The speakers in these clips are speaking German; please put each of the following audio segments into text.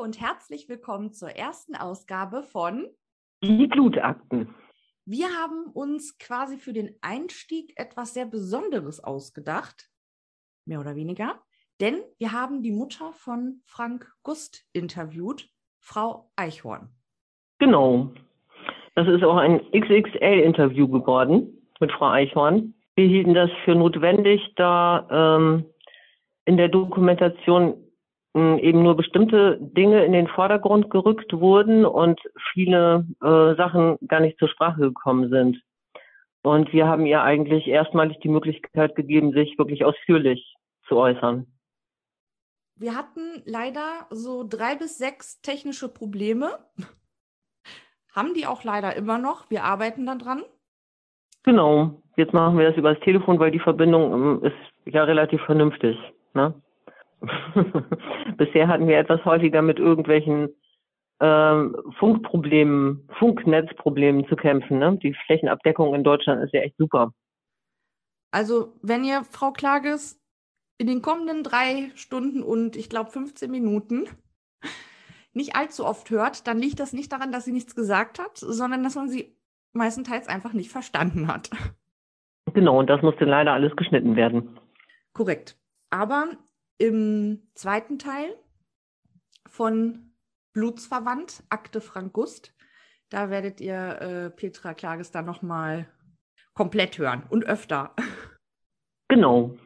und herzlich willkommen zur ersten Ausgabe von Die Blutakten. Wir haben uns quasi für den Einstieg etwas sehr Besonderes ausgedacht, mehr oder weniger, denn wir haben die Mutter von Frank Gust interviewt, Frau Eichhorn. Genau. Das ist auch ein XXL-Interview geworden mit Frau Eichhorn. Wir hielten das für notwendig, da ähm, in der Dokumentation eben nur bestimmte Dinge in den Vordergrund gerückt wurden und viele äh, Sachen gar nicht zur Sprache gekommen sind. Und wir haben ihr eigentlich erstmalig die Möglichkeit gegeben, sich wirklich ausführlich zu äußern. Wir hatten leider so drei bis sechs technische Probleme. haben die auch leider immer noch. Wir arbeiten daran. Genau. Jetzt machen wir das über das Telefon, weil die Verbindung ähm, ist ja relativ vernünftig. Ne? Bisher hatten wir etwas häufiger mit irgendwelchen ähm, Funkproblemen, Funknetzproblemen zu kämpfen. Ne? Die Flächenabdeckung in Deutschland ist ja echt super. Also, wenn ihr, Frau Klages, in den kommenden drei Stunden und ich glaube 15 Minuten nicht allzu oft hört, dann liegt das nicht daran, dass sie nichts gesagt hat, sondern dass man sie meistenteils einfach nicht verstanden hat. Genau, und das musste leider alles geschnitten werden. Korrekt. Aber im zweiten Teil von Blutsverwandt, Akte Frank Gust. Da werdet ihr äh, Petra Klages dann nochmal komplett hören und öfter. Genau.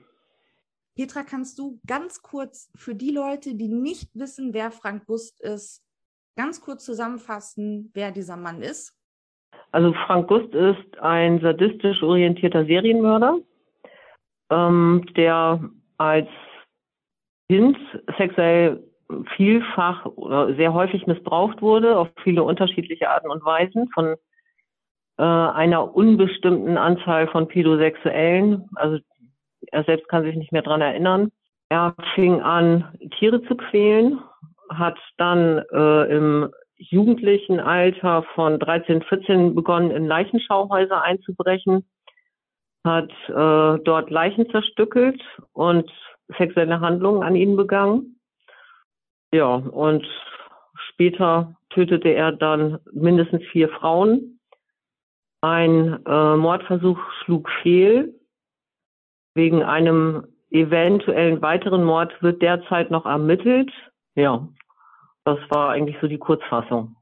Petra, kannst du ganz kurz für die Leute, die nicht wissen, wer Frank Gust ist, ganz kurz zusammenfassen, wer dieser Mann ist? Also Frank Gust ist ein sadistisch orientierter Serienmörder, ähm, der als Kind sexuell vielfach oder sehr häufig missbraucht wurde, auf viele unterschiedliche Arten und Weisen von äh, einer unbestimmten Anzahl von Pädosexuellen. Also er selbst kann sich nicht mehr dran erinnern. Er fing an, Tiere zu quälen, hat dann äh, im jugendlichen Alter von 13, 14 begonnen, in Leichenschauhäuser einzubrechen, hat äh, dort Leichen zerstückelt und sexuelle Handlungen an ihnen begangen. Ja, und später tötete er dann mindestens vier Frauen. Ein äh, Mordversuch schlug fehl. Wegen einem eventuellen weiteren Mord wird derzeit noch ermittelt. Ja, das war eigentlich so die Kurzfassung.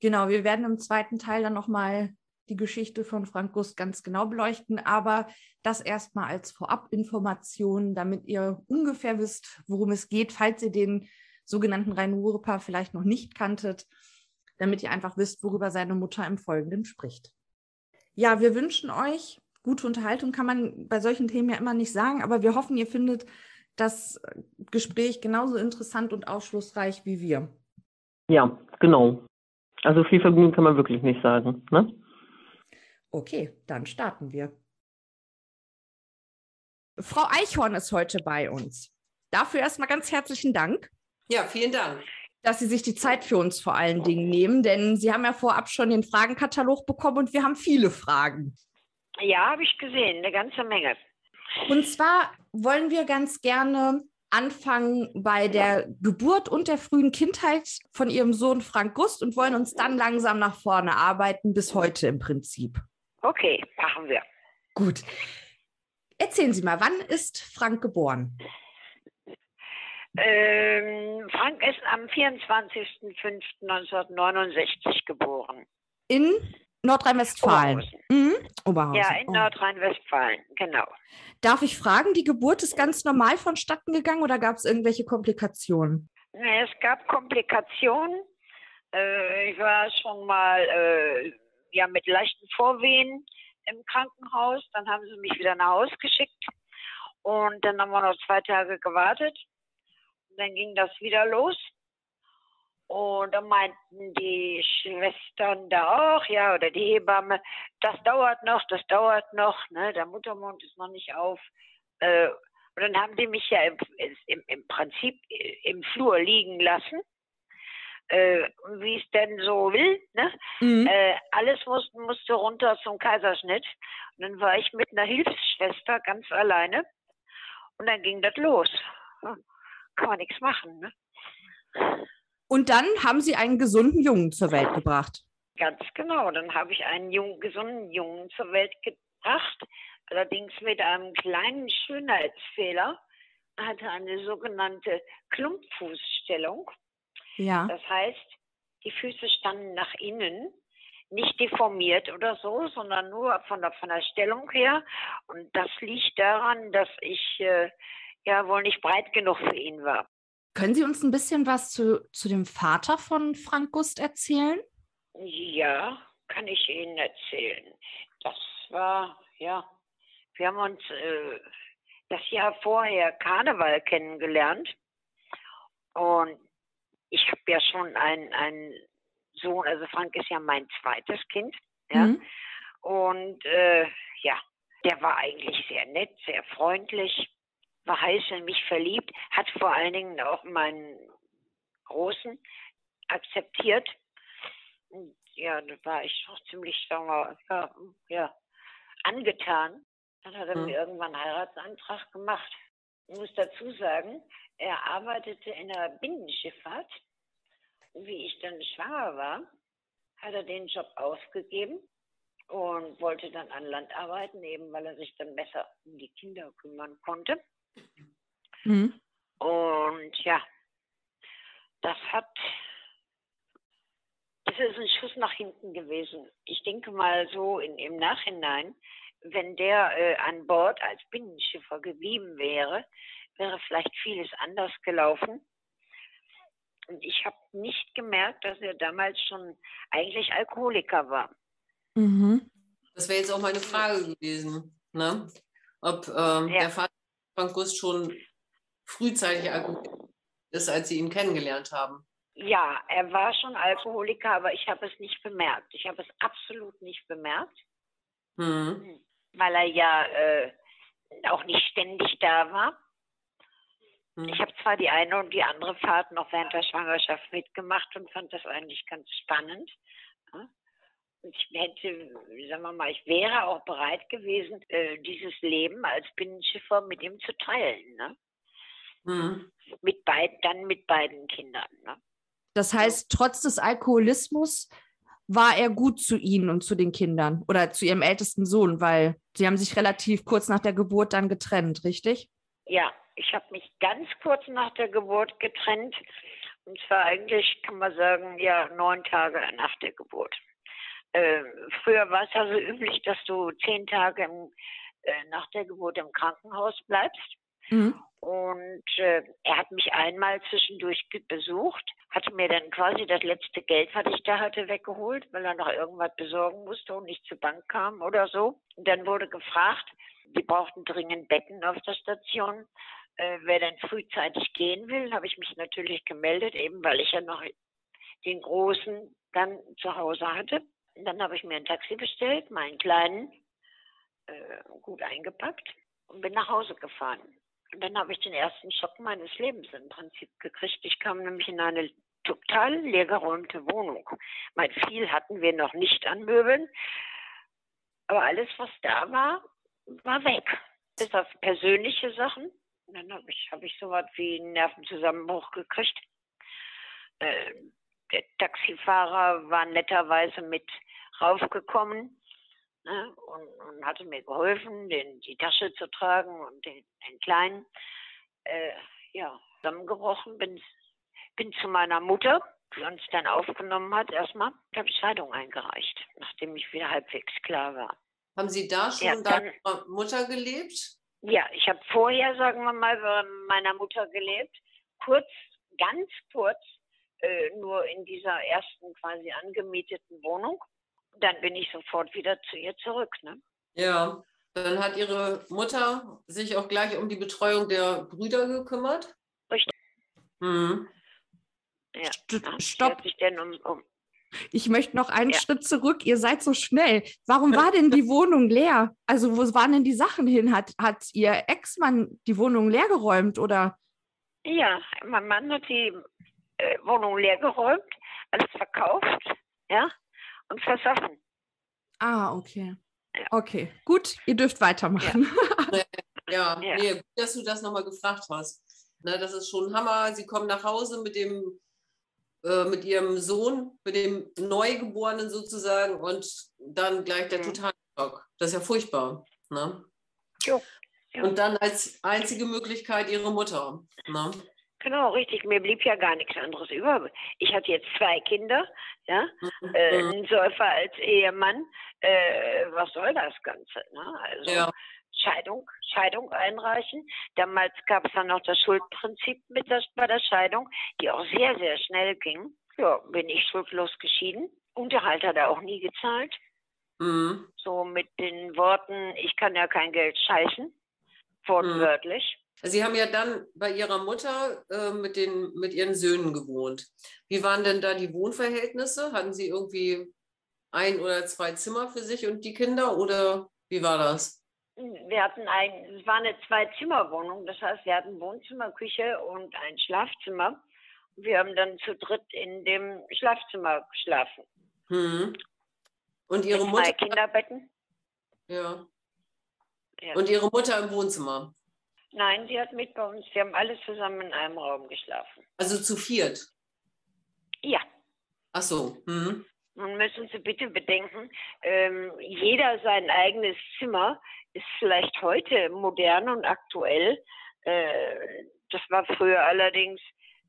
Genau, wir werden im zweiten Teil dann nochmal die Geschichte von Frank Gust ganz genau beleuchten, aber das erstmal als Vorabinformation, damit ihr ungefähr wisst, worum es geht, falls ihr den sogenannten Rhein-Ruhr-Paar vielleicht noch nicht kanntet, damit ihr einfach wisst, worüber seine Mutter im Folgenden spricht. Ja, wir wünschen euch gute Unterhaltung, kann man bei solchen Themen ja immer nicht sagen, aber wir hoffen, ihr findet das Gespräch genauso interessant und aufschlussreich wie wir. Ja, genau. Also viel Vergnügen kann man wirklich nicht sagen. Ne? Okay, dann starten wir. Frau Eichhorn ist heute bei uns. Dafür erstmal ganz herzlichen Dank. Ja, vielen Dank. Dass Sie sich die Zeit für uns vor allen Dingen nehmen, denn Sie haben ja vorab schon den Fragenkatalog bekommen und wir haben viele Fragen. Ja, habe ich gesehen, eine ganze Menge. Und zwar wollen wir ganz gerne anfangen bei der Geburt und der frühen Kindheit von Ihrem Sohn Frank Gust und wollen uns dann langsam nach vorne arbeiten, bis heute im Prinzip. Okay, machen wir. Gut. Erzählen Sie mal, wann ist Frank geboren? Ähm, Frank ist am 24.05.1969 geboren. In Nordrhein-Westfalen. Oberhausen. Mhm. Oberhausen. Ja, in Oh. Nordrhein-Westfalen, genau. Darf ich fragen, die Geburt ist ganz normal vonstatten gegangen oder gab es irgendwelche Komplikationen? Nee, Es gab Komplikationen. Äh, ich war schon mal äh, ja, mit leichten Vorwehen im Krankenhaus. Dann haben sie mich wieder nach Hause geschickt. Und dann haben wir noch zwei Tage gewartet. Und dann ging das wieder los. Und dann meinten die Schwestern da auch, ja, oder die Hebamme, das dauert noch, das dauert noch, ne, der Muttermund ist noch nicht auf. Äh, und dann haben die mich ja im, im, im Prinzip im Flur liegen lassen, äh, wie es denn so will. Ne? Mhm. Äh, alles musste, musste runter zum Kaiserschnitt. Und dann war ich mit einer Hilfsschwester ganz alleine. Und dann ging das los. Kann man nichts machen. Ne? Und dann haben Sie einen gesunden Jungen zur Welt gebracht. Ganz genau. Dann habe ich einen jungen, gesunden Jungen zur Welt gebracht. Allerdings mit einem kleinen Schönheitsfehler. Er hatte eine sogenannte Klumpfußstellung. Ja. Das heißt, die Füße standen nach innen, nicht deformiert oder so, sondern nur von der, von der Stellung her. Und das liegt daran, dass ich äh, ja wohl nicht breit genug für ihn war. Können Sie uns ein bisschen was zu, zu dem Vater von Frank Gust erzählen? Ja, kann ich Ihnen erzählen. Das war, ja, wir haben uns äh, das Jahr vorher Karneval kennengelernt. Und ich habe ja schon einen, einen Sohn, also Frank ist ja mein zweites Kind. Ja. Mhm. Und äh, ja, der war eigentlich sehr nett, sehr freundlich, war heiß in mich verliebt, hat vor allen Dingen auch meinen Großen akzeptiert. Und ja, da war ich auch ziemlich, sagen wir, ja, ja, angetan. Dann hat er Mhm. mir irgendwann einen Heiratsantrag gemacht. Ich muss dazu sagen, er arbeitete in der Binnenschifffahrt. Und wie ich dann schwanger war, hat er den Job aufgegeben und wollte dann an Land arbeiten, eben weil er sich dann besser um die Kinder kümmern konnte. Mhm. Und ja, das hat, das ist ein Schuss nach hinten gewesen. Ich denke mal so in, im Nachhinein, wenn der äh, an Bord als Binnenschiffer geblieben wäre, wäre vielleicht vieles anders gelaufen. Und ich habe nicht gemerkt, dass er damals schon eigentlich Alkoholiker war. Mhm. Das wäre jetzt auch meine Frage gewesen, ne? ob ähm, Ja. der Vater Frank Gust schon frühzeitig Alkoholiker ist, als Sie ihn kennengelernt haben. Ja, er war schon Alkoholiker, aber ich habe es nicht bemerkt. Ich habe es absolut nicht bemerkt. Hm. weil er ja äh, auch nicht ständig da war. Hm. Ich habe zwar die eine und die andere Fahrt noch während der Schwangerschaft mitgemacht und fand das eigentlich ganz spannend. Und ich hätte, sagen wir mal, ich wäre auch bereit gewesen, äh, dieses Leben als Binnenschiffer mit ihm zu teilen. Ne? Hm. Mit beid, dann mit beiden Kindern. Ne? Das heißt, trotz des Alkoholismus war er gut zu Ihnen und zu den Kindern oder zu Ihrem ältesten Sohn, weil Sie haben sich relativ kurz nach der Geburt dann getrennt, richtig? Ja, ich habe mich ganz kurz nach der Geburt getrennt. Und zwar eigentlich, kann man sagen, ja, neun Tage nach der Geburt. Äh, früher war es also üblich, dass du zehn Tage im, äh, nach der Geburt im Krankenhaus bleibst. Mhm. Und äh, er hat mich einmal zwischendurch besucht, hatte mir dann quasi das letzte Geld, was ich da hatte, weggeholt, weil er noch irgendwas besorgen musste und nicht zur Bank kam oder so. Und dann wurde gefragt, die brauchten dringend Betten auf der Station. Äh, wer denn frühzeitig gehen will, habe ich mich natürlich gemeldet, eben weil ich ja noch den Großen dann zu Hause hatte. Und dann habe ich mir ein Taxi bestellt, meinen Kleinen, äh, gut eingepackt und bin nach Hause gefahren. Und dann habe ich den ersten Schock meines Lebens im Prinzip gekriegt. Ich kam nämlich in eine total leergeräumte Wohnung. Mein viel hatten wir noch nicht an Möbeln, aber alles, was da war, war weg. Bis auf persönliche Sachen. Und dann habe ich, hab ich so was wie einen Nervenzusammenbruch gekriegt. Äh, der Taxifahrer war netterweise mit raufgekommen ne, und, und hatte mir geholfen, den, die Tasche zu tragen und den, den Kleinen. Äh, ja, zusammengebrochen, bin, bin zu meiner Mutter, die uns dann aufgenommen hat, erstmal, habe ich Scheidung eingereicht, nachdem ich wieder halbwegs klar war. Haben Sie da schon Ja, dann- Ihrer Mutter gelebt? Ja, ich habe vorher, sagen wir mal, bei meiner Mutter gelebt. Kurz, ganz kurz, äh, nur in dieser ersten quasi angemieteten Wohnung. Dann bin ich sofort wieder zu ihr zurück. Ne? Ja. Dann hat Ihre Mutter sich auch gleich um die Betreuung der Brüder gekümmert? Richtig. Hm. Ja. St- Stopp, um, um, ich möchte noch einen Ja. Schritt zurück. Ihr seid so schnell. Warum war denn die Wohnung leer? Also, wo waren denn die Sachen hin? Hat, hat Ihr Ex-Mann die Wohnung leer geräumt oder? ja, mein Mann hat die äh, Wohnung leergeräumt, alles verkauft, ja, und versoffen. Ah, okay. Ja. Okay, gut, ihr dürft weitermachen. Ja, Ja. Nee, gut, dass du das nochmal gefragt hast. Ne, das ist schon Hammer. Sie kommen nach Hause mit dem äh, mit ihrem Sohn, mit dem Neugeborenen sozusagen und dann gleich der Mhm. Totalschock. Das ist ja furchtbar. Ne? Jo. Ja. Und dann als einzige Möglichkeit ihre Mutter. Ne? Genau, richtig. Mir blieb ja gar nichts anderes über. Ich hatte jetzt zwei Kinder, ja, äh, Mhm. einen Säufer als Ehemann. Äh, was soll das Ganze? Ne? Also Ja. Scheidung, Scheidung einreichen. Damals gab es dann noch das Schuldprinzip mit der, bei der Scheidung, die auch sehr, sehr schnell ging. Ja, bin ich schuldlos geschieden. Unterhalt hat er auch nie gezahlt. Mhm. So mit den Worten, ich kann ja kein Geld scheißen. Wortwörtlich. Sie haben ja dann bei Ihrer Mutter äh, mit, den, mit Ihren Söhnen gewohnt. Wie waren denn da die Wohnverhältnisse? Hatten Sie irgendwie ein oder zwei Zimmer für sich und die Kinder oder wie war das? Wir hatten ein, es war eine Zwei-Zimmer-Wohnung, das heißt, wir hatten Wohnzimmer, Küche und ein Schlafzimmer. Wir haben dann zu dritt in dem Schlafzimmer geschlafen. Hm. Und Ihre mit Mutter? zwei Kinderbetten. Ja. Ja. Und Ihre Mutter im Wohnzimmer? Nein, sie hat mit bei uns. Wir haben alle zusammen in einem Raum geschlafen. Also zu viert? Ja. Ach so. Hm. Nun müssen Sie bitte bedenken, ähm, jeder sein eigenes Zimmer ist vielleicht heute modern und aktuell. Äh, das war früher allerdings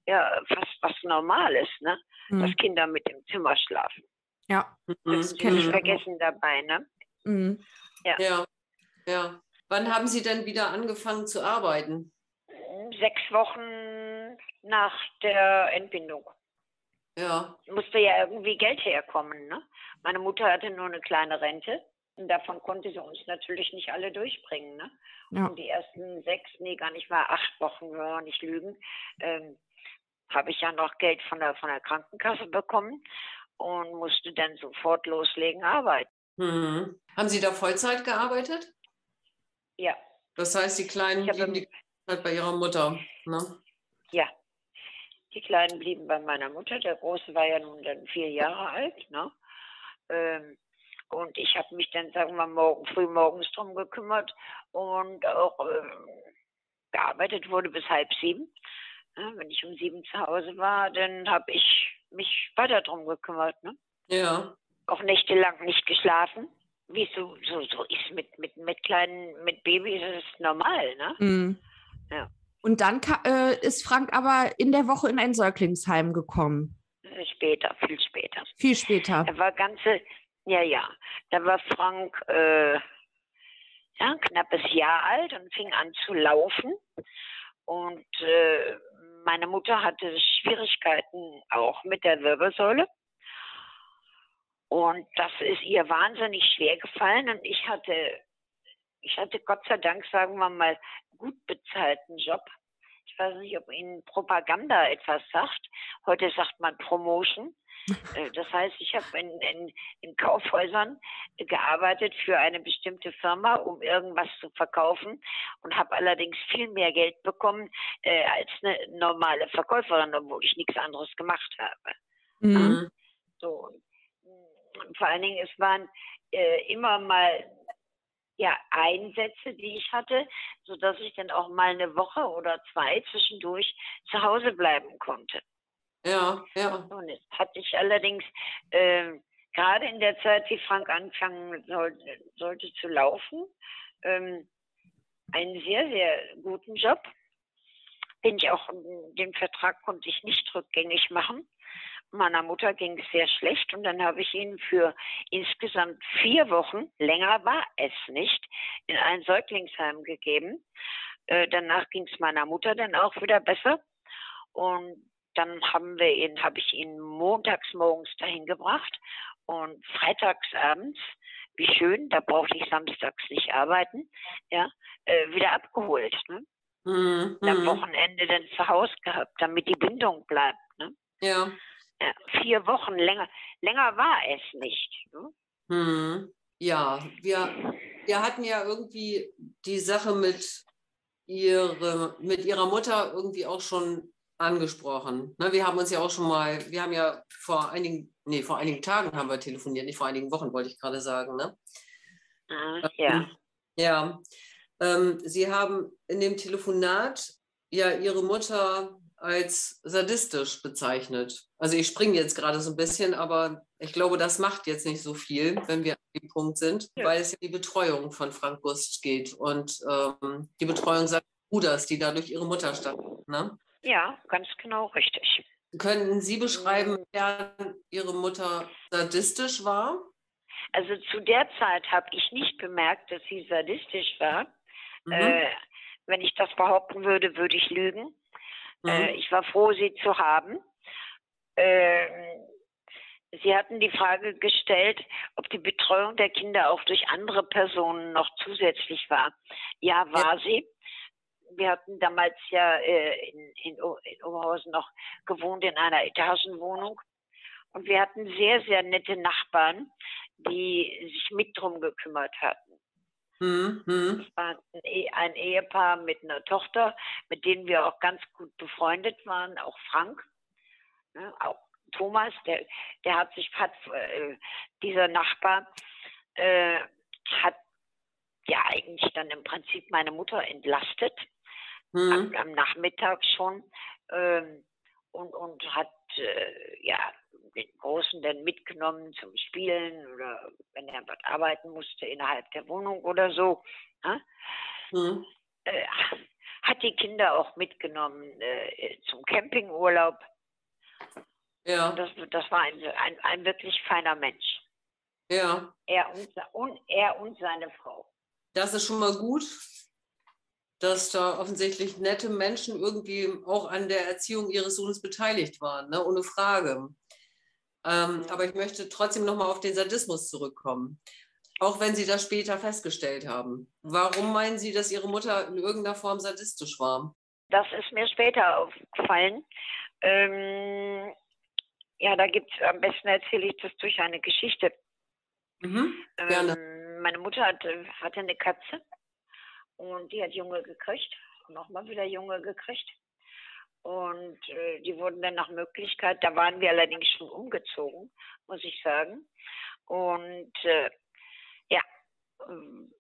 ja fast was Normales, ne? dass Mhm. Kinder mit im Zimmer schlafen. Ja. Mhm. Das kenn ich nicht auch noch. vergessen dabei, ne? Mhm. Ja. Ja. Wann haben Sie denn wieder angefangen zu arbeiten? Sechs Wochen nach der Entbindung. Ja. Musste ja irgendwie Geld herkommen, ne? Meine Mutter hatte nur eine kleine Rente. Und davon konnte sie uns natürlich nicht alle durchbringen, ne? Ja. Und die ersten sechs, nee, gar nicht mal acht Wochen, wenn wir nicht lügen, ähm, habe ich ja noch Geld von der, von der Krankenkasse bekommen und musste dann sofort loslegen arbeiten. Hm. Haben Sie da Vollzeit gearbeitet? Ja, Das heißt, die Kleinen Ich habe blieben die Zeit bei Ihrer Mutter. Ne? ja. Die Kleinen blieben bei meiner Mutter. Der Große war ja nun dann vier Jahre alt, ne? Ähm, und ich habe mich dann, sagen wir, morgen früh morgens drum gekümmert und auch ähm, gearbeitet wurde bis halb sieben. Ja, wenn ich um sieben zu Hause war, dann habe ich mich weiter drum gekümmert. Ne? Ja. Auch nächtelang nicht geschlafen. Wie es so, so, so ist mit, mit, mit kleinen, mit Babys, ist es normal, ne? Mhm. Ja. Und dann äh, ist Frank aber in der Woche in ein Säuglingsheim gekommen. Äh, Später, viel später. Viel später. Er war ganze, ja, ja. Da war Frank äh, ja, ein knappes Jahr alt und fing an zu laufen. Und äh, meine Mutter hatte Schwierigkeiten auch mit der Wirbelsäule. Und das ist ihr wahnsinnig schwer gefallen. Und ich hatte, ich hatte Gott sei Dank, sagen wir mal, gut bezahlten Job. Ich weiß nicht, ob Ihnen Propaganda etwas sagt. Heute sagt man Promotion. Äh, Das heißt, ich habe in, in, in Kaufhäusern gearbeitet für eine bestimmte Firma, um irgendwas zu verkaufen und habe allerdings viel mehr Geld bekommen äh, als eine normale Verkäuferin, obwohl ich nichts anderes gemacht habe. Mhm. So. Vor allen Dingen, es waren äh, immer mal ja, Einsätze, die ich hatte, sodass ich dann auch mal eine Woche oder zwei zwischendurch zu Hause bleiben konnte. Ja, ja. Und jetzt hatte ich allerdings äh, gerade in der Zeit, wie Frank anfangen sollte, sollte zu laufen, ähm, einen sehr, sehr guten Job. Den ich auch, den Vertrag konnte ich nicht rückgängig machen. Meiner Mutter ging es sehr schlecht und dann habe ich ihn für insgesamt vier Wochen, länger war es nicht, in ein Säuglingsheim gegeben. Äh, danach ging es meiner Mutter dann auch wieder besser. Und dann haben wir ihn, habe ich ihn montags morgens dahin gebracht und freitags abends, wie schön, da brauchte ich samstags nicht arbeiten, ja, äh, wieder abgeholt. Ne? Mhm. Am Mhm. Wochenende dann zu Hause gehabt, damit die Bindung bleibt. Ne? Ja. Vier Wochen länger, länger war es nicht. Ne? Mhm. Ja, wir, wir hatten ja irgendwie die Sache mit, ihre, mit ihrer Mutter irgendwie auch schon angesprochen. Ne, wir haben uns ja auch schon mal, wir haben ja vor einigen, nee, vor einigen Tagen haben wir telefoniert, nicht vor einigen Wochen, wollte ich gerade sagen. Ne? Ah, ja. Ja. Ähm, Sie haben in dem Telefonat ja Ihre Mutter als sadistisch bezeichnet. Also ich springe jetzt gerade so ein bisschen, aber ich glaube, das macht jetzt nicht so viel, wenn wir an dem Punkt sind, ja. weil es ja die Betreuung von Frank Gust geht und ähm, die Betreuung seines Bruders, die da durch ihre Mutter stattfindet. Ne? Ja, ganz genau richtig. Könnten Sie beschreiben, wer Ihre Mutter sadistisch war? Also zu der Zeit habe ich nicht bemerkt, dass sie sadistisch war. Mhm. Äh, wenn ich das behaupten würde, würde ich lügen. Mhm. Äh, ich war froh, sie zu haben. Äh, sie hatten die Frage gestellt, ob die Betreuung der Kinder auch durch andere Personen noch zusätzlich war. Ja, war ja. sie. Wir hatten damals ja äh, in, in, in Oberhausen noch gewohnt in einer Etagenwohnung. Und wir hatten sehr, sehr nette Nachbarn, die sich mit drum gekümmert hatten. Mhm. Das war ein, e, ein, Ehepaar mit einer Tochter, mit denen wir auch ganz gut befreundet waren, auch Frank, ne, auch Thomas, der, der hat sich, hat, äh, dieser Nachbar äh, hat ja eigentlich dann im Prinzip meine Mutter entlastet, mhm. am, am, Nachmittag schon, ähm, und, und hat äh, ja den Großen dann mitgenommen zum Spielen oder wenn er dort arbeiten musste innerhalb der Wohnung oder so. Ne? Mhm. Äh, hat die Kinder auch mitgenommen äh, zum Campingurlaub. Ja. das, das war ein, ein, ein wirklich feiner Mensch. Ja. Er und, und, er und seine Frau. Das ist schon mal gut, dass da offensichtlich nette Menschen irgendwie auch an der Erziehung ihres Sohnes beteiligt waren, ne? ohne Frage. Ähm, aber ich möchte trotzdem nochmal auf den Sadismus zurückkommen. Auch wenn Sie das später festgestellt haben. Warum meinen Sie, dass Ihre Mutter in irgendeiner Form sadistisch war? Das ist mir später aufgefallen. Ähm, ja, da gibt es, am besten erzähle ich das durch eine Geschichte. Mhm, gerne. Ähm, meine Mutter hatte, hatte eine Katze und die hat Junge gekriegt nochmal wieder Junge gekriegt. Und äh, die wurden dann nach Möglichkeit, da waren wir allerdings schon umgezogen, muss ich sagen. Und äh, ja, ähm,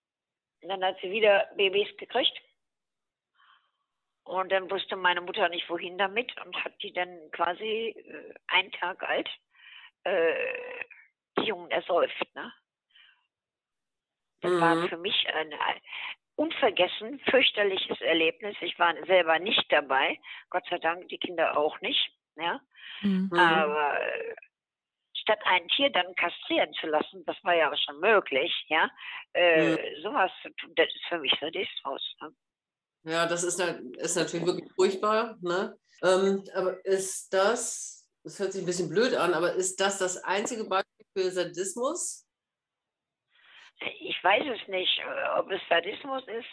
dann hat sie wieder Babys gekriegt. Und dann wusste meine Mutter nicht, wohin damit und hat die dann quasi äh, einen Tag alt äh, die Jungen ersäuft. Ne? Das mhm. war für mich eine, unvergessen, fürchterliches Erlebnis. Ich war selber nicht dabei, Gott sei Dank die Kinder auch nicht. Ja? Mhm. Aber äh, statt ein Tier dann kastrieren zu lassen, das war ja auch schon möglich, ja, äh, mhm. sowas zu tun, das ist für mich Sadismus. Ne? Ja, das ist, ist natürlich wirklich furchtbar. Ne? Ähm, aber ist das, das hört sich ein bisschen blöd an, aber ist das das einzige Beispiel für Sadismus? Ich weiß es nicht, äh, ob es Sadismus ist.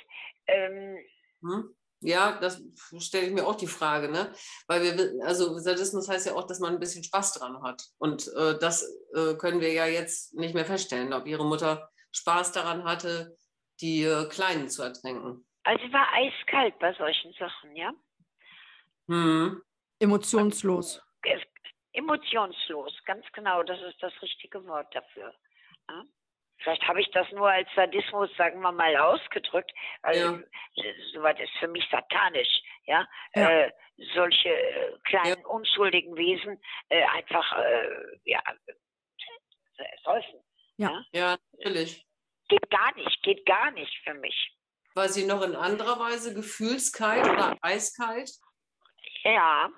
Ähm, hm? Ja, das stelle ich mir auch die Frage, ne? Weil wir, also Sadismus heißt ja auch, dass man ein bisschen Spaß dran hat. Und äh, das äh, können wir ja jetzt nicht mehr feststellen, ob ihre Mutter Spaß daran hatte, die äh, Kleinen zu ertränken. Also sie war eiskalt bei solchen Sachen, ja? Hm. Emotionslos. Emotionslos, ganz genau, das ist das richtige Wort dafür. Ja? Vielleicht habe ich das nur als Sadismus, sagen wir mal, ausgedrückt. Also, ja. Soweit ist für mich satanisch, ja. ja. Äh, solche äh, kleinen, ja. unschuldigen Wesen äh, einfach, äh, ja, säufen. Ja. ja, natürlich. Geht gar nicht, geht gar nicht für mich. War sie noch in anderer Weise gefühlskalt oder eiskalt? Ja,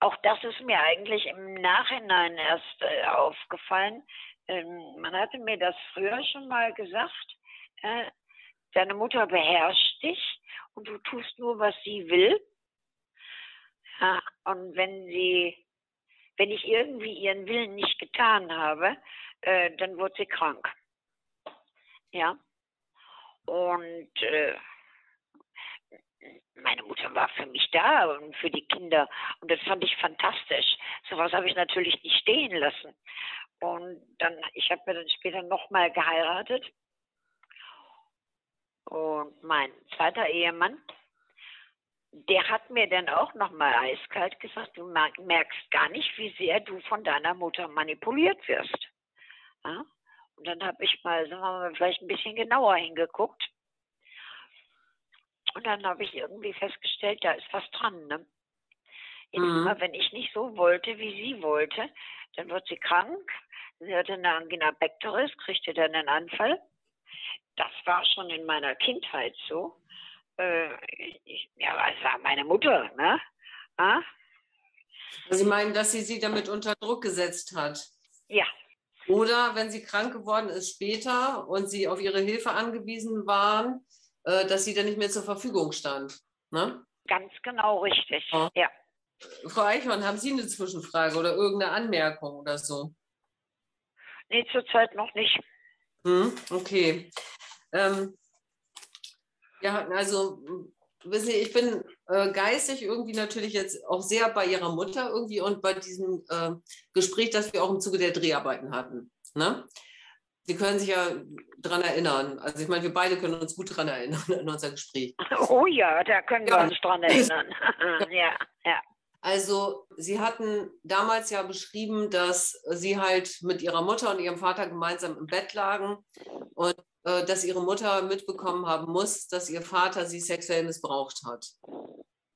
auch das ist mir eigentlich im Nachhinein erst äh, aufgefallen ähm, man hatte mir das früher schon mal gesagt, äh, deine Mutter beherrscht dich und du tust nur, was sie will. Ja, und wenn sie, wenn ich irgendwie ihren Willen nicht getan habe, äh, dann wurde sie krank. Ja. Und äh, meine Mutter war für mich da und für die Kinder. Und das fand ich fantastisch. Sowas habe ich natürlich nicht stehen lassen. Und dann, ich habe mir dann später nochmal geheiratet. Und mein zweiter Ehemann, der hat mir dann auch nochmal eiskalt gesagt, du merkst gar nicht, wie sehr du von deiner Mutter manipuliert wirst. Ja? Und dann habe ich mal, sagen wir mal, vielleicht ein bisschen genauer hingeguckt. Und dann habe ich irgendwie festgestellt, da ist was dran. Ne? Mhm. Mal, wenn ich nicht so wollte, wie sie wollte, dann wird sie krank. Sie hatte eine Angina pectoris, kriegte dann einen Anfall. Das war schon in meiner Kindheit so. Äh, ich, ja, das war meine Mutter, ne? Ah? Sie meinen, dass sie sie damit unter Druck gesetzt hat? Ja. Oder wenn sie krank geworden ist später und sie auf ihre Hilfe angewiesen waren, äh, dass sie dann nicht mehr zur Verfügung stand. Ne? Ganz genau richtig, ja. ja. Frau Eichhorn, haben Sie eine Zwischenfrage oder irgendeine Anmerkung oder so? Nee, zurzeit noch nicht. Hm, okay. Ähm, ja, also, wissen Sie, ich bin äh, geistig irgendwie natürlich jetzt auch sehr bei Ihrer Mutter irgendwie und bei diesem äh, Gespräch, das wir auch im Zuge der Dreharbeiten hatten. Ne? Sie können sich ja daran erinnern. Also ich meine, wir beide können uns gut daran erinnern an unser Gespräch. Oh ja, da können ja. wir uns daran erinnern. ja, ja. Also Sie hatten damals ja beschrieben, dass Sie halt mit Ihrer Mutter und Ihrem Vater gemeinsam im Bett lagen und äh, dass Ihre Mutter mitbekommen haben muss, dass Ihr Vater Sie sexuell missbraucht hat.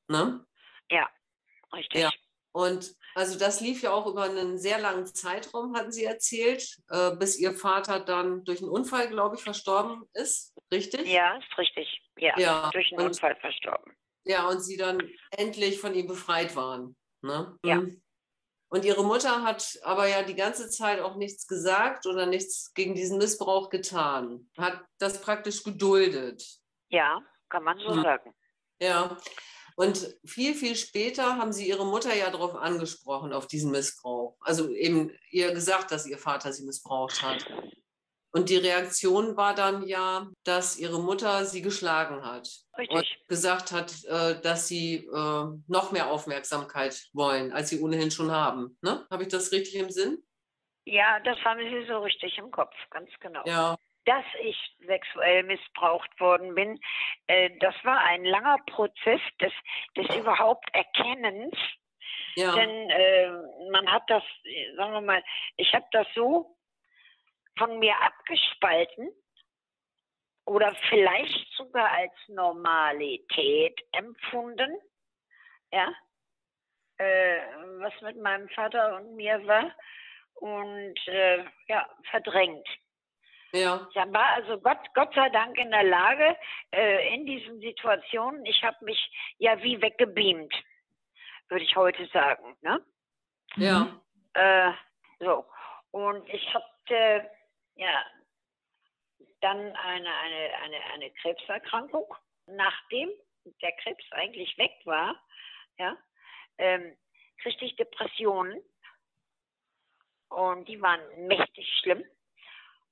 Ne? Ja, richtig. Ja. Und also das lief ja auch über einen sehr langen Zeitraum, hatten Sie erzählt, äh, bis Ihr Vater dann durch einen Unfall, glaube ich, verstorben ist, richtig? Ja, ist richtig. Ja, ja. durch einen und, Unfall verstorben. Ja, und Sie dann endlich von ihm befreit waren. Ne? Ja. Mhm. Und Ihre Mutter hat aber ja die ganze Zeit auch nichts gesagt oder nichts gegen diesen Missbrauch getan. Hat das praktisch geduldet. Ja, kann man so mhm. sagen. Ja. Und viel, viel später haben sie ihre Mutter ja darauf angesprochen, auf diesen Missbrauch. Also eben ihr gesagt, dass ihr Vater sie missbraucht hat. Und die Reaktion war dann ja, dass ihre Mutter sie geschlagen hat. Richtig. Und gesagt hat, äh, dass sie äh, noch mehr Aufmerksamkeit wollen, als sie ohnehin schon haben. Ne? Habe ich das richtig im Sinn? Ja, das haben Sie so richtig im Kopf, ganz genau. Ja dass ich sexuell missbraucht worden bin, äh, das war ein langer Prozess des, des überhaupt Erkennens. Ja. Denn äh, man hat das, sagen wir mal, ich habe das so von mir abgespalten oder vielleicht sogar als Normalität empfunden, ja, äh, was mit meinem Vater und mir war und äh, ja, verdrängt. Ja. Ich war also Gott, Gott sei Dank in der Lage, äh, in diesen Situationen, ich habe mich ja wie weggebeamt, würde ich heute sagen. Ne? Ja. Äh, so. Und ich hatte ja dann eine, eine, eine, eine Krebserkrankung. Nachdem der Krebs eigentlich weg war, ja, ähm, kriegte ich Depressionen. Und die waren mächtig schlimm.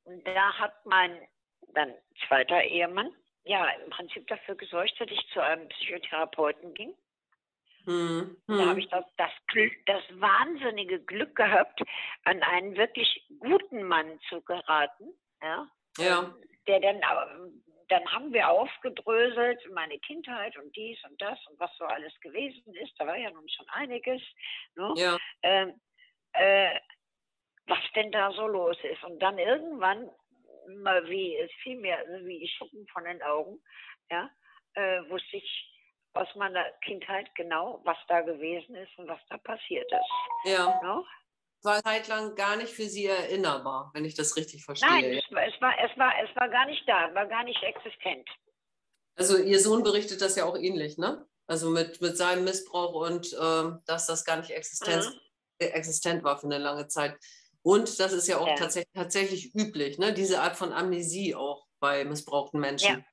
Und da hat mein dann zweiter Ehemann ja im Prinzip dafür gesorgt, dass ich zu einem Psychotherapeuten ging. Mhm. Da habe ich das, das, das wahnsinnige Glück gehabt, an einen wirklich guten Mann zu geraten. Ja. ja. Ähm, der dann, dann haben wir aufgedröselt, meine Kindheit und dies und das und was so alles gewesen ist. Da war ja nun schon einiges. Ne? Ja. Ähm, äh, was denn da so los ist. Und dann irgendwann, mal wie, es fiel mir wie Schuppen von den Augen, ja, äh, wusste ich aus meiner Kindheit genau, was da gewesen ist und was da passiert ist. Ja. No? war zeitlang gar nicht für Sie erinnerbar, wenn ich das richtig verstehe. Nein, es war, es war, es war, es war gar nicht da, war gar nicht existent. Also Ihr Sohn berichtet das ja auch ähnlich, ne? Also mit, mit seinem Missbrauch und äh, dass das gar nicht existent, mhm. existent war für eine lange Zeit. Und das ist ja auch ja. Tatsächlich, tatsächlich üblich, ne? diese Art von Amnesie auch bei missbrauchten Menschen.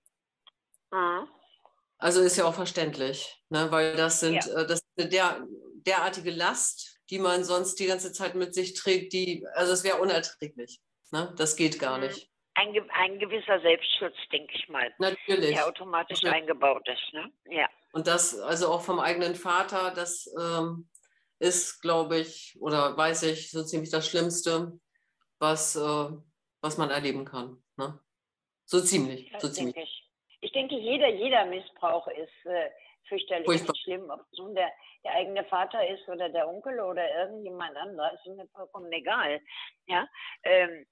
Ja. Mhm. Also ist ja auch verständlich, ne? weil das sind ja. äh, das ist der, derartige Last, die man sonst die ganze Zeit mit sich trägt, die, also es wäre unerträglich. Ne? Das geht gar mhm. nicht. Ein, ein, gewisser Selbstschutz, denke ich mal. Natürlich. Der automatisch Natürlich. eingebaut ist. Ne? Ja. Und das, also auch vom eigenen Vater, das ähm, ist, glaube ich, oder weiß ich, so ziemlich das Schlimmste, was, äh, was man erleben kann. Ne? So ziemlich. Das so ziemlich. Ich. Ich. denke, jeder, jeder Missbrauch ist äh, fürchterlich Furchtbar. schlimm. Ob es nun der, der eigene Vater ist oder der Onkel oder irgendjemand anderer, ist mir vollkommen egal. Ja? Ähm,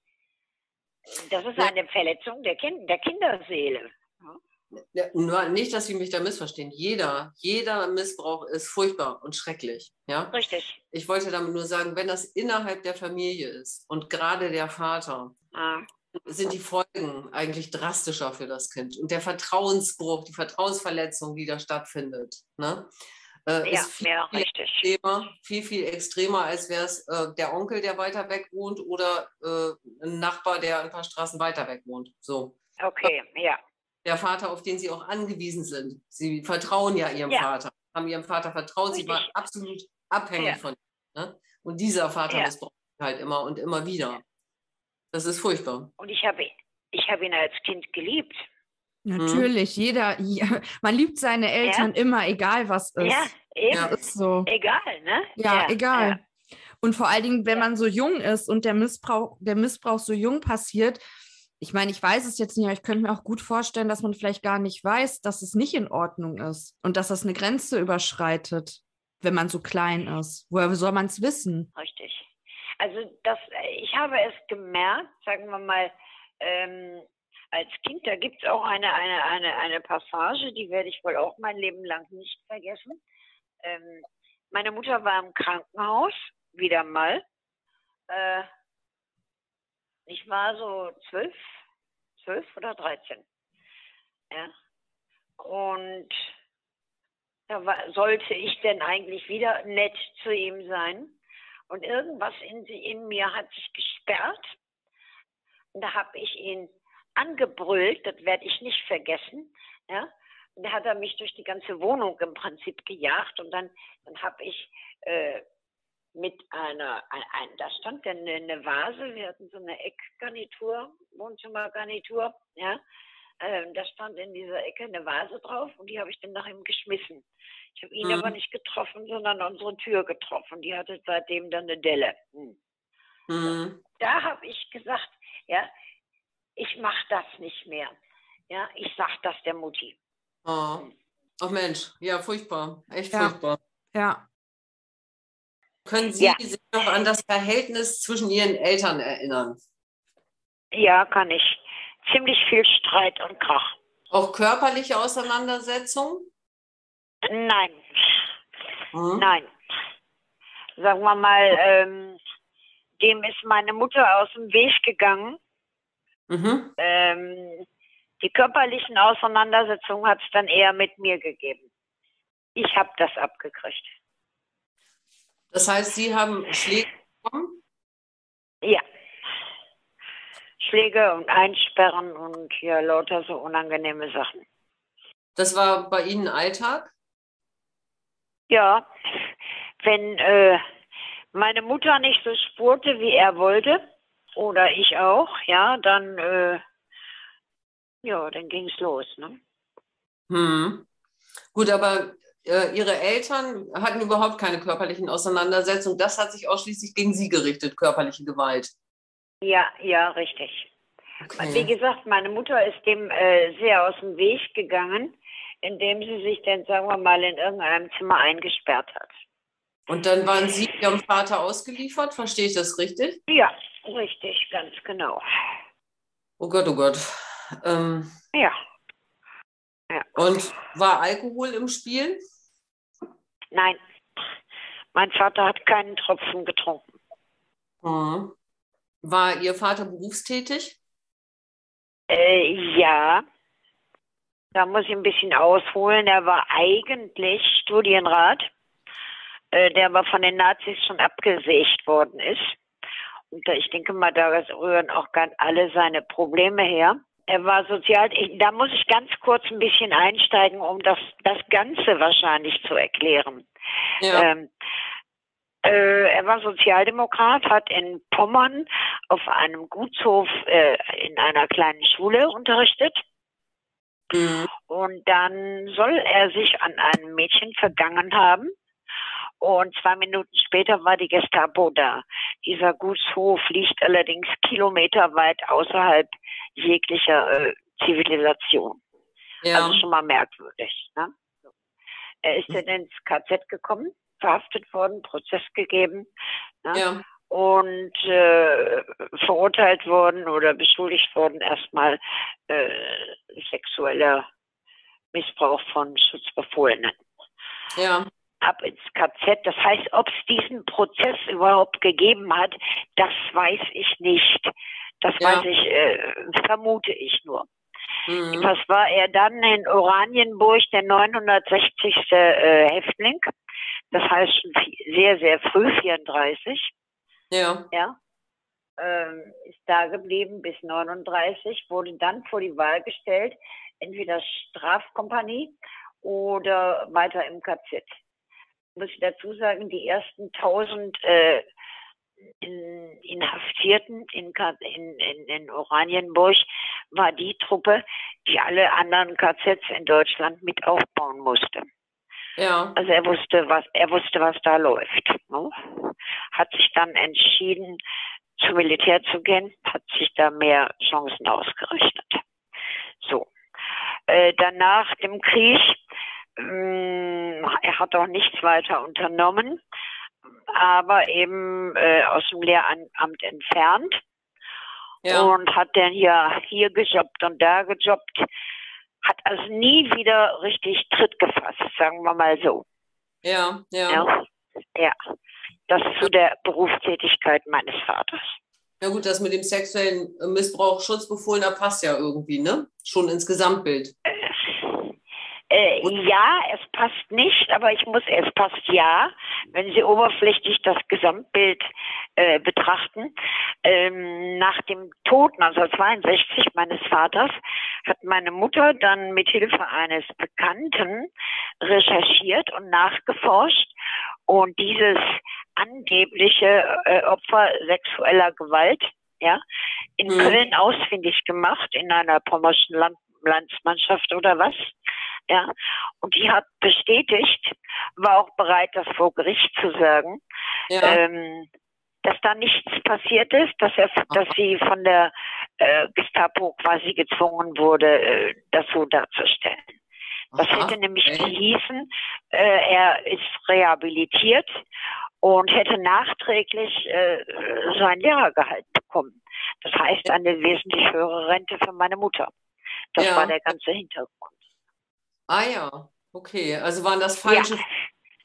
das ist eine Verletzung der, kind, der Kinderseele. Ja? nur nicht, dass Sie mich da missverstehen. Jeder, jeder Missbrauch ist furchtbar und schrecklich. Ja? Richtig. Ich wollte damit nur sagen, wenn das innerhalb der Familie ist und gerade der Vater, Ah, sind die Folgen eigentlich drastischer für das Kind. Und der Vertrauensbruch, die Vertrauensverletzung, die da stattfindet, ne, äh, ja, ist viel, ja, viel richtig. extremer, viel, viel extremer, als wäre es äh, der Onkel, der weiter weg wohnt oder äh, ein Nachbar, der ein paar Straßen weiter weg wohnt. So. Okay, ja. Der Vater, auf den sie auch angewiesen sind. Sie vertrauen ja ihrem Ja. Vater, haben ihrem Vater vertraut, sie waren absolut abhängig von ihm. Ne? Und dieser Vater missbraucht sie halt immer und immer wieder. Das ist furchtbar. Und ich habe ich habe ihn als Kind geliebt. Natürlich, jeder, ja, man liebt seine Eltern immer, egal was ist. Ja, eben. Ja. Ist so. Egal, ne? Ja, egal. Und vor allen Dingen, wenn man so jung ist und der Missbrauch, der Missbrauch so jung passiert, ich meine, ich weiß es jetzt nicht, aber ich könnte mir auch gut vorstellen, dass man vielleicht gar nicht weiß, dass es nicht in Ordnung ist und dass das eine Grenze überschreitet, wenn man so klein ist. Woher soll man es wissen? Richtig. Also das, ich habe es gemerkt, sagen wir mal, ähm, als Kind, da gibt es auch eine, eine, eine, eine Passage, die werde ich wohl auch mein Leben lang nicht vergessen. Ähm, meine Mutter war im Krankenhaus, wieder mal. Äh, ich war so zwölf, zwölf oder dreizehn. Ja. Und da war, sollte ich denn eigentlich wieder nett zu ihm sein. Und irgendwas in, in mir hat sich gesperrt. Und da habe ich ihn angebrüllt, das werde ich nicht vergessen. Ja? Und da hat er mich durch die ganze Wohnung im Prinzip gejagt. Und dann, dann habe ich äh, mit einer, ein, ein, da stand dann eine, eine Vase, wir hatten so eine Eckgarnitur, Wohnzimmergarnitur, ja. Ähm, da stand in dieser Ecke eine Vase drauf und die habe ich dann nach ihm geschmissen. Ich habe ihn Mhm. aber nicht getroffen, sondern unsere Tür getroffen. Die hatte seitdem dann eine Delle. Hm. Mhm. Da habe ich gesagt, ja, ich mache das nicht mehr. Ja, ich sag das der Mutti. Oh. Ach Mensch, ja, furchtbar. Echt Ja. furchtbar. Ja. Können Sie Ja. sich noch an das Verhältnis zwischen Ihren Eltern erinnern? Ja, kann ich. Ziemlich viel Streit und Krach. Auch körperliche Auseinandersetzungen? Nein, Mhm. nein. Sagen wir mal, ähm, dem ist meine Mutter aus dem Weg gegangen. Mhm. Ähm, die körperlichen Auseinandersetzungen hat es dann eher mit mir gegeben. Ich habe das abgekriegt. Das heißt, Sie haben Schläge bekommen? Ja. Schläge und Einsperren und ja, lauter so unangenehme Sachen. Das war bei Ihnen Alltag? Ja, wenn äh, meine Mutter nicht so spurte, wie er wollte, oder ich auch, ja, dann, äh, ja, dann ging's los, ne? Hm. Gut, aber äh, Ihre Eltern hatten überhaupt keine körperlichen Auseinandersetzungen. Das hat sich ausschließlich gegen Sie gerichtet, körperliche Gewalt. Ja, ja, richtig. Wie Okay. gesagt, meine Mutter ist dem äh, sehr aus dem Weg gegangen, indem sie sich dann, sagen wir mal, in irgendeinem Zimmer eingesperrt hat. Und dann waren Sie Ihrem Vater ausgeliefert, verstehe ich das richtig? Ja, richtig, ganz genau. Oh Gott, oh Gott. Ähm, Ja. ja. und war Alkohol im Spiel? Nein, mein Vater hat keinen Tropfen getrunken. Hm. War Ihr Vater berufstätig? Äh, ja, da muss ich ein bisschen ausholen. Er war eigentlich Studienrat, äh, der aber von den Nazis schon abgesägt worden ist. Und da, ich denke mal, da rühren auch ganz alle seine Probleme her. Er war sozial, da muss ich ganz kurz ein bisschen einsteigen, um das, das Ganze wahrscheinlich zu erklären. Ja. Ähm, äh, er war Sozialdemokrat, hat in Pommern auf einem Gutshof äh, in einer kleinen Schule unterrichtet. Hm. Und dann soll er sich an einem Mädchen vergangen haben. Und zwei Minuten später war die Gestapo da. Dieser Gutshof liegt allerdings kilometerweit außerhalb jeglicher äh, Zivilisation. Ja. Also schon mal merkwürdig. Ne? Er ist dann ins KZ gekommen, verhaftet worden, Prozess gegeben ne? ja. und äh, verurteilt worden oder beschuldigt worden erstmal äh, sexueller Missbrauch von Schutzbefohlenen. Ja. Ab ins KZ. Das heißt, ob es diesen Prozess überhaupt gegeben hat, das weiß ich nicht. Das Ja. weiß ich, äh, vermute ich nur. Mhm. Was war er dann in Oranienburg, der 960. Äh, Häftling? Das heißt schon sehr, sehr früh, 34 Ja. ja, ähm, ist da geblieben bis 39, wurde dann vor die Wahl gestellt, entweder Strafkompanie oder weiter im KZ. Muss ich dazu sagen, die ersten 1000 äh, in, Inhaftierten in, in, in, in Oranienburg war die Truppe, die alle anderen KZs in Deutschland mit aufbauen musste. Ja. Also er wusste, was er wusste, was da läuft. Ne? Hat sich dann entschieden, zum Militär zu gehen, hat sich da mehr Chancen ausgerechnet. So. Äh, danach dem Krieg, mh, er hat auch nichts weiter unternommen, aber eben äh, aus dem Lehramt entfernt Ja. und hat dann hier, hier gejobbt und da gejobbt, hat also nie wieder richtig Tritt gefasst, sagen wir mal so. Ja. Ja. Ja, ja. das zu der Berufstätigkeit meines Vaters. Ja gut, das mit dem sexuellen Missbrauch Schutzbefohlener passt ja irgendwie, ne? Schon ins Gesamtbild. Äh, ja, es passt nicht, aber ich muss, es passt ja, wenn Sie oberflächlich das Gesamtbild äh, betrachten. Ähm, nach dem Tod 1962 meines Vaters hat meine Mutter dann mit Hilfe eines Bekannten recherchiert und nachgeforscht und dieses angebliche äh, Opfer sexueller Gewalt ja, in Mhm. Köln ausfindig gemacht, in einer pommerschen Land Landsmannschaft oder was. Ja, und die hat bestätigt, war auch bereit, das vor Gericht zu sagen, Ja. ähm, dass da nichts passiert ist, dass er, dass sie von der äh, Gestapo quasi gezwungen wurde, äh, das so darzustellen. Das Aha, hätte nämlich okay. gehießen, äh, er ist rehabilitiert und hätte nachträglich äh, sein Lehrergehalt bekommen. Das heißt, eine wesentlich höhere Rente für meine Mutter. Das Ja. war der ganze Hintergrund. Ah ja, okay. Also waren das falsche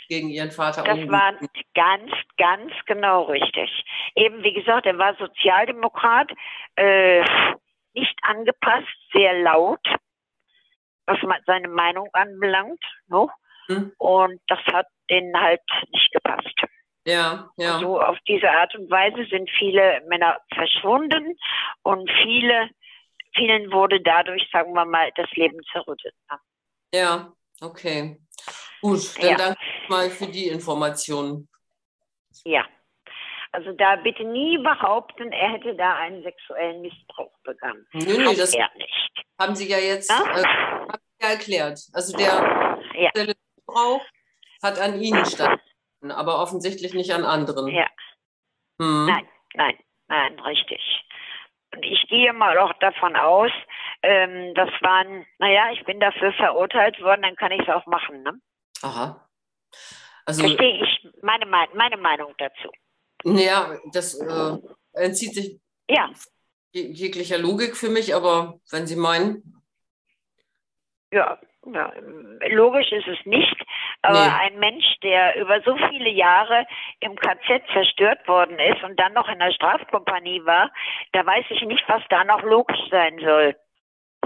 gegen Ihren Vater. Das umgegangen. war ganz, ganz genau richtig. Eben, wie gesagt, er war Sozialdemokrat, äh, nicht angepasst, sehr laut, was seine Meinung anbelangt. No? Hm. Und das hat denen halt nicht gepasst. Ja, ja. So auf diese Art und Weise sind viele Männer verschwunden und viele, vielen wurde dadurch, sagen wir mal, das Leben zerrüttet. Ja, okay. Gut, dann Ja. danke ich mal für die Informationen. Ja. Also da bitte nie behaupten, er hätte da einen sexuellen Missbrauch begangen. Nö, nö, das er nicht. haben Sie ja jetzt Ja? äh, ja erklärt. Also der sexuelle Missbrauch hat an Ihnen stattgefunden, aber offensichtlich nicht an anderen. Ja. Hm. Nein, nein, nein, richtig. Und ich gehe mal auch davon aus, ähm, das waren, naja, ich bin dafür verurteilt worden, dann kann ich es auch machen. Ne? Aha. Also, Verstehe ich meine, Mei- meine Meinung dazu. ja, das äh, entzieht sich Ja, je- jeglicher Logik für mich, aber wenn Sie meinen, ja, ja, logisch ist es nicht, aber Nee. ein Mensch, der über so viele Jahre im KZ zerstört worden ist und dann noch in der Strafkompanie war, da weiß ich nicht, was da noch logisch sein soll.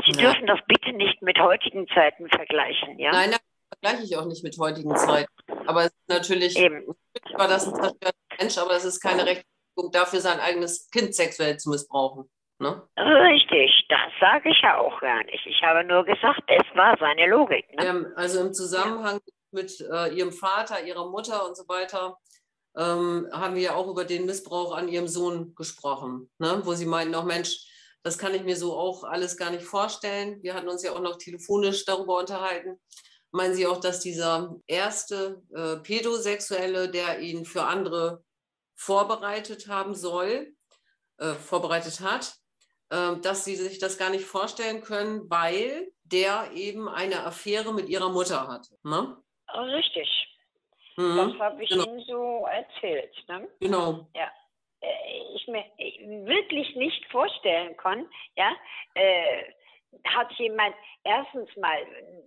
Sie Ja. dürfen das bitte nicht mit heutigen Zeiten vergleichen, ja? nein, das vergleiche ich auch nicht mit heutigen Zeiten. Aber es ist natürlich, Eben. natürlich war das ein zerstörter Mensch, aber es ist keine Rechtfertigung dafür, sein eigenes Kind sexuell zu missbrauchen. Ne? Richtig, das sage ich ja auch gar nicht. Ich habe nur gesagt, es war seine Logik. Ne? Ähm, also im Zusammenhang mit äh, Ihrem Vater, Ihrer Mutter und so weiter, ähm, haben wir ja auch über den Missbrauch an Ihrem Sohn gesprochen, ne? wo Sie meinten, auch Mensch, das kann ich mir so auch alles gar nicht vorstellen. Wir hatten uns ja auch noch telefonisch darüber unterhalten. Meinen Sie auch, dass dieser erste äh, Pädosexuelle, der ihn für andere vorbereitet haben soll, äh, vorbereitet hat, äh, dass Sie sich das gar nicht vorstellen können, weil der eben eine Affäre mit Ihrer Mutter hatte. Ne? Richtig, Mhm. das habe ich genau. Ihnen so erzählt. Ne? Genau. Äh, ich mir wirklich nicht vorstellen kann, ja, äh, hat jemand, erstens mal,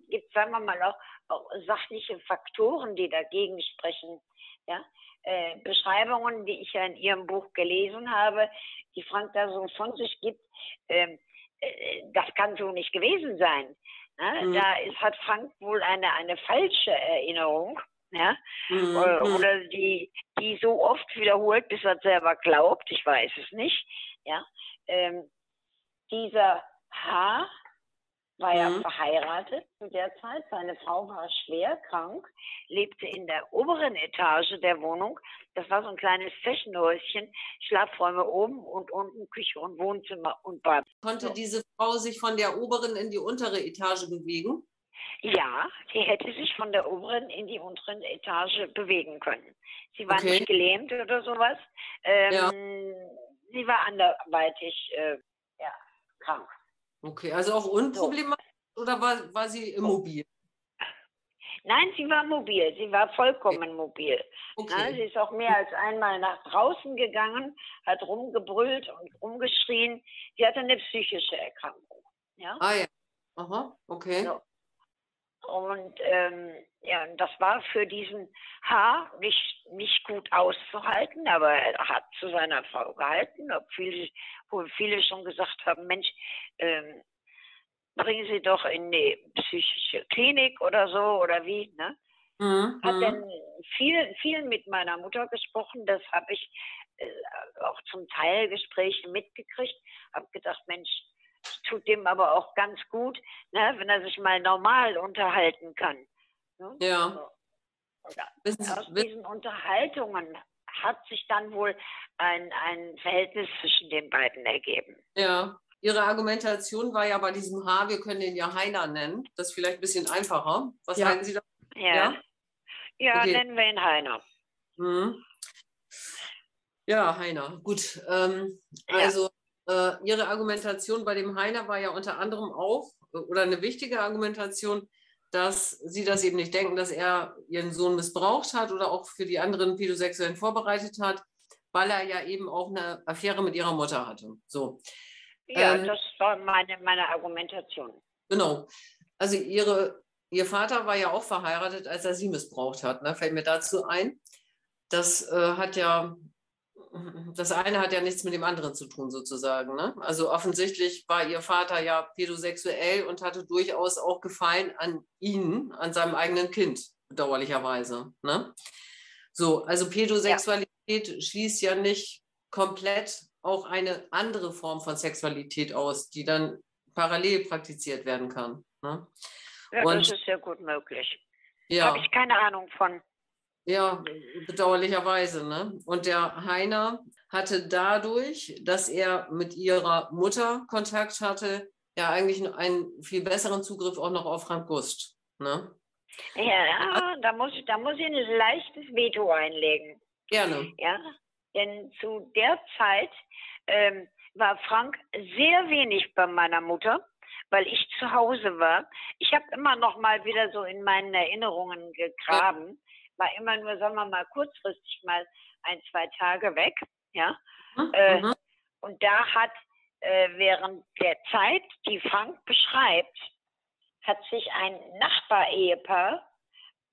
gibt sagen wir mal auch, auch sachliche Faktoren, die dagegen sprechen. Ja? Äh, Beschreibungen, die ich ja in Ihrem Buch gelesen habe, die Frank da so von sich gibt, ähm, äh, das kann so nicht gewesen sein. Ne? Mhm. Da ist, hat Frank wohl eine, eine falsche Erinnerung. Ja? Mhm. Oder, mhm. oder die, die so oft wiederholt, bis er selber glaubt, ich weiß es nicht. Ja? Ähm, dieser H war ja mhm. verheiratet zu der Zeit. Seine Frau war schwer krank, lebte in der oberen Etage der Wohnung. Das war so ein kleines Flächenhäuschen, Schlafräume oben und unten Küche und Wohnzimmer und Bad. Konnte so. diese Frau sich von der oberen in die untere Etage bewegen? Ja, sie hätte sich von der oberen in die unteren Etage bewegen können. Sie war okay. nicht gelähmt oder sowas. Ähm, ja. Sie war anderweitig äh, ja, krank. Okay, also auch unproblematisch so. oder war, war sie immobil? Nein, sie war mobil. Sie war vollkommen mobil. Okay. Ja, sie ist auch mehr als einmal nach draußen gegangen, hat rumgebrüllt und rumgeschrien. Sie hatte eine psychische Erkrankung. Ja? Ah ja. Aha, okay. So. Und ähm, ja, das war für diesen Haar nicht, nicht gut auszuhalten, aber er hat zu seiner Frau gehalten, ob viele, wo viele schon gesagt haben, Mensch, ähm, bringen Sie doch in die psychische Klinik oder so oder wie, ne? Mhm. Hat dann viel, viel mit meiner Mutter gesprochen, das habe ich äh, auch zum Teil Gespräche mitgekriegt, habe gedacht, Mensch, tut dem aber auch ganz gut, ne, wenn er sich mal normal unterhalten kann. Ne? Ja. So. aus diesen Unterhaltungen hat sich dann wohl ein, ein Verhältnis zwischen den beiden ergeben. Ja. Ihre Argumentation war ja bei diesem H, wir können ihn ja Heiner nennen. Das ist vielleicht ein bisschen einfacher. Was ja. sagen Sie da? Ja, ja? ja okay. nennen wir ihn Heiner. Mhm. Ja, Heiner. Gut. Ähm, also äh, Ihre Argumentation bei dem Heiner war ja unter anderem auch, äh, oder eine wichtige Argumentation, dass Sie das eben nicht denken, dass er Ihren Sohn missbraucht hat oder auch für die anderen Pädosexuellen vorbereitet hat, weil er ja eben auch eine Affäre mit Ihrer Mutter hatte. So. Ja, ähm, das war meine, meine Argumentation. Genau. Also Ihre, Ihr Vater war ja auch verheiratet, als er Sie missbraucht hat. Ne? Fällt mir dazu ein. Das äh, hat ja das eine hat ja nichts mit dem anderen zu tun, sozusagen. Ne? Also offensichtlich war ihr Vater ja pädosexuell und hatte durchaus auch Gefallen an ihn, an seinem eigenen Kind, bedauerlicherweise. Ne? So, also Pädosexualität ja. schließt ja nicht komplett auch eine andere Form von Sexualität aus, die dann parallel praktiziert werden kann. Ne? Ja, und, das ist sehr gut möglich. Ja. Habe ich keine Ahnung von. Ja, bedauerlicherweise. Ne? Und der Heiner hatte dadurch, dass er mit ihrer Mutter Kontakt hatte, ja eigentlich einen viel besseren Zugriff auch noch auf Frank Gust. Ne? Ja, da muss, da muss ich ein leichtes Veto einlegen. Gerne. Ja, denn zu der Zeit ähm, war Frank sehr wenig bei meiner Mutter, weil ich zu Hause war. Ich habe immer noch mal wieder so in meinen Erinnerungen gegraben. War immer nur, sagen wir mal, kurzfristig mal ein, zwei Tage weg. Ja. Mhm. Äh, und da hat äh, während der Zeit, die Frank beschreibt, hat sich ein Nachbarehepaar,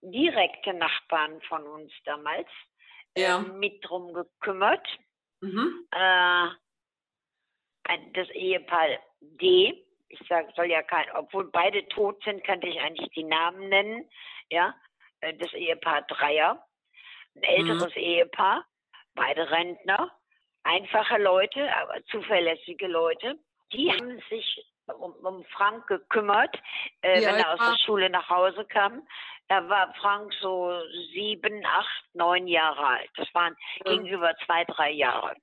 direkte Nachbarn von uns damals, ja. äh, mit drum gekümmert. Mhm. Äh, das Ehepaar D, ich sag, soll ja kein, obwohl beide tot sind, könnte ich eigentlich die Namen nennen, ja, äh, das Ehepaar Dreier, ein älteres mhm. Ehepaar, beide Rentner, einfache Leute, aber zuverlässige Leute. Die haben sich um, um Frank gekümmert, äh, wenn er aus der Schule nach Hause kam. Da war Frank so sieben, acht, neun Jahre alt. Das waren ja. gegenüber zwei, drei Jahre.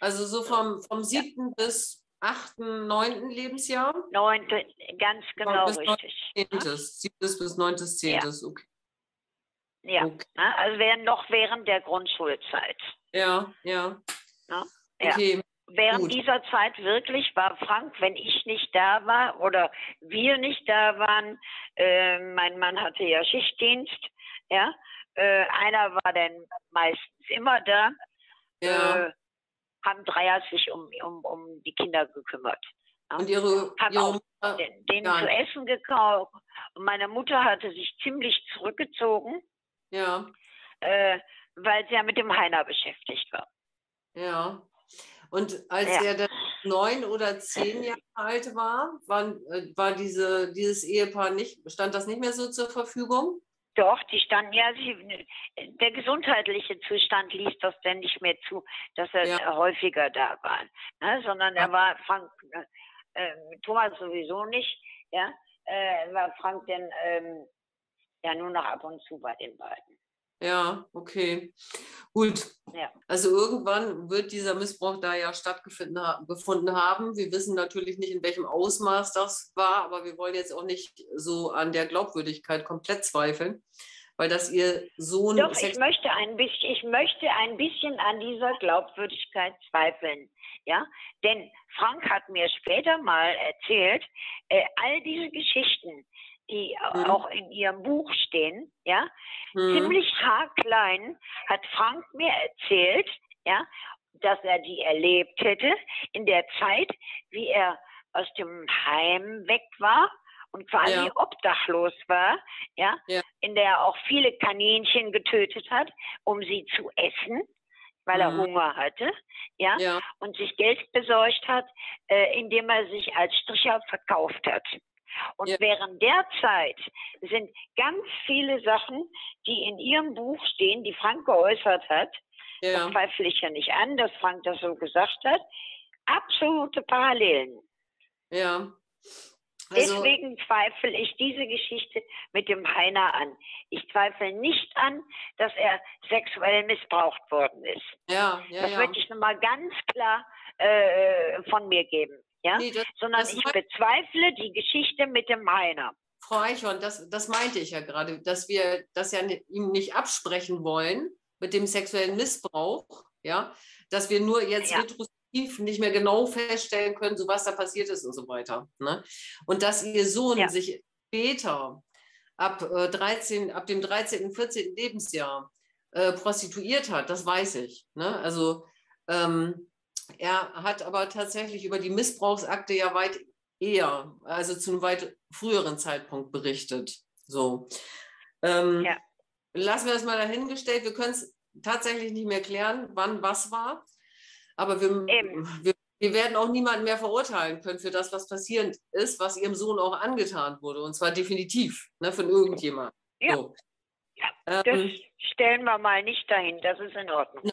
Also so vom, vom siebten ja. bis achten, neunten Lebensjahr? Neunte, ganz genau bis richtig. Zehntes, siebtes bis neuntes, zehntes, ja. okay. Ja, okay. Ne? also während, noch während der Grundschulzeit. Ja, ja. ja. Okay. Während Gut. dieser Zeit wirklich war Frank, wenn ich nicht da war oder wir nicht da waren, äh, mein Mann hatte ja Schichtdienst, ja, äh, einer war dann meistens immer da, ja. äh, haben Dreier sich um, um, um die Kinder gekümmert. Und ihre, Haben ihre auch Mutter, den- denen zu essen gekauft. Und meine Mutter hatte sich ziemlich zurückgezogen, ja, äh, weil sie ja mit dem Heiner beschäftigt war. ja. Und als Ja. er dann neun oder zehn Jahre alt war, waren, äh, war diese, dieses Ehepaar nicht, stand das nicht mehr so zur Verfügung? Doch, die standen ja, sie, der gesundheitliche Zustand ließ das denn nicht mehr zu, dass er Ja. häufiger da war. Ne? Sondern er war Frank, äh, äh, Thomas sowieso nicht, ja, äh, war Frank denn ähm, ja nur noch ab und zu bei den beiden. Ja, okay. Gut. Ja. Also irgendwann wird dieser Missbrauch da ja stattgefunden ha gefunden haben. Wir wissen natürlich nicht, in welchem Ausmaß das war, aber wir wollen jetzt auch nicht so an der Glaubwürdigkeit komplett zweifeln, weil dass ihr Sohn Doch, ich möchte ein bisschen, ich möchte ein bisschen an dieser Glaubwürdigkeit zweifeln. Ja, denn Frank hat mir später mal erzählt, äh, all diese Geschichten, die Mhm. auch in ihrem Buch stehen, ja, Hm, ziemlich haarklein hat Frank mir erzählt, ja, dass er die erlebt hätte in der Zeit, wie er aus dem Heim weg war und quasi Ja. obdachlos war, ja, Ja. in der er auch viele Kaninchen getötet hat, um sie zu essen, weil er Mhm. Hunger hatte, ja, ja, und sich Geld besorgt hat, äh, indem er sich als Stricher verkauft hat. Und Ja. während der Zeit sind ganz viele Sachen, die in ihrem Buch stehen, die Frank geäußert hat, das ja, zweifle ich ja nicht an, dass Frank das so gesagt hat, absolute Parallelen. ja. Also, Deswegen zweifle ich diese Geschichte mit dem Heiner an. Ich zweifle nicht an, dass er sexuell missbraucht worden ist. ja, ja, das ja. möchte ich nochmal ganz klar äh, von mir geben. Ja? Nee, das, Sondern das ich bezweifle die Geschichte mit dem Heiner. Frau Eichhorn, das, das meinte ich ja gerade, dass wir das ja ihm nicht absprechen wollen mit dem sexuellen Missbrauch, ja, dass wir nur jetzt Ja. retrospektiv nicht mehr genau feststellen können, so was da passiert ist und so weiter. Ne? Und dass ihr Sohn Ja. sich später ab, äh, 13, ab dem 13., 14. Lebensjahr äh, prostituiert hat, das weiß ich. Ne? Also ähm, er hat aber tatsächlich über die Missbrauchsakte ja weit eher, also zu einem weit früheren Zeitpunkt berichtet. So. Ähm, Ja. Lassen wir das mal dahingestellt. Wir können es tatsächlich nicht mehr klären, wann was war. Aber wir, wir, wir werden auch niemanden mehr verurteilen können für das, was passiert ist, was ihrem Sohn auch angetan wurde. Und zwar definitiv ne, von irgendjemand. Ja. So. Ja, Ähm, Das stellen wir mal nicht dahin, das ist in Ordnung.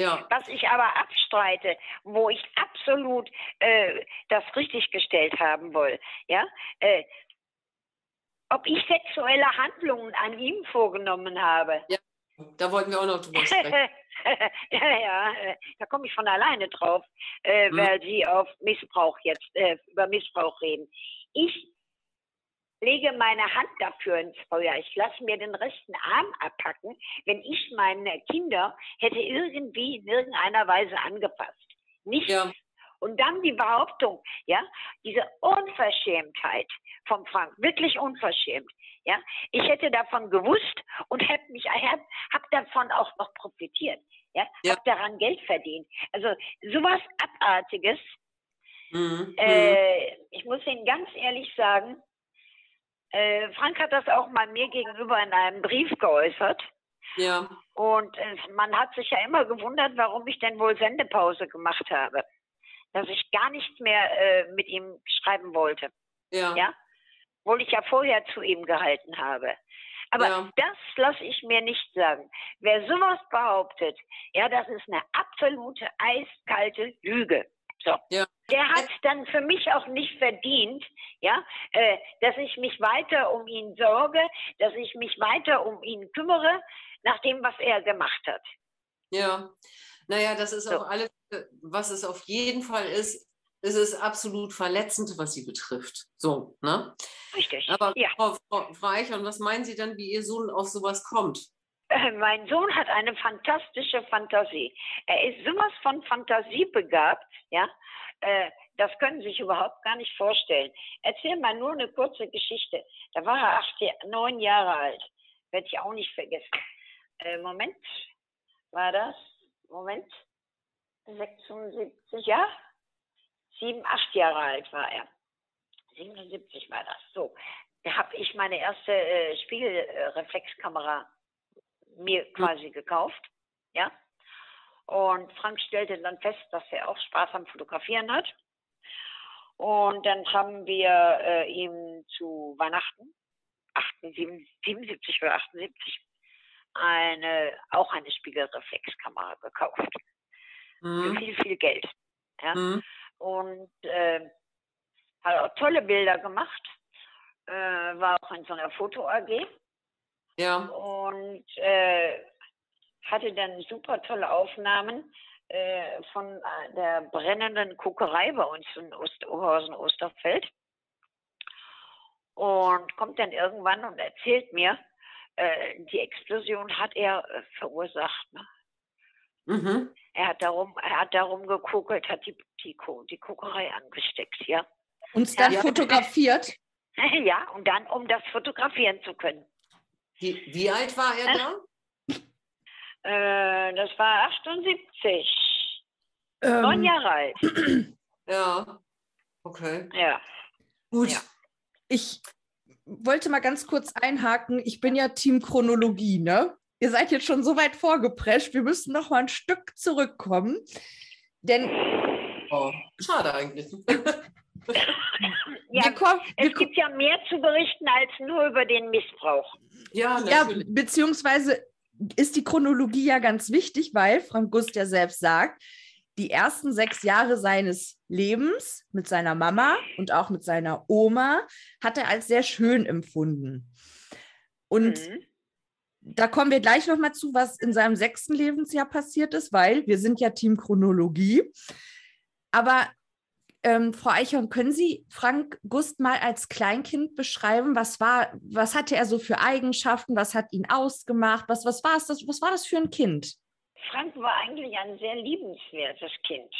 Ja. Was ich aber abstreite, wo ich absolut äh, das richtig gestellt haben will, ja, äh, ob ich sexuelle Handlungen an ihm vorgenommen habe. Da wollten wir auch noch drüber sprechen. ja, ja, äh, da komme ich von alleine drauf, äh, Hm. weil Sie auf Missbrauch jetzt äh, über Missbrauch reden. Ich lege meine Hand dafür ins Feuer. Ich lasse mir den rechten Arm abpacken, wenn ich meine Kinder hätte irgendwie in irgendeiner Weise angepasst. Nicht. Ja. Und dann die Behauptung, ja, diese Unverschämtheit vom Frank, wirklich unverschämt. Ja, ich hätte davon gewusst und hätte mich, hab, hab davon auch noch profitiert. Ja, Ja. hab daran Geld verdient. Also sowas Abartiges. Mhm. Äh, ich muss Ihnen ganz ehrlich sagen, äh, Frank hat das auch mal mir gegenüber in einem Brief geäußert. ja. Und äh, man hat sich ja immer gewundert, warum ich denn wohl Sendepause gemacht habe. Dass ich gar nicht mehr äh, mit ihm schreiben wollte. Ja. Ja? Obwohl ich ja vorher zu ihm gehalten habe. Aber Ja. das lasse ich mir nicht sagen. Wer sowas behauptet, ja, das ist eine absolute eiskalte Lüge. So. Ja. Der hat dann für mich auch nicht verdient, ja, äh, dass ich mich weiter um ihn sorge, dass ich mich weiter um ihn kümmere, nach dem, was er gemacht hat. Ja, naja, das ist So. auf alle, was es auf jeden Fall ist, ist es absolut verletzend, was sie betrifft. So, ne? Richtig. Aber ja. Frau, Frau, Frau Eichhorn, was meinen Sie dann, wie Ihr Sohn auf sowas kommt? Mein Sohn hat eine fantastische Fantasie. Er ist sowas von fantasiebegabt, ja. Äh, das können Sie sich überhaupt gar nicht vorstellen. Erzähl mal nur eine kurze Geschichte. Da war er acht, neun Jahre alt. Werde ich auch nicht vergessen. Äh, Moment, war das? Moment. 76, ja? sieben, acht Jahre alt war er. 77 war das. So, da habe ich meine erste äh, Spiegelreflexkamera mir quasi gekauft. Ja. Und Frank stellte dann fest, dass er auch Spaß am Fotografieren hat. Und dann haben wir äh, ihm zu Weihnachten, 78, 77 oder 78, eine, auch eine Spiegelreflexkamera gekauft. Mhm. Für viel, viel Geld. Ja? Mhm. Und äh, hat auch tolle Bilder gemacht. Äh, war auch in so einer Foto AG. Ja. Und äh, hatte dann super tolle Aufnahmen äh, von äh, der brennenden Kuckerei bei uns in Osterhausen, Osterfeld. Und kommt dann irgendwann und erzählt mir, äh, die Explosion hat er äh, verursacht. Ne? Mhm. Er hat darum, er hat darum gekokelt, hat die, die, die Kokerei angesteckt, ja. Uns dann ja. fotografiert? Ja, und dann, um das fotografieren zu können. Wie, wie alt war er da? Äh, das war 78. Ähm, Neun Jahre alt. Ja. Okay. Ja. Gut. Ja. Ich wollte mal ganz kurz einhaken. Ich bin ja Team Chronologie, ne? Ihr seid jetzt schon so weit vorgeprescht. Wir müssen noch mal ein Stück zurückkommen. Denn. Oh, schade eigentlich. ja, kommen, es gibt ja mehr zu berichten als nur über den Missbrauch. Ja, ja, beziehungsweise ist die Chronologie ja ganz wichtig, weil Frank Gust ja selbst sagt, die ersten sechs Jahre seines Lebens mit seiner Mama und auch mit seiner Oma hat er als sehr schön empfunden. Und mhm. da kommen wir gleich nochmal zu, was in seinem sechsten Lebensjahr passiert ist, weil wir sind ja Team Chronologie. Aber ähm, Frau Eichhorn, können Sie Frank Gust mal als Kleinkind beschreiben? Was war, was hatte er so für Eigenschaften? Was hat ihn ausgemacht? Was, was war es das, was war das für ein Kind? Frank war eigentlich ein sehr liebenswertes Kind,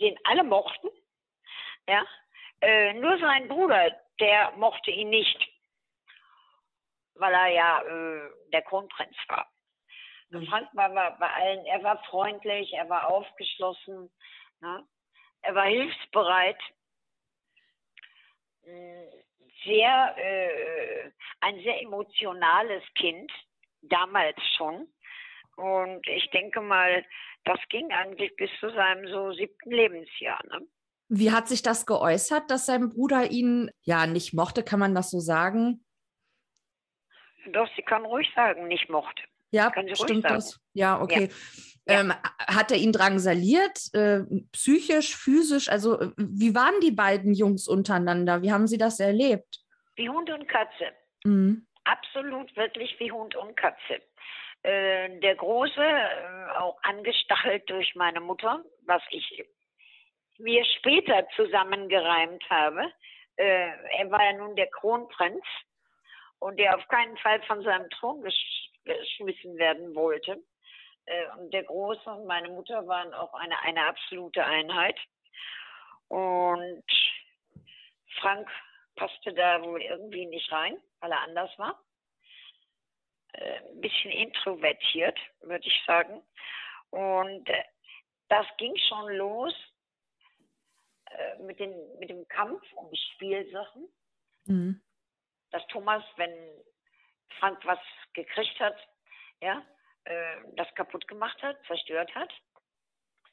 den alle mochten. Ja, äh, nur sein Bruder, der mochte ihn nicht, weil er ja äh, der Kronprinz war. Mhm. Frank war, war bei allen, er war freundlich, er war aufgeschlossen. Ne? Er war hilfsbereit, mm, sehr, äh, ein sehr emotionales Kind, damals schon. Und ich denke mal, das ging eigentlich bis zu seinem so siebten Lebensjahr. Ne? Wie hat sich das geäußert, dass sein Bruder ihn ja nicht mochte, kann man das so sagen? Doch, sie kann ruhig sagen, nicht mochte. Ja, stimmt das? Ja, okay. Ja. Ähm, hat er ihn drangsaliert, äh, psychisch, physisch? Also, äh, wie waren die beiden Jungs untereinander? Wie haben sie das erlebt? Wie Hund und Katze. Mhm. Absolut wirklich wie Hund und Katze. Äh, der Große, äh, auch angestachelt durch meine Mutter, was ich mir später zusammengereimt habe. Äh, er war ja nun der Kronprinz und der auf keinen Fall von seinem Thron gesch geschmissen werden wollte. Äh, der Große und meine Mutter waren auch eine, eine absolute Einheit. Und Frank passte da wohl irgendwie nicht rein, weil er anders war. Äh, ein bisschen introvertiert, würde ich sagen. Und äh, das ging schon los mit, den, mit dem Kampf um Spielsachen. Mhm. Dass Thomas, wenn Frank was gekriegt hat, ja, äh, das kaputt gemacht hat, zerstört hat.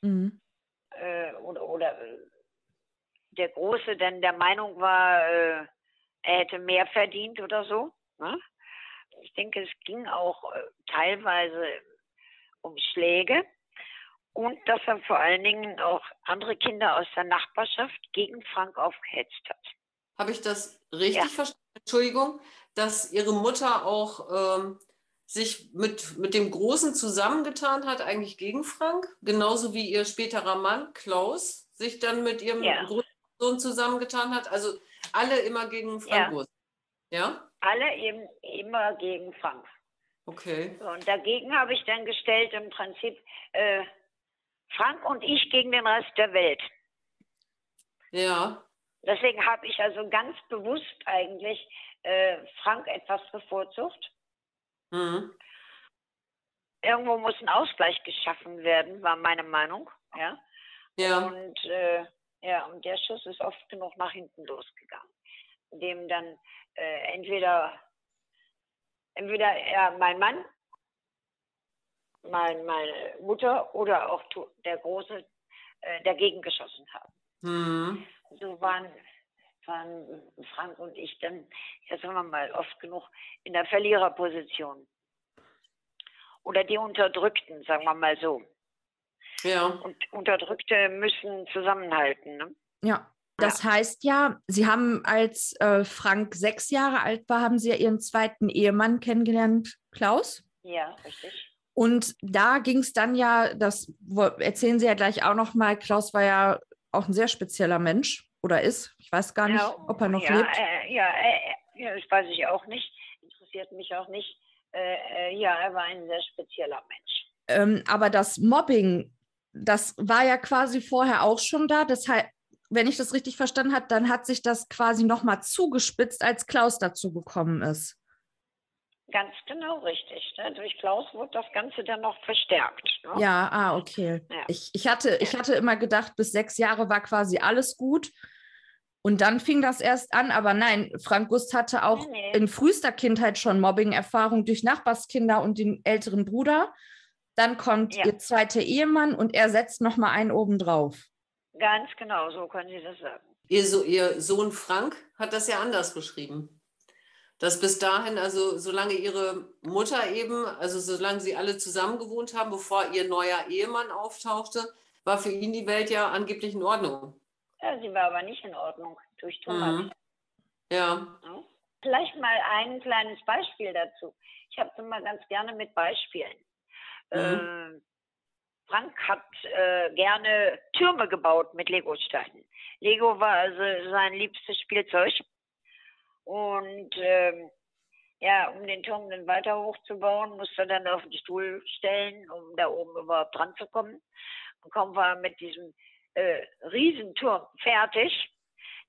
Mhm. Äh, oder, oder äh, der Große denn der Meinung war, äh, er hätte mehr verdient oder so. Ne? Ich denke, es ging auch äh, teilweise um Schläge und dass er vor allen Dingen auch andere Kinder aus der Nachbarschaft gegen Frank aufgehetzt hat. Habe ich das richtig ja. verstanden? Entschuldigung, dass Ihre Mutter auch ähm, sich mit, mit dem Großen zusammengetan hat, eigentlich gegen Frank, genauso wie ihr späterer Mann Klaus sich dann mit ihrem ja. großen Sohn zusammengetan hat. Also alle immer gegen Frank ja. Ja? Alle eben immer gegen Frank. Okay. So, und dagegen habe ich dann gestellt im Prinzip äh, Frank und ich gegen den Rest der Welt. Ja. Deswegen habe ich also ganz bewusst eigentlich äh, Frank etwas bevorzugt. Mhm. Irgendwo muss ein Ausgleich geschaffen werden, war meine Meinung. Ja. ja. Und äh, Ja, und der Schuss ist oft genug nach hinten losgegangen, indem dann äh, entweder entweder er, mein Mann, mein, meine Mutter oder auch der Große äh, dagegen geschossen haben. Mhm. So waren, waren Frank und ich dann, ja sagen wir mal, oft genug in der Verliererposition. Oder die Unterdrückten, sagen wir mal so. Ja. Und Unterdrückte müssen zusammenhalten. Ne? Ja. Das ja. heißt ja, Sie haben, als äh, Frank sechs Jahre alt war, haben Sie ja Ihren zweiten Ehemann kennengelernt, Klaus. Ja, richtig. Und da ging es dann ja, das erzählen Sie ja gleich auch noch mal, Klaus war ja auch ein sehr spezieller Mensch oder ist. Ich weiß gar nicht, ja, ob er noch ja, lebt. Äh, ja, äh, ja, das weiß ich auch nicht. Interessiert mich auch nicht. Äh, äh ja, er war ein sehr spezieller Mensch. Ähm, aber das Mobbing, das war ja quasi vorher auch schon da. Deshalb, wenn ich das richtig verstanden habe, dann hat sich das quasi nochmal zugespitzt, als Klaus dazu gekommen ist. Ganz genau richtig. Ne? Durch Klaus wurde das Ganze dann noch verstärkt. Ne? Ja, ah, okay. Ja. Ich, ich, hatte, ich hatte immer gedacht, bis sechs Jahre war quasi alles gut. Und dann fing das erst an, aber nein, Frank Gust hatte auch nee, in frühester Kindheit schon Mobbing-Erfahrung durch Nachbarskinder und den älteren Bruder. Dann kommt ja. ihr zweiter Ehemann und er setzt nochmal einen obendrauf. Ganz genau, so können Sie das sagen. Ihr, so, ihr Sohn Frank hat das ja anders beschrieben. Dass bis dahin, also solange ihre Mutter eben, also solange sie alle zusammen gewohnt haben, bevor ihr neuer Ehemann auftauchte, war für ihn die Welt ja angeblich in Ordnung. Ja, sie war aber nicht in Ordnung durch Thomas. Mhm. Ja. ja. Vielleicht mal ein kleines Beispiel dazu. Ich habe es immer ganz gerne mit Beispielen. Mhm. Äh, Frank hat äh, gerne Türme gebaut mit Lego-Steinen. Lego war also sein liebstes Spielzeug. Und ähm, ja, um den Turm dann weiter hochzubauen, musste er dann auf den Stuhl stellen, um da oben überhaupt dran zu kommen. Und kaum war er mit diesem äh, Riesenturm fertig,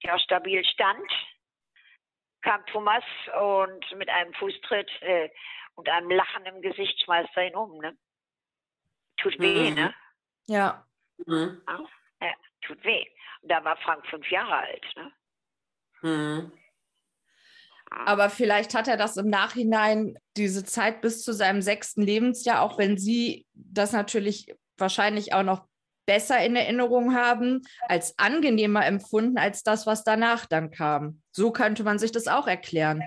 der stabil stand, kam Thomas und mit einem Fußtritt äh, und einem Lachen im Gesicht schmeißt er ihn um. Ne? Tut weh, mhm. ne? Ja. Mhm. ja. Tut weh. Und da war Frank fünf Jahre alt. Ne? Mhm. Aber vielleicht hat er das im Nachhinein, diese Zeit bis zu seinem sechsten Lebensjahr, auch wenn Sie das natürlich wahrscheinlich auch noch besser in Erinnerung haben, als angenehmer empfunden als das, was danach dann kam. So könnte man sich das auch erklären.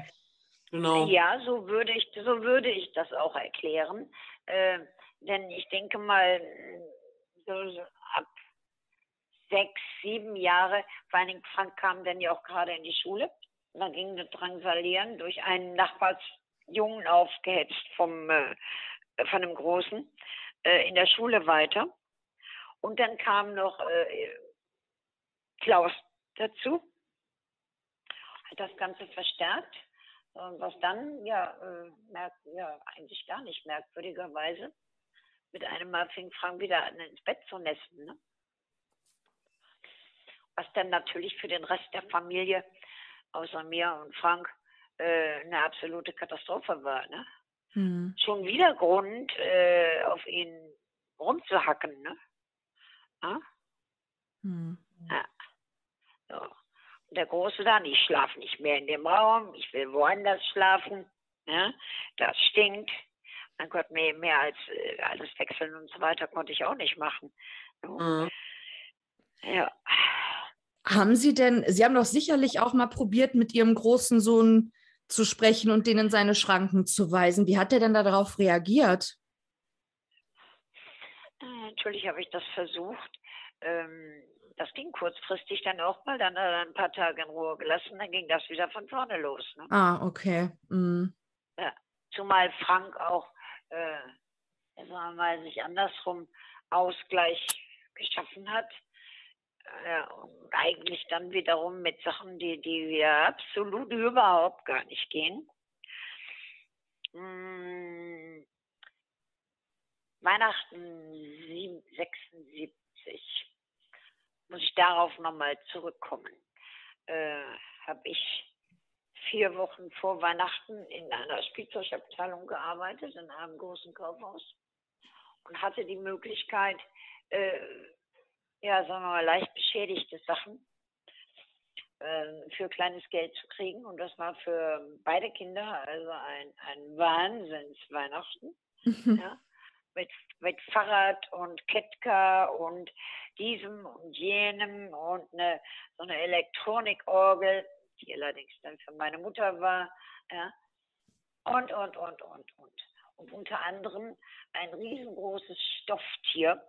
Genau. Ja, so würde ich, so würde ich das auch erklären. Äh, denn ich denke mal, so ab sechs, sieben Jahre, vor allen Dingen Frank kam dann ja auch gerade in die Schule. Und dann ging das Drangsalieren durch einen Nachbarsjungen aufgehetzt vom, äh, von dem Großen äh, in der Schule weiter. Und dann kam noch äh, Klaus dazu, hat das Ganze verstärkt. was dann, ja, äh, merkt, ja, eigentlich gar nicht merkwürdigerweise, mit einem Mal fing Frank wieder an, ins Bett zu nesten. Ne? Was dann natürlich für den Rest der Familie außer mir und Frank äh, eine absolute Katastrophe war. Ne? Mhm. Schon wieder Grund, äh, auf ihn rumzuhacken. Ne? Ja? Mhm. ja. So. Der Große dann, ich schlafe nicht mehr in dem Raum, ich will woanders schlafen. Ja? Das stinkt. Mein Gott, mehr, mehr als äh, alles wechseln und so weiter konnte ich auch nicht machen. Mhm. Ja. Haben Sie denn, Sie haben doch sicherlich auch mal probiert, mit Ihrem großen Sohn zu sprechen und den in seine Schranken zu weisen. Wie hat er denn darauf reagiert? Natürlich habe ich das versucht. Ähm, das ging kurzfristig dann auch mal, dann hat er ein paar Tage in Ruhe gelassen, dann ging das wieder von vorne los. Ne? Ah, okay. Mhm. Ja, zumal Frank auch, äh, sagen wir mal, sich andersrum Ausgleich geschaffen hat ja, und eigentlich dann wiederum mit Sachen, die, die wir absolut überhaupt gar nicht gehen. Hm, Weihnachten 76 muss ich darauf nochmal zurückkommen. Äh, Habe ich vier Wochen vor Weihnachten in einer Spielzeugabteilung gearbeitet, in einem großen Kaufhaus und hatte die Möglichkeit, äh, ja, sagen wir mal, leicht beschädigte Sachen äh, für kleines Geld zu kriegen. Und das war für beide Kinder also ein, ein Wahnsinns-Weihnachten. ja, mit, mit Fahrrad und Ketka und diesem und jenem und eine, so eine Elektronikorgel, die allerdings dann für meine Mutter war. Ja, und, und, und, und, und. Und unter anderem ein riesengroßes Stofftier,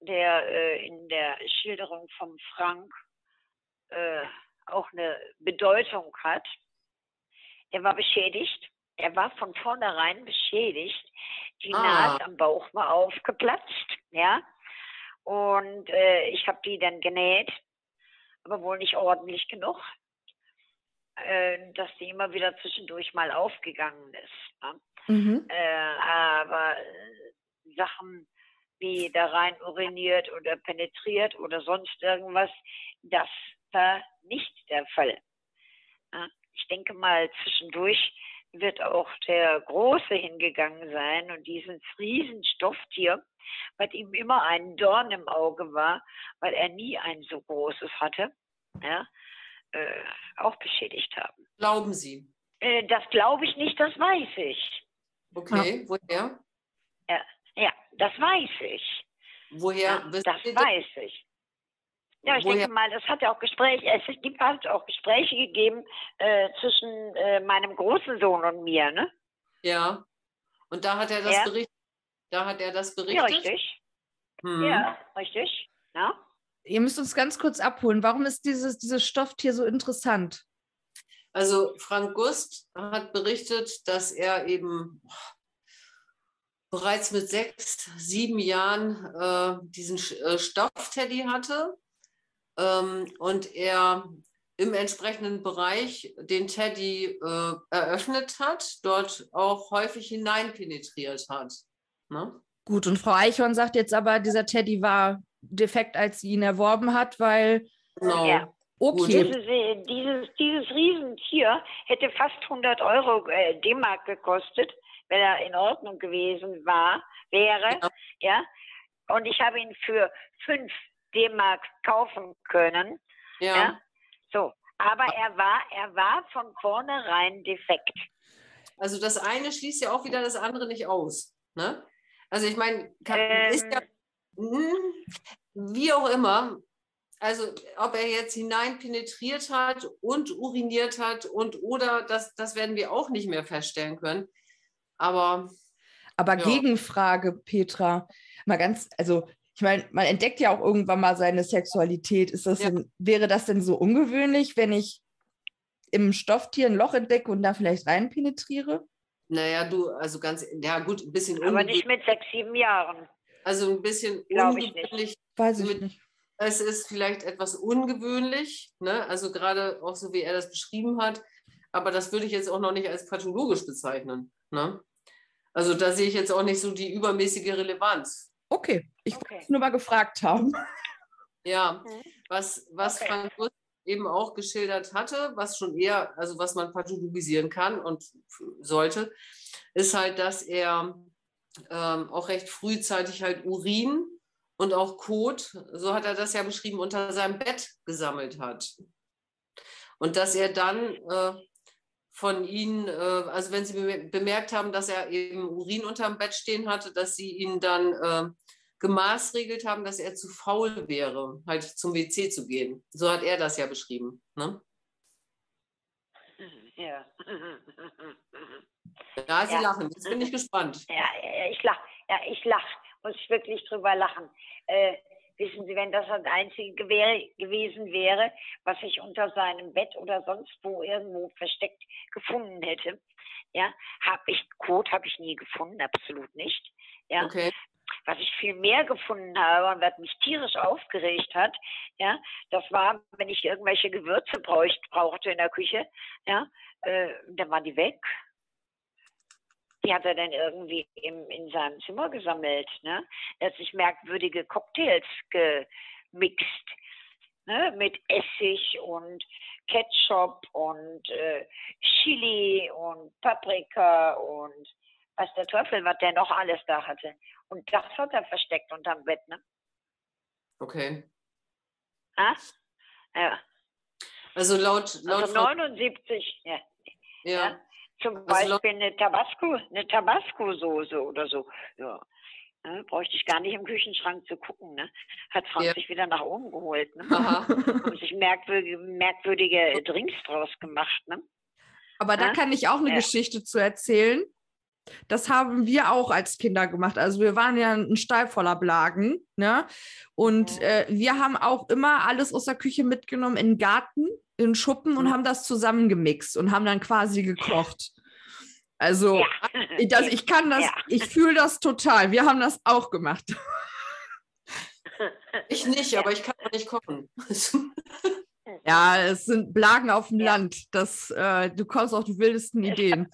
der äh, in der Schilderung vom Frank äh, auch eine Bedeutung hat. Er war beschädigt. Er war von vornherein beschädigt. Die ah. Naht am Bauch war aufgeplatzt, ja. Und äh, ich habe die dann genäht, aber wohl nicht ordentlich genug, äh, dass die immer wieder zwischendurch mal aufgegangen ist. Ne? Mhm. Äh, aber äh, Sachen wie da rein uriniert oder penetriert oder sonst irgendwas, das war nicht der Fall. Ich denke mal, zwischendurch wird auch der Große hingegangen sein und dieses Riesenstofftier, was ihm immer ein Dorn im Auge war, weil er nie ein so großes hatte, ja, äh, auch beschädigt haben. Glauben Sie? Äh, das glaube ich nicht, das weiß ich. Okay, ja. woher? Ja, ja, das weiß ich. Woher? Ja, das weiß ich. Ja, ich Woher? denke mal, es hat ja auch Gespräche, es gibt halt auch Gespräche gegeben äh, zwischen äh, meinem großen Sohn und mir, ne? Ja. Und da hat er das ja. berichtet. Da hat er das berichtet. Ja, richtig. Hm. Ja, richtig. Ja. Ihr müsst uns ganz kurz abholen. Warum ist dieses, dieses Stofftier so interessant? Also Frank Gust hat berichtet, dass er eben bereits mit sechs, sieben Jahren äh, diesen äh, Stoffteddy hatte ähm, und er im entsprechenden Bereich den Teddy äh, eröffnet hat, dort auch häufig hineinpenetriert hat. Ne? Gut, und Frau Eichhorn sagt jetzt aber, dieser Teddy war defekt, als sie ihn erworben hat, weil. Genau. Ja. Okay. Dieses, dieses, dieses Riesentier hätte fast 100 Euro äh, D-Mark gekostet, wenn er in Ordnung gewesen war, wäre. Ja. ja. Und ich habe ihn für fünf D-Mark kaufen können. Ja. ja. So, aber er war, er war von vornherein defekt. Also das eine schließt ja auch wieder das andere nicht aus. Ne? Also ich meine, ähm, ist ja, hm, wie auch immer, also ob er jetzt hinein penetriert hat und uriniert hat und oder das, das werden wir auch nicht mehr feststellen können. Aber aber ja. Gegenfrage, Petra, mal ganz, also ich meine, man entdeckt ja auch irgendwann mal seine Sexualität. Ist das ja. denn, wäre das denn so ungewöhnlich, wenn ich im Stofftier ein Loch entdecke und da vielleicht rein penetriere? Naja, du, also ganz, ja gut, ein bisschen Aber nicht mit sechs, sieben Jahren. Also ein bisschen Glaube ungewöhnlich. Weiß ich nicht. Es ist vielleicht etwas ungewöhnlich, ne? also gerade auch so, wie er das beschrieben hat. Aber das würde ich jetzt auch noch nicht als pathologisch bezeichnen. Ne? Also da sehe ich jetzt auch nicht so die übermäßige Relevanz. Okay, ich okay. wollte nur mal gefragt haben. Ja, mhm. was, was okay. Frank Gust eben auch geschildert hatte, was schon eher, also was man pathologisieren kann und sollte, ist halt, dass er ähm, auch recht frühzeitig halt Urin und auch Kot, so hat er das ja beschrieben, unter seinem Bett gesammelt hat. Und dass er dann äh, von ihnen, äh, also wenn sie bemerkt haben, dass er eben Urin unterm Bett stehen hatte, dass sie ihn dann äh, gemaßregelt haben, dass er zu faul wäre, halt zum WC zu gehen. So hat er das ja beschrieben. Ne? Ja. Ja, Sie ja. lachen. Jetzt bin ich gespannt. Ja, ich lache. Ja, ich lache. Muss ich wirklich drüber lachen. Äh, Wissen Sie, wenn das das Einzige gewesen wäre, was ich unter seinem Bett oder sonst wo irgendwo versteckt gefunden hätte, ja, habe ich, Kot habe ich nie gefunden, absolut nicht. Ja. Okay. Was ich viel mehr gefunden habe und was mich tierisch aufgeregt hat, ja, das war, wenn ich irgendwelche Gewürze brauchte in der Küche, ja, äh, dann waren die weg die hat er dann irgendwie im, in seinem Zimmer gesammelt. Ne? Er hat sich merkwürdige Cocktails gemixt. Ne? Mit Essig und Ketchup und äh, Chili und Paprika und was der Teufel, was der noch alles da hatte. Und das hat er versteckt unterm Bett. Ne? Okay. Ah? Ja. Also laut, laut Also 79, ja. ja. ja. Zum Also Beispiel eine Tabasco, eine Tabasco-Soße oder so. Ja. Ne, bräuchte ich gar nicht im Küchenschrank zu gucken. Ne? Hat Frank Ja. sich wieder nach oben geholt. Ne? Haben sich merkwürdige, merkwürdige Drinks draus gemacht. Ne? Aber da Ja? kann ich auch eine Ja. Geschichte zu erzählen. Das haben wir auch als Kinder gemacht. Also wir waren ja ein Stall voller Blagen, ne? Und äh, wir haben auch immer alles aus der Küche mitgenommen in den Garten, in Schuppen und Mhm. haben das zusammengemixt und haben dann quasi gekocht. Also Ja. ich, das, ich kann das, Ja. ich fühle das total. Wir haben das auch gemacht. Ich nicht, aber ich kann auch nicht kochen. Ja, es sind Blagen auf dem Ja. Land. Das, äh, du kommst auf die wildesten Ideen.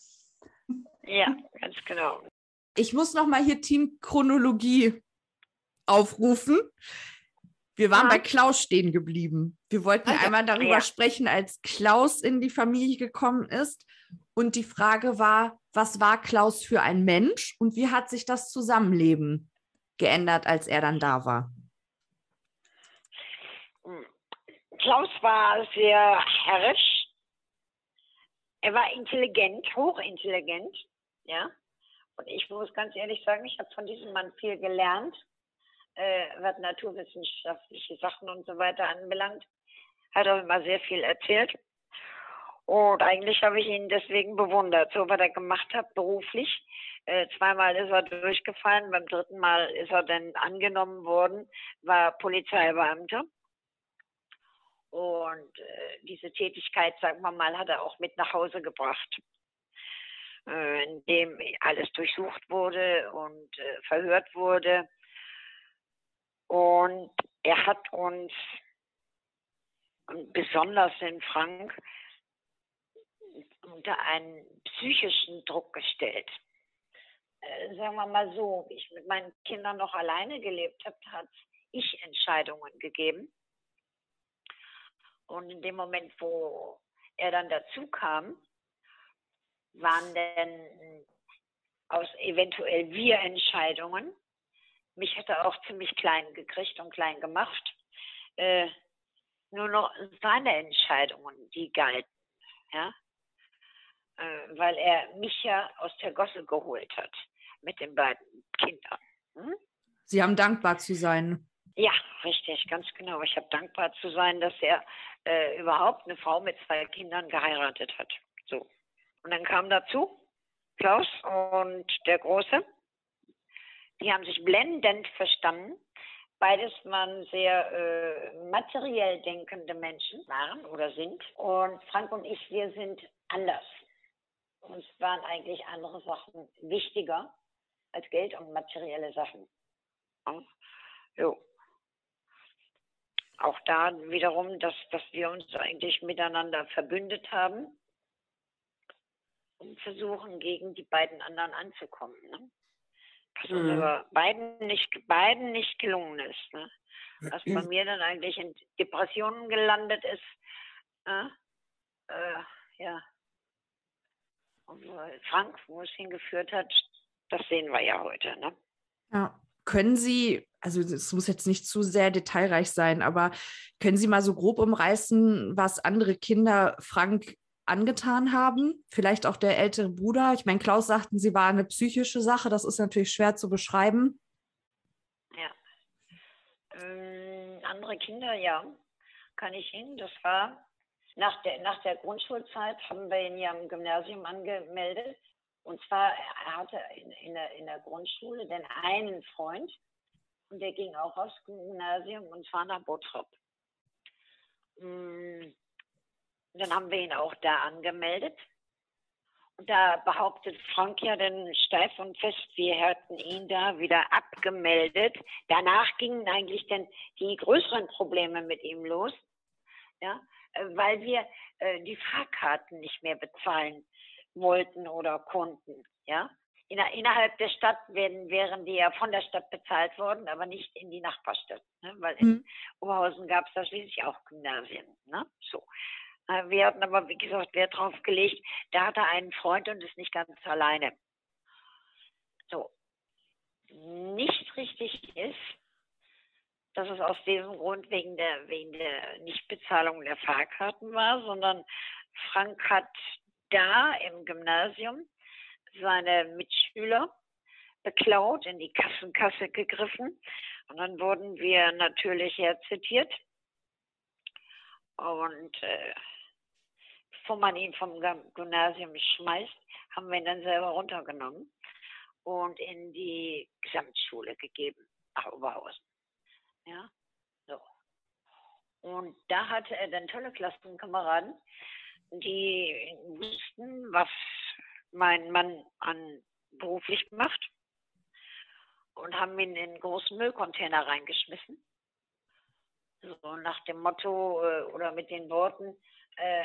ja, ganz genau. ich muss noch mal hier Team Chronologie aufrufen. Wir waren Ja. bei Klaus stehen geblieben. Wir wollten ja. einmal darüber Ja. sprechen, als Klaus in die Familie gekommen ist. Und die Frage war, was war Klaus für ein Mensch und wie hat sich das Zusammenleben geändert, als er dann da war? Klaus war sehr herrisch. Er war intelligent, hochintelligent, ja. Und ich muss ganz ehrlich sagen, ich habe von diesem Mann viel gelernt, äh, was naturwissenschaftliche Sachen und so weiter anbelangt. Hat auch immer sehr viel erzählt. Und eigentlich habe ich ihn deswegen bewundert, so was er gemacht hat beruflich. Äh, zweimal ist er durchgefallen, beim dritten Mal ist er dann angenommen worden, war Polizeibeamter. Und äh, diese Tätigkeit, sagen wir mal, hat er auch mit nach Hause gebracht, äh, indem alles durchsucht wurde und äh, verhört wurde. Und er hat uns besonders in Frank unter einen psychischen Druck gestellt. Äh, sagen wir mal so, ich mit meinen Kindern noch alleine gelebt habe, hat ich Entscheidungen gegeben. Und in dem Moment, wo er dann dazu kam, waren dann aus eventuell wir Entscheidungen. Mich hat er auch ziemlich klein gekriegt und klein gemacht. Äh, nur noch seine Entscheidungen, die galten. Ja? Äh, weil er mich ja aus der Gosse geholt hat mit den beiden Kindern. Hm? Sie haben dankbar zu sein. Ja, richtig, ganz genau. Ich habe dankbar zu sein, dass er äh, überhaupt eine Frau mit zwei Kindern geheiratet hat. So. Und dann kam dazu Klaus und der Große. Die haben sich blendend verstanden. Beides waren sehr äh, materiell denkende Menschen, waren oder sind. Und Frank und ich, wir sind anders. Uns waren eigentlich andere Sachen wichtiger als Geld und materielle Sachen. Ja. Auch da wiederum, dass, dass wir uns eigentlich miteinander verbündet haben und versuchen, gegen die beiden anderen anzukommen. Ne? Was uns Mhm. aber beiden nicht, beiden nicht gelungen ist. Ne? Was bei mir dann eigentlich in Depressionen gelandet ist. Äh, äh, ja. Und Frank, wo es hingeführt hat, das sehen wir ja heute. Ne? Ja. Können Sie, also es muss jetzt nicht zu sehr detailreich sein, aber können Sie mal so grob umreißen, was andere Kinder Frank angetan haben? Vielleicht auch der ältere Bruder. Ich meine, Klaus sagten, sie war eine psychische Sache. Das ist natürlich schwer zu beschreiben. Ja. Ähm, andere Kinder, ja, kann ich Ihnen. Das war nach der, nach der Grundschulzeit, haben wir ihn ja im Gymnasium angemeldet. Und zwar, er hatte in, in, der, in der Grundschule den einen Freund und der ging auch aufs Gymnasium und zwar nach Bottrop. Mm, Dann haben wir ihn auch da angemeldet. Und da behauptet Frank ja dann steif und fest, wir hätten ihn da wieder abgemeldet. Danach gingen eigentlich dann die größeren Probleme mit ihm los, ja, weil wir äh, die Fahrkarten nicht mehr bezahlen wollten oder konnten, ja. Inner, innerhalb der Stadt werden, wären die ja von der Stadt bezahlt worden, aber nicht in die Nachbarstadt, ne? weil in Mhm. Oberhausen gab es da schließlich auch Gymnasien, ne? So. Äh, Wir hatten aber, wie gesagt, Wert drauf gelegt, da hat er einen Freund und ist nicht ganz alleine. So. Nicht richtig ist, dass es aus diesem Grund wegen der, wegen der Nichtbezahlung der Fahrkarten war, sondern Frank hat da im Gymnasium seine Mitschüler beklaut, in die Kassenkasse gegriffen. Und dann wurden wir natürlich herzitiert. Und äh, bevor man ihn vom Gymnasium schmeißt, haben wir ihn dann selber runtergenommen und in die Gesamtschule gegeben, nach Oberhausen. Ja, so. Und da hatte er dann tolle Klassenkameraden, die wussten, was mein Mann an beruflich macht und haben ihn in einen großen Müllcontainer reingeschmissen. So nach dem Motto äh, oder mit den Worten, äh,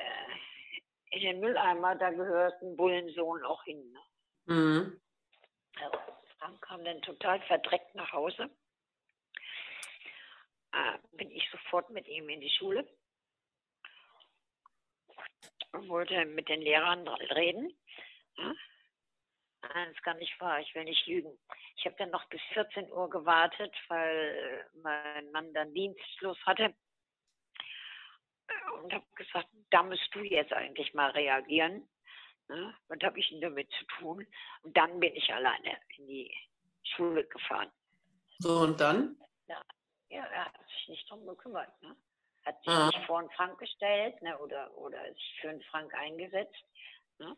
in den Mülleimer, da gehört ein Bullensohn auch hin. Ne? Mhm. Frank kam dann total verdreckt nach Hause. Äh, bin ich sofort mit ihm in die Schule und wollte mit den Lehrern reden. Ja? Nein, das kann nicht wahr, ich will nicht lügen. Ich habe dann noch bis 14 Uhr gewartet, weil mein Mann dann Dienstschluss hatte und habe gesagt, da musst du jetzt eigentlich mal reagieren. Ne? Was habe ich denn damit zu tun? Und dann bin ich alleine in die Schule gefahren. So, und dann? Ja, ja er hat sich nicht darum gekümmert. Ne? Hat sich ah. nicht vor einen Frank gestellt ne? oder, oder sich für einen Frank eingesetzt. Ne?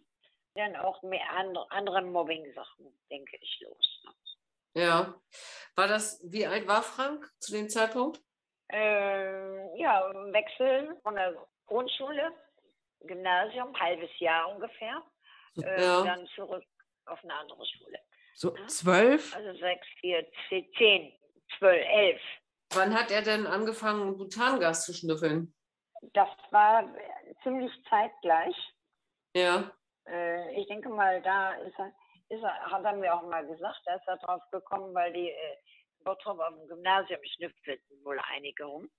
Dann auch mehr andere, andere Mobbing-Sachen, denke ich, los. Ne? Ja. War das, wie alt war Frank zu dem Zeitpunkt? Äh, ja, Wechsel von der Grundschule, Gymnasium, halbes Jahr ungefähr, äh, ja. dann zurück auf eine andere Schule. So ja? zwölf? Also sechs, vier, zehn, zwölf, elf. Wann hat er denn angefangen, Butangas zu schnüffeln? Das war ziemlich zeitgleich. Ja. Äh, ich denke mal, da ist er, ist er, hat er mir auch mal gesagt, da ist er drauf gekommen, weil die äh, Bottrop auf dem Gymnasium schnüffelten wohl einige rum.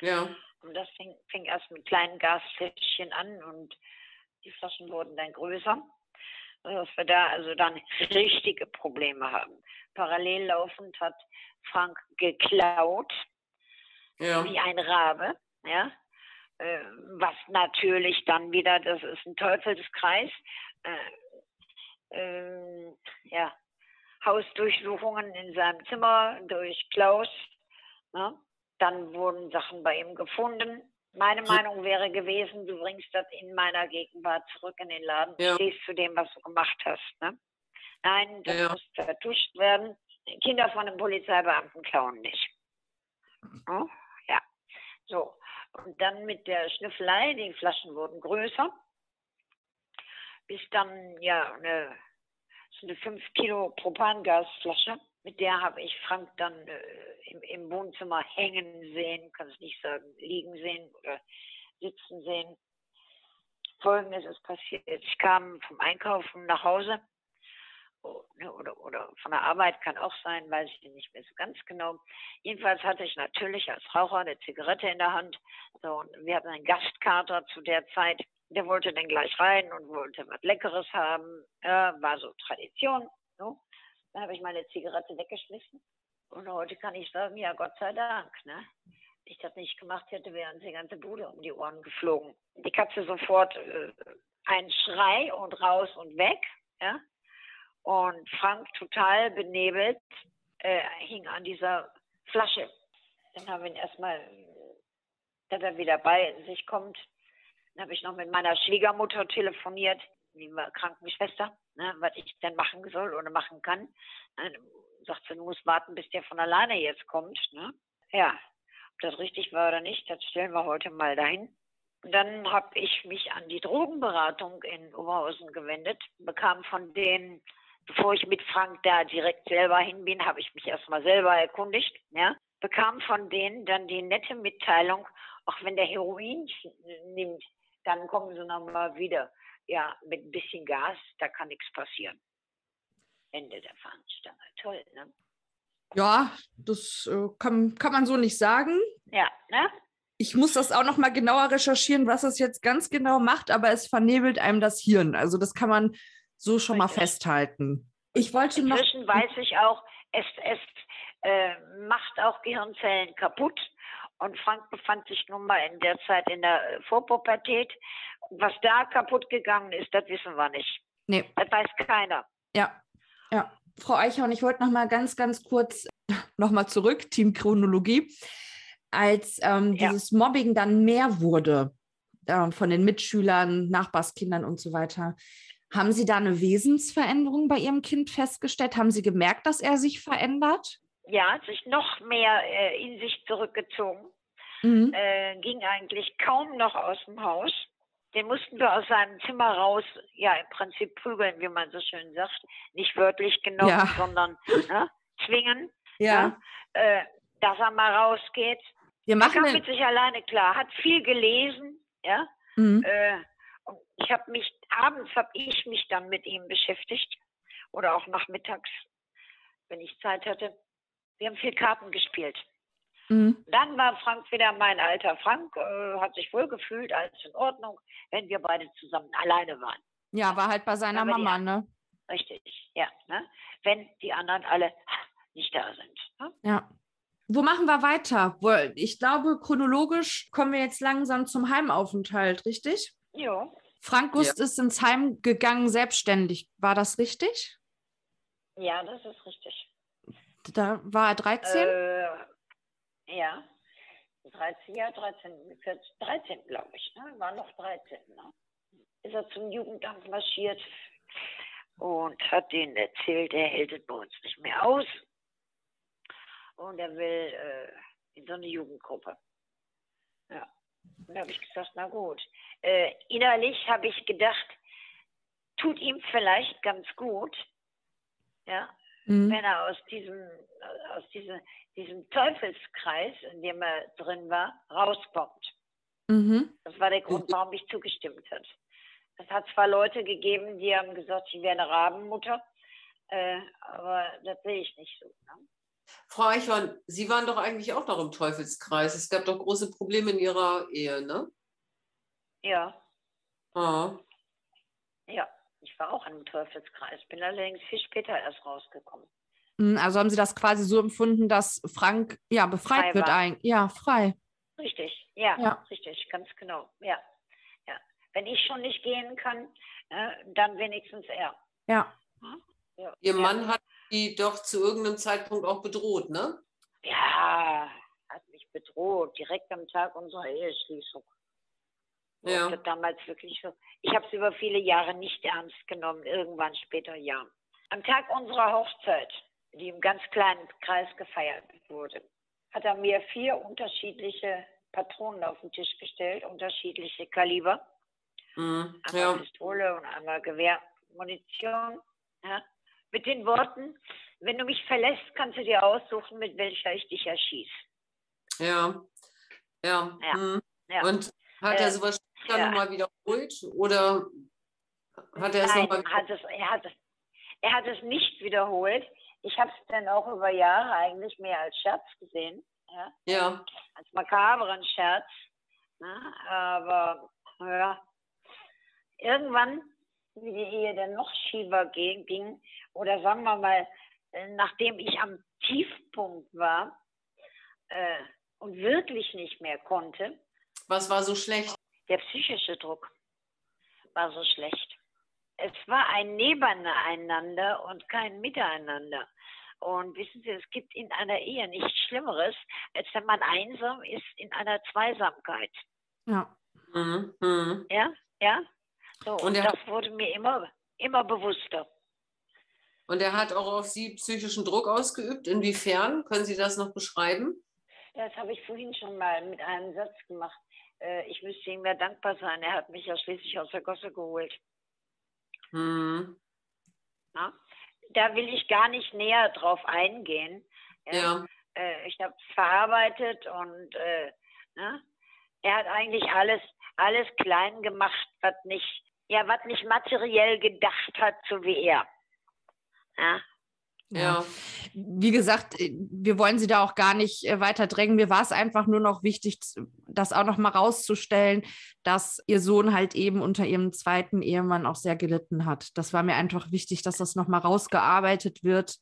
Ja. Und das fing, fing erst mit kleinen Gasfläschchen an und die Flaschen wurden dann größer. Dass wir da also dann richtige Probleme haben. Parallel laufend hat Frank geklaut, ja. wie ein Rabe, ja. Äh, was natürlich dann wieder, das ist ein Teufelskreis, äh, äh, ja, Hausdurchsuchungen in seinem Zimmer durch Klaus. Ne? Dann wurden Sachen bei ihm gefunden. Meine Meinung wäre gewesen, du bringst das in meiner Gegenwart zurück in den Laden, ja. stehst zu dem, was du gemacht hast. Ne? Nein, das ja. muss vertuscht werden. Kinder von einem Polizeibeamten klauen nicht. Oh, ja, so. Und dann mit der Schnüffelei, die Flaschen wurden größer, bis dann ja eine so eine 5 Kilo Propangasflasche. Mit der habe ich Frank dann äh, im, im, Wohnzimmer hängen sehen, kann es nicht sagen, liegen sehen oder sitzen sehen. Folgendes ist passiert. Ich kam vom Einkaufen nach Hause oh, ne, oder, oder von der Arbeit kann auch sein, weiß ich nicht mehr so ganz genau. Jedenfalls hatte ich natürlich als Raucher eine Zigarette in der Hand. So, und wir hatten einen Gastkater zu der Zeit der wollte dann gleich rein und wollte was Leckeres haben. Ja, war so Tradition. So. Dann habe ich meine Zigarette weggeschmissen. Und heute kann ich sagen, ja, Gott sei Dank. Ne? ich das nicht gemacht hätte, wäre uns die ganze Bude um die Ohren geflogen. Die Katze sofort äh, ein Schrei und raus und weg. Ja? Und Frank total benebelt äh, hing an dieser Flasche. Dann haben wir ihn erstmal, dass er wieder bei sich kommt, dann habe ich noch mit meiner Schwiegermutter telefoniert, die Krankenschwester, ne, was ich denn machen soll oder machen kann. Dann sagt sie, du musst warten, bis der von alleine jetzt kommt. Ne? Ja, ob das richtig war oder nicht, das stellen wir heute mal dahin. Dann habe ich mich an die Drogenberatung in Oberhausen gewendet, bekam von denen, bevor ich mit Frank da direkt selber hin bin, habe ich mich erstmal selber erkundigt, ja, bekam von denen dann die nette Mitteilung, auch wenn der Heroin nimmt, dann kommen sie nochmal wieder. Ja, mit ein bisschen Gas, da kann nichts passieren. Ende der Fahnenstange. Toll, ne? Ja, das äh, kann, kann man so nicht sagen. Ja, ne? Ich muss das auch noch mal genauer recherchieren, was es jetzt ganz genau macht, aber es vernebelt einem das Hirn. Also das kann man so schon mal festhalten. Ich wollte Inzwischen noch. weiß ich auch, es, es äh, macht auch Gehirnzellen kaputt. Und Frank befand sich nun mal in der Zeit in der Vorpubertät. Was da kaputt gegangen ist, das wissen wir nicht. Nee. Das weiß keiner. Ja, ja. Frau Eichhorn, ich wollte noch mal ganz, ganz kurz noch mal zurück, Team Chronologie. Als ähm, Ja. dieses Mobbing dann mehr wurde äh, von den Mitschülern, Nachbarskindern und so weiter, haben Sie da eine Wesensveränderung bei Ihrem Kind festgestellt? Haben Sie gemerkt, dass er sich verändert? Ja, sich noch mehr äh, in sich zurückgezogen. Mhm. Äh, ging eigentlich kaum noch aus dem Haus. Den mussten wir aus seinem Zimmer raus, ja, im Prinzip prügeln, wie man so schön sagt. Nicht wörtlich genommen, Ja. sondern ne, zwingen, Ja, äh, dass er mal rausgeht. wir Er machen kam den, mit sich alleine klar, hat viel gelesen, ja. Mhm. Äh, und ich habe mich, abends habe ich mich dann mit ihm beschäftigt. Oder auch nachmittags, wenn ich Zeit hatte. Wir haben viel Karten gespielt. Mhm. Dann war Frank wieder mein alter Frank, äh, hat sich wohl gefühlt, alles in Ordnung, wenn wir beide zusammen alleine waren. Ja, war halt bei seiner Aber die- Mama, ne? Richtig, ja. Ne? Wenn die anderen alle nicht da sind. Ne? Ja. Wo machen wir weiter? Wo, ich glaube, chronologisch kommen wir jetzt langsam zum Heimaufenthalt, richtig? Jo, Frank Gust ist ins Heim gegangen, selbstständig. War das richtig? ja, das ist richtig. Da war er 13? Äh, ja, 13, ja, 13, 14, 13 glaube ich, ne? war noch 13. Ne? Ist er zum Jugendamt marschiert und hat denen erzählt, er hält es bei uns nicht mehr aus. Und er will äh, in so eine Jugendgruppe. Ja. Und da habe ich gesagt, na gut. Äh, innerlich habe ich gedacht, tut ihm vielleicht ganz gut, ja, Mhm. wenn er aus diesem, aus diesem, diesem Teufelskreis, in dem er drin war, rauskommt. Mhm. Das war der Grund, warum ich zugestimmt habe. Es hat zwar Leute gegeben, die haben gesagt, ich wäre eine Rabenmutter, äh, aber das sehe ich nicht so. Ne? Frau Eichhorn, Sie waren doch eigentlich auch noch im Teufelskreis. Es gab doch große Probleme in Ihrer Ehe, ne? Ja, Ah. ja. Ich war auch im Teufelskreis, bin allerdings viel später erst rausgekommen. Mhm, Also haben Sie das quasi so empfunden, dass Frank ja befreit Frei wird war. eigentlich. Ja, frei. Richtig, ja, Ja. richtig, ganz genau. Ja, ja. Wenn ich schon nicht gehen kann, äh, dann wenigstens er. Ja. Ja, Ihr ja. Mann hat Sie doch zu irgendeinem Zeitpunkt auch bedroht, ne? Ja, hat mich bedroht, direkt am Tag unserer Eheschließung. Ja. Das damals wirklich so. Ich habe es über viele Jahre nicht ernst genommen, irgendwann später ja. Am Tag unserer Hochzeit, die im ganz kleinen Kreis gefeiert wurde, hat er mir vier unterschiedliche Patronen auf den Tisch gestellt, unterschiedliche Kaliber. Mhm. Einmal Ja. Pistole und einmal Gewehrmunition. Ja, mit den Worten, wenn du mich verlässt, kannst du dir aussuchen, mit welcher ich dich erschieße. Ja. Ja. Ja. Mhm. Ja. Und hat Äh, er sowas dann ja. nochmal wiederholt? Oder hat er es nochmal hat es, er, hat es, er hat es nicht wiederholt. Ich habe es dann auch über Jahre eigentlich mehr als Scherz gesehen. Ja? Ja. Als makaberen Scherz. Ne? Aber ja, irgendwann, wie die Ehe dann noch schiefer ging, ging, oder sagen wir mal, äh, nachdem ich am Tiefpunkt war äh, und wirklich nicht mehr konnte, Was war so schlecht? Der psychische Druck war so schlecht. Es war ein Nebeneinander und kein Miteinander. Und wissen Sie, es gibt in einer Ehe nichts Schlimmeres, als wenn man einsam ist in einer Zweisamkeit. Ja. Mhm. Mhm. Ja, ja. So, Und und das wurde mir immer, immer bewusster. Und er hat auch auf Sie psychischen Druck ausgeübt. Inwiefern? Können Sie das noch beschreiben? Das habe ich vorhin schon mal mit einem Satz gemacht. Äh, Ich müsste ihm ja dankbar sein. Er hat mich ja schließlich aus der Gosse geholt. Mhm. Ja? Da will ich gar nicht näher drauf eingehen. Ja. Äh, ich habe es verarbeitet und äh, ne? er hat eigentlich alles, alles klein gemacht, was nicht, ja, was nicht materiell gedacht hat, so wie er. Ja? Ja. Wie gesagt, äh, wir wollen Sie da auch gar nicht äh, weiter drängen. Mir war es einfach nur noch wichtig, das auch noch mal rauszustellen, dass Ihr Sohn halt eben unter Ihrem zweiten Ehemann auch sehr gelitten hat. Das war mir einfach wichtig, dass das noch mal rausgearbeitet wird.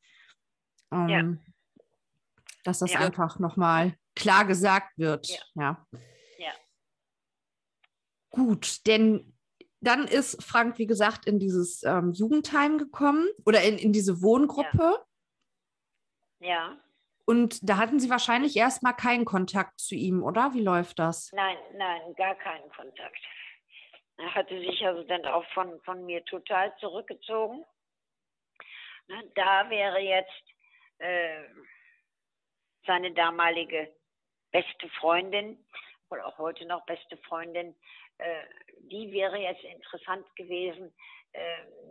Ähm, dass das Ja. einfach nochmal klar gesagt wird. Ja. ja. Ja. Gut, denn dann ist Frank, wie gesagt, in dieses ähm, Jugendheim gekommen oder in, in diese Wohngruppe. Ja. Und da hatten Sie wahrscheinlich erstmal keinen Kontakt zu ihm, oder? Wie läuft das? Nein, nein, gar keinen Kontakt. Er hatte sich also dann auch von, von mir total zurückgezogen. Na, da wäre jetzt äh, seine damalige beste Freundin, oder auch heute noch beste Freundin, äh, die wäre jetzt interessant gewesen, äh,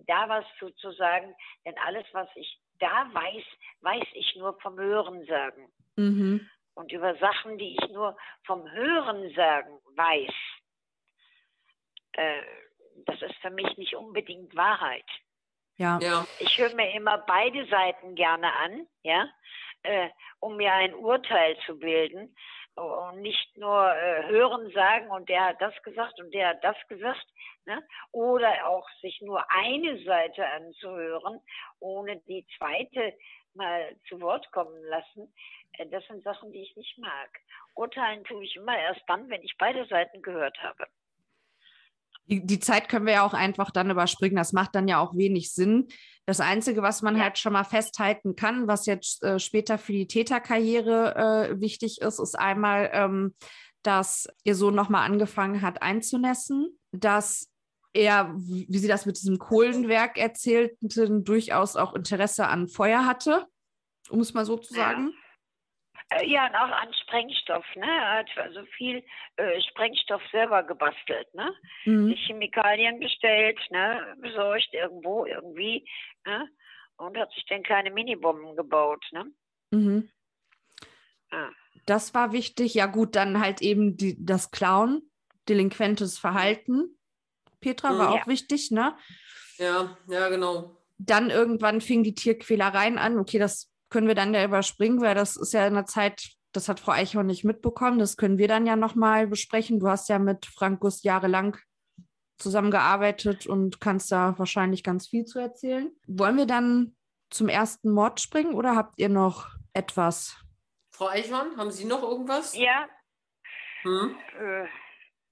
da was zuzusagen, denn alles, was ich da weiß, weiß ich nur vom Hörensagen. Mhm. Und über Sachen, die ich nur vom Hörensagen weiß, äh, das ist für mich nicht unbedingt Wahrheit. Ja. Ja, Ich höre mir immer beide Seiten gerne an, ja, äh, um mir ein Urteil zu bilden und nicht nur äh, hören sagen und der hat das gesagt und der hat das gesagt, ne? oder auch sich nur eine Seite anzuhören, ohne die zweite mal zu Wort kommen lassen. Äh, das sind Sachen, die ich nicht mag. Urteilen tue ich immer erst dann, wenn ich beide Seiten gehört habe. Die, die Zeit können wir ja auch einfach dann überspringen. Das macht dann ja auch wenig Sinn. Das Einzige, was man Ja. halt schon mal festhalten kann, was jetzt äh, später für die Täterkarriere äh, wichtig ist, ist einmal, ähm, dass ihr Sohn nochmal angefangen hat einzunässen, dass er, wie Sie das mit diesem Kohlenwerk erzählten, durchaus auch Interesse an Feuer hatte, um es mal so zu sagen. Äh, Ja, und auch an Sprengstoff. Ne? Er hat also viel äh, Sprengstoff selber gebastelt. Ne? Mhm. Die Chemikalien bestellt, ne? besorgt irgendwo, irgendwie. Ne? Und hat sich dann kleine Minibomben gebaut. Ne? Mhm. Ja. Das war wichtig. Ja, gut, dann halt eben die, das Klauen, delinquentes Verhalten. Petra war Ja. auch wichtig, ne? ja, ja, genau. Dann irgendwann fing die Tierquälereien an. Okay, das können wir dann ja überspringen, weil das ist ja in der Zeit, das hat Frau Eichhorn nicht mitbekommen. Das können wir dann ja nochmal besprechen. Du hast ja mit Frank Guss jahrelang zusammengearbeitet und kannst da wahrscheinlich ganz viel zu erzählen. Wollen wir dann zum ersten Mord springen oder habt ihr noch etwas? Frau Eichhorn, haben Sie noch irgendwas? Ja, Hm? äh,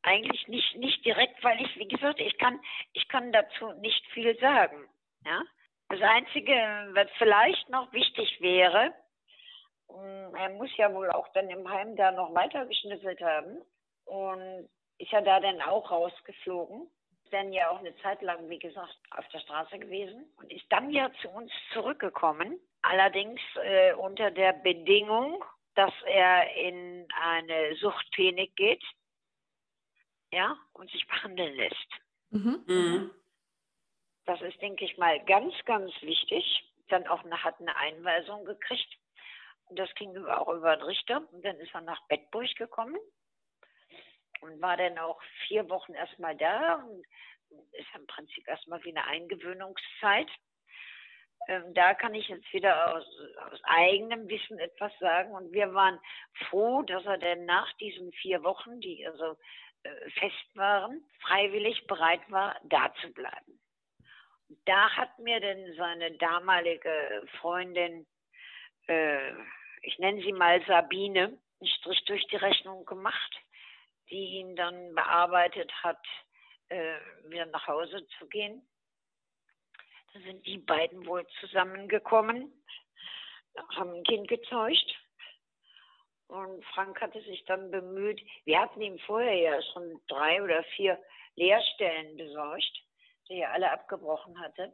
eigentlich nicht, nicht direkt, weil ich, wie gesagt, ich kann, ich kann dazu nicht viel sagen. Ja? Das Einzige, was vielleicht noch wichtig wäre, mh, er muss ja wohl auch dann im Heim da noch weiter geschnüffelt haben und ist ja da dann auch rausgeflogen. Ist dann ja auch eine Zeit lang, wie gesagt, auf der Straße gewesen und ist dann ja zu uns zurückgekommen. Allerdings äh, unter der Bedingung, dass er in eine Suchtklinik geht, ja, und sich behandeln lässt. Mhm. Mhm. Das ist, denke ich mal, ganz, ganz wichtig. Dann auch eine, hat eine Einweisung gekriegt. Das ging auch über den Richter. Und dann ist er nach Bettburg gekommen und war dann auch vier Wochen erstmal da und ist im Prinzip erstmal wie eine Eingewöhnungszeit. Ähm, da kann ich jetzt wieder aus, aus eigenem Wissen etwas sagen. Und wir waren froh, dass er dann nach diesen vier Wochen, die also äh, fest waren, freiwillig bereit war, da zu bleiben. Da hat mir denn seine damalige Freundin, äh, ich nenne sie mal Sabine, einen Strich durch die Rechnung gemacht, die ihn dann bearbeitet hat, äh, wieder nach Hause zu gehen. Da sind die beiden wohl zusammengekommen, haben ein Kind gezeugt. Und Frank hatte sich dann bemüht, wir hatten ihm vorher ja schon drei oder vier Lehrstellen besorgt, die er alle abgebrochen hatte.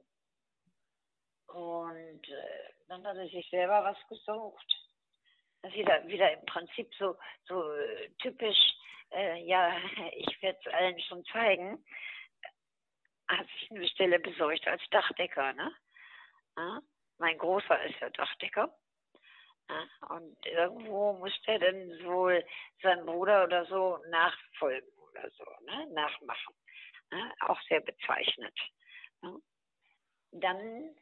Und äh, dann hat er sich selber was gesucht. Das wieder, wieder im Prinzip so, so äh, typisch, äh, ja, ich werde es allen schon zeigen, hat sich eine Stelle besorgt als Dachdecker. Ne? Ja? Mein Großer ist ja Dachdecker. Ja? Und irgendwo muss der dann wohl seinen Bruder oder so nachfolgen oder so, ne? nachmachen. Ne? Auch sehr bezeichnet. Ne? Dann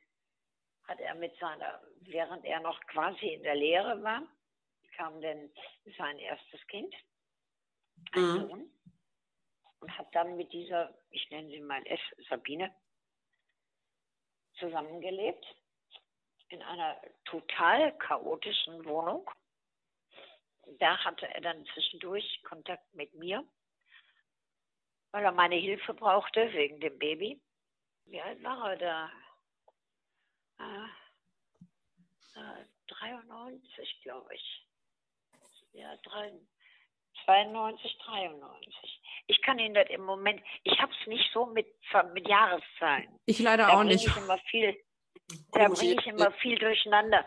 hat er mit seiner, während er noch quasi in der Lehre war, kam dann sein erstes Kind, ein Mhm. Sohn, und hat dann mit dieser, ich nenne sie mal S, Sabine, zusammengelebt in einer total chaotischen Wohnung. da hatte er dann zwischendurch Kontakt mit mir, weil er meine Hilfe brauchte wegen dem Baby. Wie alt war er da? Äh, äh, 93, glaube ich. Ja, 93. 92, 93. Ich kann Ihnen das im Moment, ich habe es nicht so mit, mit Jahreszahlen. Ich leider da auch nicht. Ich immer viel, da bringe ich immer viel durcheinander.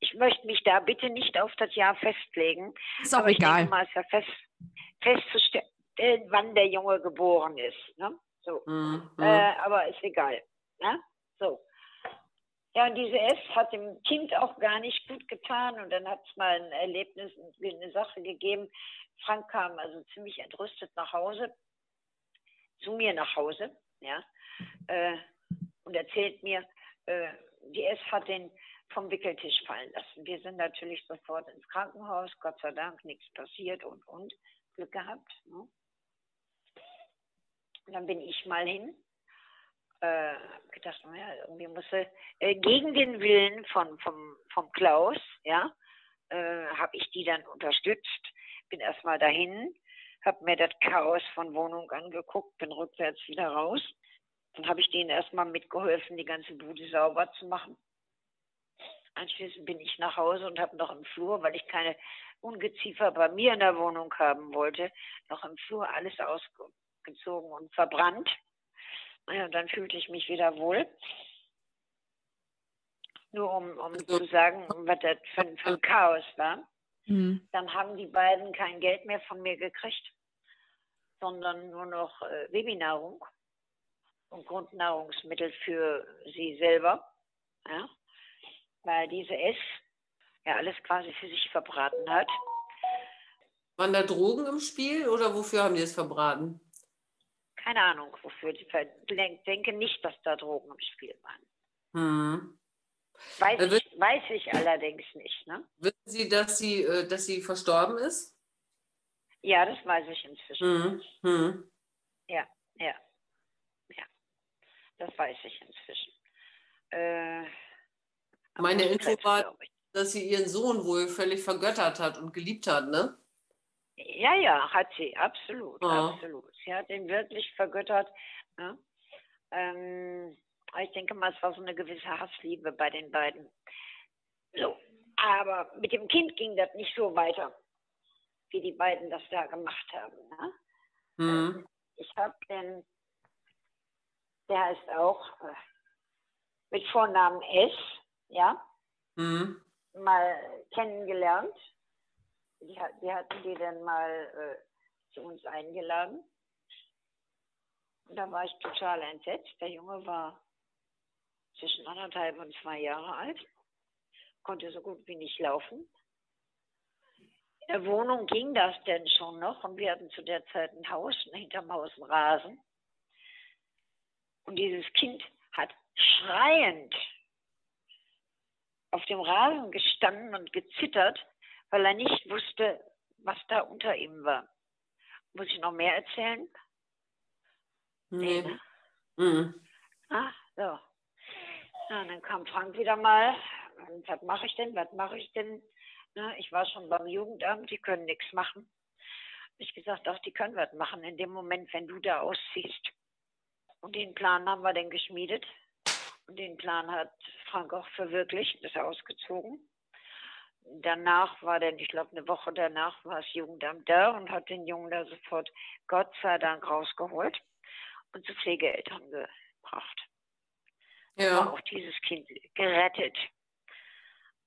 Ich möchte mich da bitte nicht auf das Jahr festlegen. Ist auch aber egal. Ich denke mal, ist ja fest, festzustellen, wann der Junge geboren ist. Ne? So. Mhm. Äh, aber ist egal. Ne? So. Ja, und diese S hat dem Kind auch gar nicht gut getan. Und dann hat es mal ein Erlebnis, eine Sache gegeben. Frank kam also ziemlich entrüstet nach Hause, zu mir nach Hause, ja, äh, und erzählt mir, äh, die S hat den vom Wickeltisch fallen lassen. Wir sind natürlich sofort ins Krankenhaus, Gott sei Dank, nichts passiert und, und, Glück gehabt. Ne? Und dann bin ich mal hin äh, gedacht, naja, irgendwie muss er, äh, gegen den Willen von, vom, vom Klaus, ja, äh, habe ich die dann unterstützt, bin erstmal dahin, habe mir das Chaos von Wohnung angeguckt, bin rückwärts wieder raus. Dann habe ich denen erstmal mitgeholfen, die ganze Bude sauber zu machen. Anschließend bin ich nach Hause und habe noch im Flur, weil ich keine Ungeziefer bei mir in der Wohnung haben wollte, noch im Flur alles ausgezogen und verbrannt. Ja, dann fühlte ich mich wieder wohl. Nur um, um zu sagen, was das für, für ein Chaos war. Mhm. Dann haben die beiden kein Geld mehr von mir gekriegt, sondern nur noch äh, Babynahrung und Grundnahrungsmittel für sie selber. Ja? Weil diese S ja alles quasi für sich verbraten hat. Waren da Drogen im Spiel oder wofür haben die es verbraten? Keine Ahnung, wofür. Ich denke nicht, dass da Drogen im Spiel waren. Hm. Weiß, Äh, ich, weiß ich allerdings nicht. Ne? Wissen Sie, dass sie, äh, dass sie verstorben ist? Ja, das weiß ich inzwischen. Hm. Hm. Ja, ja, ja. Das weiß ich inzwischen. Äh, Meine Info war-. Dass sie ihren Sohn wohl völlig vergöttert hat und geliebt hat, ne? Ja, ja, hat sie, absolut, Ja. absolut. Sie hat ihn wirklich vergöttert. Ne? Ähm, ich denke mal, es war so eine gewisse Hassliebe bei den beiden. So, aber mit dem Kind ging das nicht so weiter, wie die beiden das da gemacht haben. Ne? Hm. Ich habe den, der heißt auch äh, mit Vornamen S, ja, Hm. mal kennengelernt. Die hatten die dann mal äh, zu uns eingeladen. Und da war ich total entsetzt. Der Junge war zwischen anderthalb und zwei Jahre alt, konnte so gut wie nicht laufen. In der Wohnung ging das denn schon noch und wir hatten zu der Zeit ein Haus hinterm Haus einen Rasen. Und dieses Kind hat schreiend auf dem Rasen gestanden und gezittert, weil er nicht wusste, was da unter ihm war. Muss ich noch mehr erzählen? Nee. ne? Hm. Ah, so. Und dann kam Frank wieder mal. Und was mache ich denn? Was mache ich denn? Na, ich war schon beim Jugendamt, die können nichts machen. Ich gesagt, doch, die können was machen in dem Moment, wenn du da ausziehst. Und den Plan haben wir dann geschmiedet. Und den Plan hat Frank auch verwirklicht, ist ausgezogen. Danach war dann, ich glaube, eine Woche danach war das Jugendamt da und hat den Jungen da sofort Gott sei Dank rausgeholt und zu Pflegeeltern gebracht. War Ja. auch dieses Kind gerettet.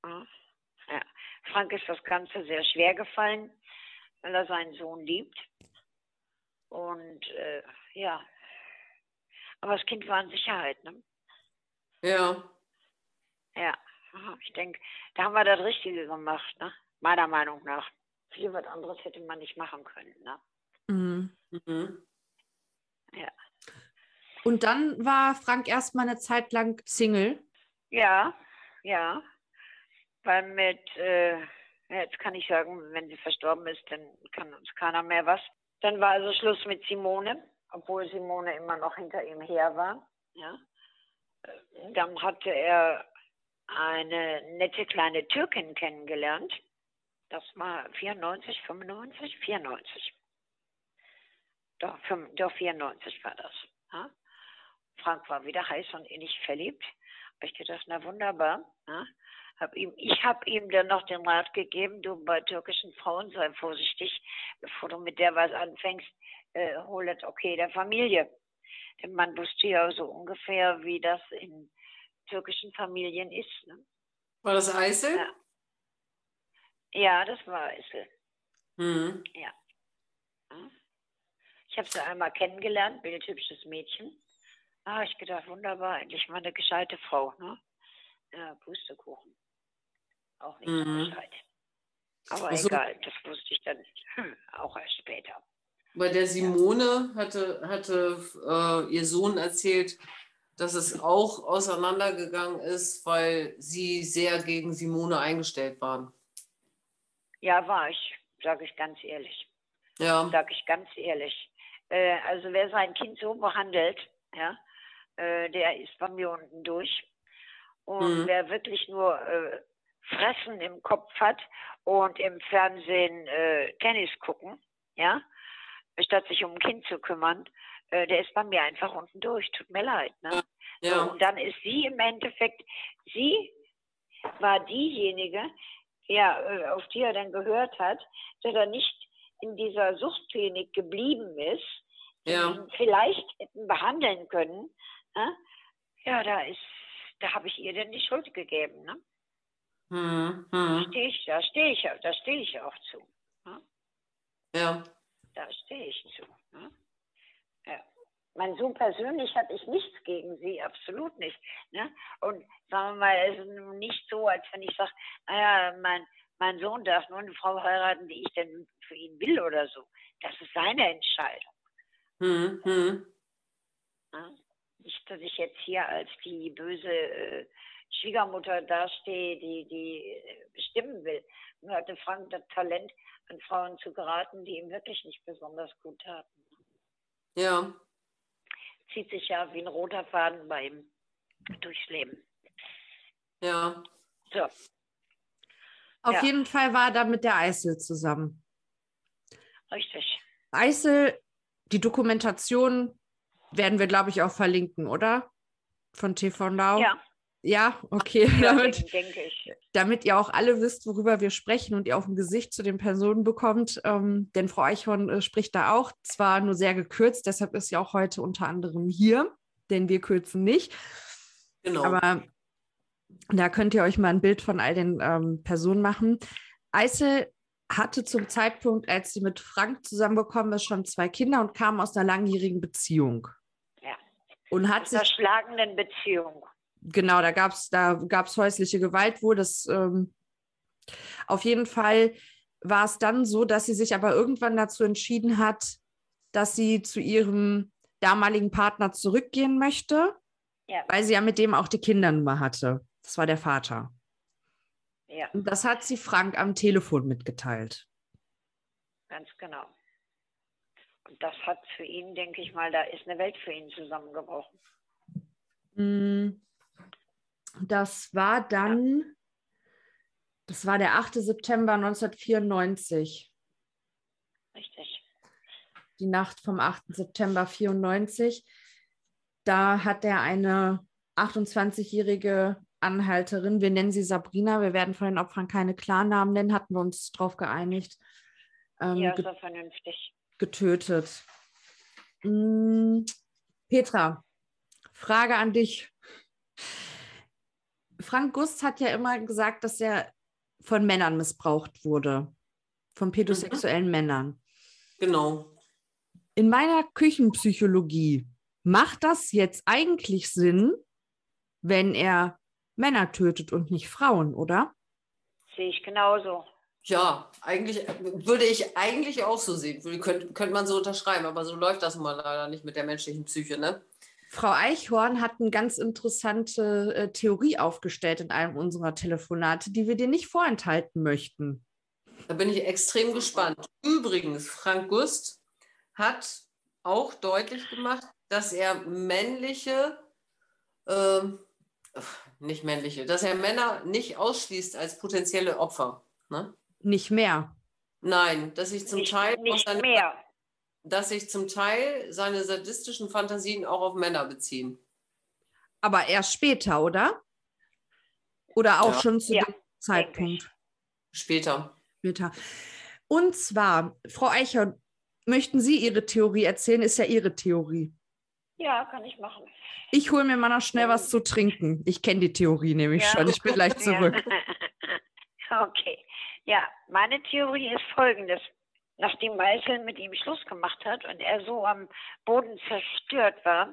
Ja. Ja. Frank ist das Ganze sehr schwer gefallen, weil er seinen Sohn liebt. Und äh, ja, aber das Kind war in Sicherheit. Ne? Ja. Ja, ich denke, da haben wir das Richtige gemacht, ne? meiner Meinung nach. Viel was anderes hätte man nicht machen können. Ne? Mhm. Mhm. Ja. Und dann war Frank erstmal eine Zeit lang Single. Ja, ja. Weil mit, äh, jetzt kann ich sagen, wenn sie verstorben ist, dann kann uns keiner mehr was. Dann war also Schluss mit Simone, obwohl Simone immer noch hinter ihm her war. Ja. Dann hatte er eine nette kleine Türkin kennengelernt. Das war 94, 95, 94. Doch, doch 94 war das. Ja? Frank war wieder heiß und innig verliebt. Ich gedacht, na wunderbar. Ja? Hab ihm, ich habe ihm dann noch den Rat gegeben, du bei türkischen Frauen sei vorsichtig, bevor du mit der was anfängst, äh, hol das okay der Familie. Denn man wusste ja so ungefähr, wie das in türkischen Familien ist. Ne? War das Eisel? Ja. ja, das war Eisel. Mhm. Ja. Ich habe sie einmal kennengelernt, bildhübsches Mädchen. Ah, ich gedacht, wunderbar, endlich mal eine gescheite Frau. Ne? Ja, Pustekuchen. Auch nicht Mhm. gescheit. Aber Also- egal, das wusste ich dann hm, auch erst später. Bei der Simone hatte, hatte äh, ihr Sohn erzählt, dass es auch auseinandergegangen ist, weil sie sehr gegen Simone eingestellt waren. Ja, war ich, sage ich ganz ehrlich. Ja, Sage ich ganz ehrlich. Äh, also wer sein Kind so behandelt, ja, äh, der ist bei mir unten durch. Und Mhm. wer wirklich nur äh, Fressen im Kopf hat und im Fernsehen äh, Tennis gucken, ja, statt sich um ein Kind zu kümmern, äh, der ist bei mir einfach unten durch. Tut mir leid. Ne? So, ja, und dann ist sie im Endeffekt, sie war diejenige, ja, äh, auf die er dann gehört hat, dass er nicht in dieser Suchtklinik geblieben ist, die Ja. ihn vielleicht hätten behandeln können. Ne? Ja, da ist, da habe ich ihr dann die Schuld gegeben. Ne? hm, Da hm, stehe ich, da stehe ich, da stehe ich auch zu. ja, Da stehe ich zu. Ne? Ja. Mein Sohn persönlich hatte ich nichts gegen sie, absolut nicht. Ne? Und sagen wir mal, es ist nun nicht so, als wenn ich sage, naja, mein, mein Sohn darf nur eine Frau heiraten, die ich denn für ihn will oder so. Das ist seine Entscheidung. hm, hm, Ne? Nicht, dass ich jetzt hier als die böse äh, Schwiegermutter dastehe, die, die äh, bestimmen will. Nur hatte Frank das Talent, an Frauen zu geraten, die ihm wirklich nicht besonders gut taten. ja, Zieht sich ja wie ein roter Faden bei ihm durchs Leben. ja. So, Auf Ja. jeden Fall war er da mit der Eisel zusammen. richtig. Eisel, die Dokumentation werden wir, glaube ich, auch verlinken, oder? Von TV Now. Ja, Ja, okay. ja damit, denke denk ich. damit ihr auch alle wisst, worüber wir sprechen und ihr auch ein Gesicht zu den Personen bekommt. Ähm, denn Frau Eichhorn äh, spricht da auch, zwar nur sehr gekürzt, deshalb ist sie auch heute unter anderem hier, denn wir kürzen nicht. Genau. Aber da könnt ihr euch mal ein Bild von all den ähm, Personen machen. Eisel hatte zum Zeitpunkt, als sie mit Frank zusammengekommen ist, schon zwei Kinder und kam aus einer langjährigen Beziehung. Ja. Und hat Aus einer sich, schlagenden Beziehung. Genau, da gab es da gab's häusliche Gewalt wohl. Das ähm, auf jeden Fall war es dann so, dass sie sich aber irgendwann dazu entschieden hat, dass sie zu ihrem damaligen Partner zurückgehen möchte, Ja, weil sie ja mit dem auch die Kindernummer hatte. Das war der Vater. ja, Und das hat sie Frank am Telefon mitgeteilt. ganz genau. Und das hat für ihn, denke ich mal, da ist eine Welt für ihn zusammengebrochen. Mm, Das war dann, das war der 8. September 1994, Richtig. die Nacht vom 8. September 94. Da hat er eine 28-jährige Anhalterin, wir nennen sie Sabrina, wir werden von den Opfern keine Klarnamen nennen, hatten wir uns darauf geeinigt, ähm, Ja, ge- doch vernünftig. getötet. Mm, Petra, Frage an dich. Frank Gust hat ja immer gesagt, dass er von Männern missbraucht wurde, von pädosexuellen Männern. Genau. In meiner Küchenpsychologie macht das jetzt eigentlich Sinn, wenn er Männer tötet und nicht Frauen, oder? Sehe ich genauso. Ja, eigentlich würde ich eigentlich auch so sehen. Würde- Könnte, könnte man so unterschreiben, aber so läuft das mal leider nicht mit der menschlichen Psyche, ne? Frau Eichhorn hat eine ganz interessante äh, Theorie aufgestellt in einem unserer Telefonate, die wir dir nicht vorenthalten möchten. Da bin ich extrem gespannt. Übrigens, Frank Gust hat auch deutlich gemacht, dass er männliche, ähm, nicht männliche, dass er Männer nicht ausschließt als potenzielle Opfer. Ne? Nicht mehr. Nein, dass sich zum nicht, Teil nicht seine, mehr. Dass sich zum Teil seine sadistischen Fantasien auch auf Männer beziehen. Aber erst später, oder? Oder auch Ja. schon zu Ja, dem Zeitpunkt Später. später. Und zwar, Frau Eicher, möchten Sie Ihre Theorie erzählen? Ist ja Ihre Theorie. Ja, kann ich machen. Ich hole mir mal noch schnell was zu trinken. Ich kenne die Theorie nämlich Ja. schon. Ich bin gleich zurück. Okay. Ja, meine Theorie ist folgendes. Nachdem Meißel mit ihm Schluss gemacht hat und er so am Boden zerstört war,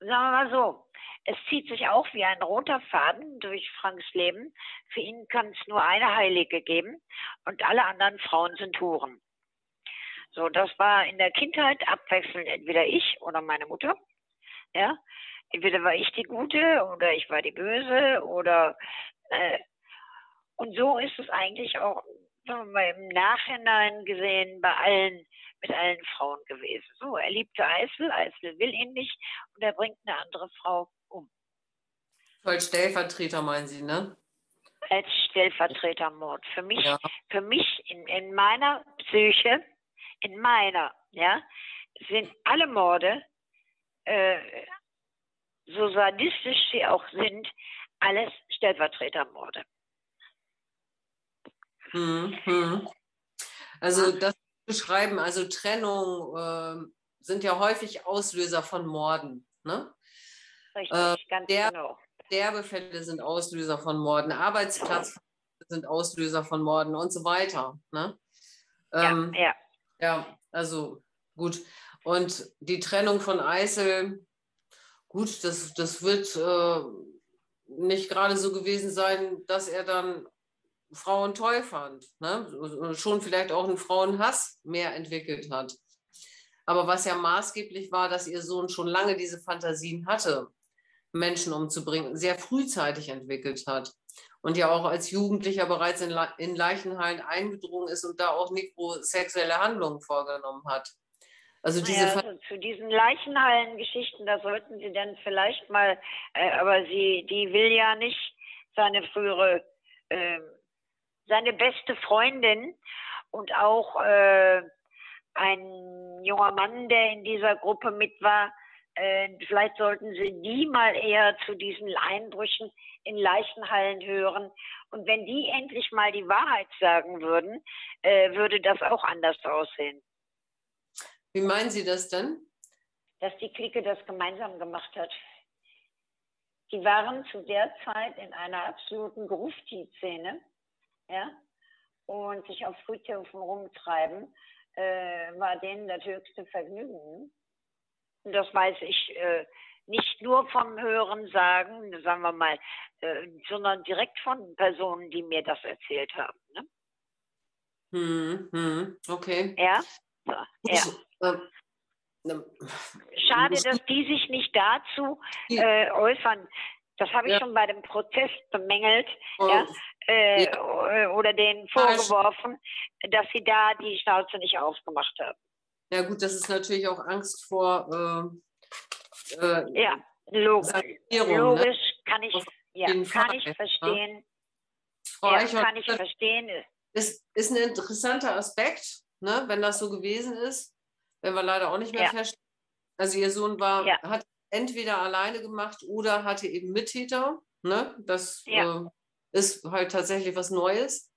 sagen wir mal so, es zieht sich auch wie ein roter Faden durch Franks Leben. Für ihn kann es nur eine Heilige geben und alle anderen Frauen sind Huren. So, das war in der Kindheit abwechselnd entweder ich oder meine Mutter. Ja, entweder war ich die Gute oder ich war die Böse oder äh, und so ist es eigentlich auch mal, im Nachhinein gesehen bei allen mit allen Frauen gewesen. So, er liebte Eisel, Eisel will ihn nicht und er bringt eine andere Frau um Als Stellvertreter meinen Sie, ne? als Stellvertretermord. Für mich, Ja. für mich in, in meiner Psyche, in meiner, ja, sind alle Morde, äh, so sadistisch sie auch sind, alles Stellvertretermorde. Hm, hm. Also das beschreiben, also Trennung ähm, sind ja häufig Auslöser von Morden. Ne? Richtig, Äh, ganz der- genau. Sterbefälle sind Auslöser von Morden, Arbeitsplatz sind Auslöser von Morden und so weiter. Ne? Ähm, ja, ja. Ja, also gut. Und die Trennung von Eisel, gut, das, das wird äh, nicht gerade so gewesen sein, dass er dann Frauen toll fand. Ne? Schon vielleicht auch einen Frauenhass mehr entwickelt hat. Aber was ja maßgeblich war, dass ihr Sohn schon lange diese Fantasien hatte, Menschen umzubringen, sehr frühzeitig entwickelt hat. Und ja auch als Jugendlicher bereits in, Le in Leichenhallen eingedrungen ist und da auch mikrosexuelle Handlungen vorgenommen hat. Also diese Ja, also zu diesen Leichenhallen-Geschichten, da sollten Sie dann vielleicht mal, äh, aber sie, die will ja nicht seine frühere, ähm, seine beste Freundin und auch äh, ein junger Mann, der in dieser Gruppe mit war, äh, vielleicht sollten Sie die mal eher zu diesen Einbrüchen in Leichenhallen hören. Und wenn die endlich mal die Wahrheit sagen würden, äh, würde das auch anders aussehen. Wie meinen Sie das denn? dass die Clique das gemeinsam gemacht hat. Die waren zu der Zeit in einer absoluten Grufti-Szene, ja, und sich auf Friedhöfen rumtreiben, äh, war denen das höchste Vergnügen. Und das weiß ich äh, nicht nur vom Hören sagen, sagen wir mal, äh, sondern direkt von Personen, die mir das erzählt haben. Ne? Hm, hm, okay. Ja? Ja. Ähm, Schade, dass die sich nicht dazu äh, äußern. Das habe ich Ja. schon bei dem Prozess bemängelt ähm, Ja. Äh, oder denen vorgeworfen, dass sie da die Schnauze nicht aufgemacht haben. Ja gut, das ist natürlich auch Angst vor äh, äh, Ja, log Sanierung. Ne? logisch kann ich, ja, kann Fall, ich verstehen. Frau Ja, Eichhorn, kann ich verstehen. ist, ist ein interessanter Aspekt, ne, wenn das so gewesen ist, wenn wir leider auch nicht mehr Ja. feststellen. Also ihr Sohn war, Ja. hat entweder alleine gemacht oder hatte eben Mittäter. Ne? Das Ja. äh, ist halt tatsächlich was Neues.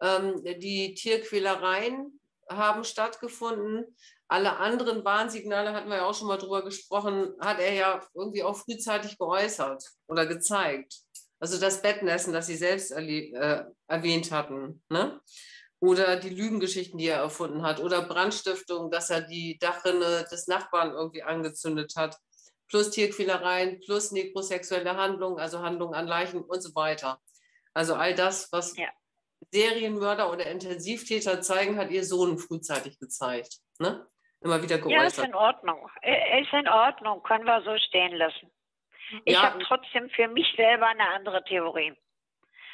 Ähm, die Tierquälereien haben stattgefunden. Alle anderen Warnsignale hatten wir ja auch schon mal drüber gesprochen, hat er ja irgendwie auch frühzeitig geäußert oder gezeigt. Also das Bettnässen, das Sie selbst äh, erwähnt hatten, ne? Oder die Lügengeschichten, die er erfunden hat, oder Brandstiftung, dass er die Dachrinne des Nachbarn irgendwie angezündet hat, plus Tierquälereien, plus nekrosexuelle Handlungen, also Handlungen an Leichen und so weiter. Also all das, was Ja. Serienmörder oder Intensivtäter zeigen, hat ihr Sohn frühzeitig gezeigt. Ne? Immer wieder Ja, ist geäußert. in Ordnung. Äh, Ist in Ordnung, können wir so stehen lassen. Ich Ja. habe trotzdem für mich selber eine andere Theorie.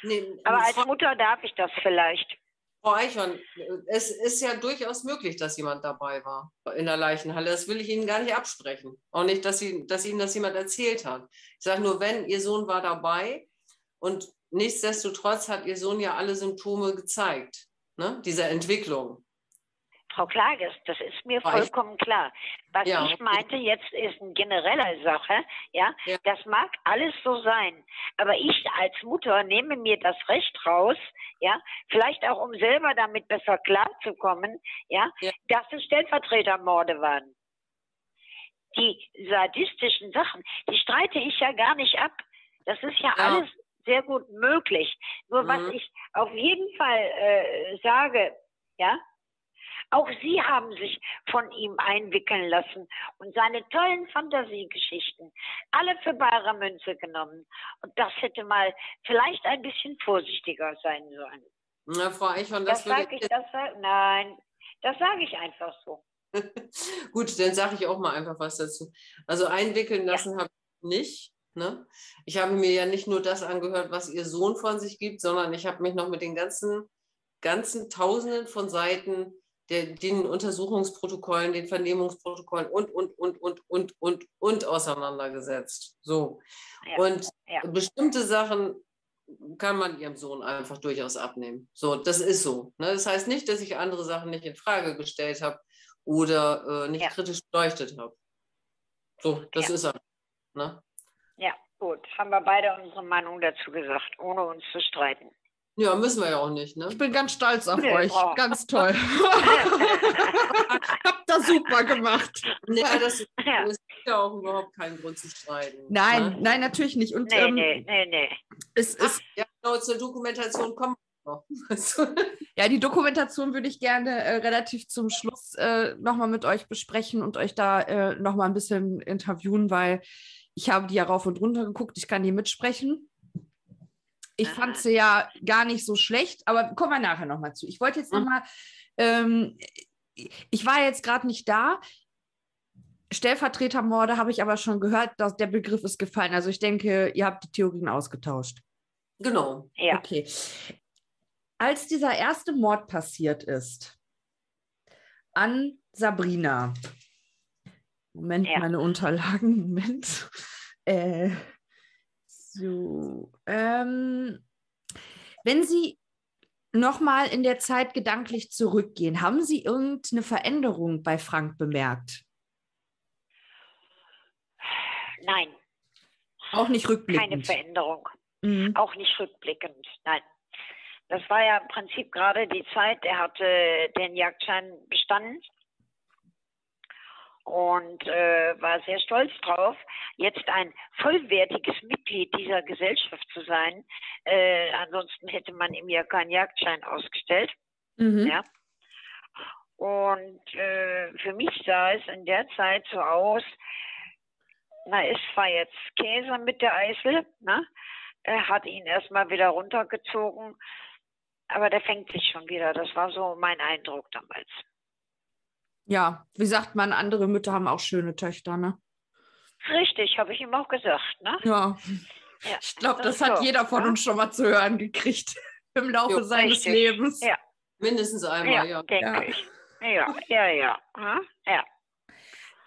Nee, Aber als Mutter darf ich das vielleicht. Frau Eichhorn, es ist ja durchaus möglich, dass jemand dabei war in der Leichenhalle. Das will ich Ihnen gar nicht absprechen. Auch nicht, dass, Sie, dass Ihnen das jemand erzählt hat. Ich sage nur, wenn Ihr Sohn war dabei und nichtsdestotrotz hat Ihr Sohn ja alle Symptome gezeigt. ne? dieser Entwicklung. Frau Klages, das ist mir vollkommen klar. Was ja, ich meinte jetzt ist eine generelle Sache, ja? ja? Das mag alles so sein, aber ich als Mutter nehme mir das Recht raus, ja, vielleicht auch um selber damit besser klarzukommen, ja, ja. dass es Stellvertretermorde waren. Die sadistischen Sachen, die streite ich ja gar nicht ab. Das ist ja, alles sehr gut möglich. Nur mhm. was ich auf jeden Fall äh, sage, ja, auch Sie haben sich von ihm einwickeln lassen und seine tollen Fantasiegeschichten alle für bare Münze genommen. Und das hätte mal vielleicht ein bisschen vorsichtiger sein sollen. Na, Frau Eichhorn, das, das sage ich, das nein, das sage ich einfach so. Gut, dann sage ich auch mal einfach was dazu. Also einwickeln lassen ja. habe ich nicht. Ne? Ich habe mir ja nicht nur das angehört, was ihr Sohn von sich gibt, sondern ich habe mich noch mit den ganzen, ganzen Tausenden von Seiten der, den Untersuchungsprotokollen, den Vernehmungsprotokollen und, und, und, und, und, und, und auseinandergesetzt. So. Ja, und ja. bestimmte Sachen kann man ihrem Sohn einfach durchaus abnehmen. So, das ist so. Ne? Das heißt nicht, dass ich andere Sachen nicht in Frage gestellt habe oder äh, nicht ja. kritisch beleuchtet habe. So, das ist er. Ne? Gut. Haben wir beide unsere Meinung dazu gesagt, ohne uns zu streiten. Ja, müssen wir ja auch nicht, ne? Ich bin ganz stolz auf nee, euch. Oh. Ganz toll. Habt das super gemacht. Ja, das, ja. ist ja auch überhaupt kein Grund zu streiten. Nein, ne? nein, natürlich nicht. Und, nee, ähm, nee, nee, nee. Es ist, ja, genau, zur Dokumentation kommen noch. ja, die Dokumentation würde ich gerne äh, relativ zum Schluss äh, nochmal mit euch besprechen und euch da äh, nochmal ein bisschen interviewen, weil ich habe die ja rauf und runter geguckt, ich kann die mitsprechen. Ich fand sie ja gar nicht so schlecht, aber kommen wir nachher nochmal zu. Ich wollte jetzt nochmal, ähm, ich war jetzt gerade nicht da. Stellvertretermorde habe ich aber schon gehört, dass der Begriff ist gefallen. Also ich denke, ihr habt die Theorien ausgetauscht. Genau. Ja. Okay. Als dieser erste Mord passiert ist an Sabrina. Moment, ja. meine Unterlagen, Moment. Äh, so, ähm, wenn Sie nochmal in der Zeit gedanklich zurückgehen, haben Sie irgendeine Veränderung bei Frank bemerkt? Nein. Auch nicht rückblickend? Keine Veränderung. Mhm. Auch nicht rückblickend, nein. Das war ja im Prinzip gerade die Zeit, er hatte den Jagdschein bestanden und äh, war sehr stolz drauf, jetzt ein vollwertiges Mitglied dieser Gesellschaft zu sein. Äh, ansonsten hätte man ihm ja keinen Jagdschein ausgestellt. Mhm. Ja. Und äh, für mich sah es in der Zeit so aus, na, es war jetzt Käse mit der Eisel, ne? Er hat ihn erstmal wieder runtergezogen, aber der fängt sich schon wieder. Das war so mein Eindruck damals. Ja, wie sagt man, andere Mütter haben auch schöne Töchter, ne? Richtig, habe ich ihm auch gesagt, ne? Ja. ja ich glaube, das, das hat so, jeder von ja? uns schon mal zu hören gekriegt im Laufe jo, seines richtig. Lebens. Ja. Mindestens einmal, ja. ja. Denke ja. ich. Ja, ja, ja. ja.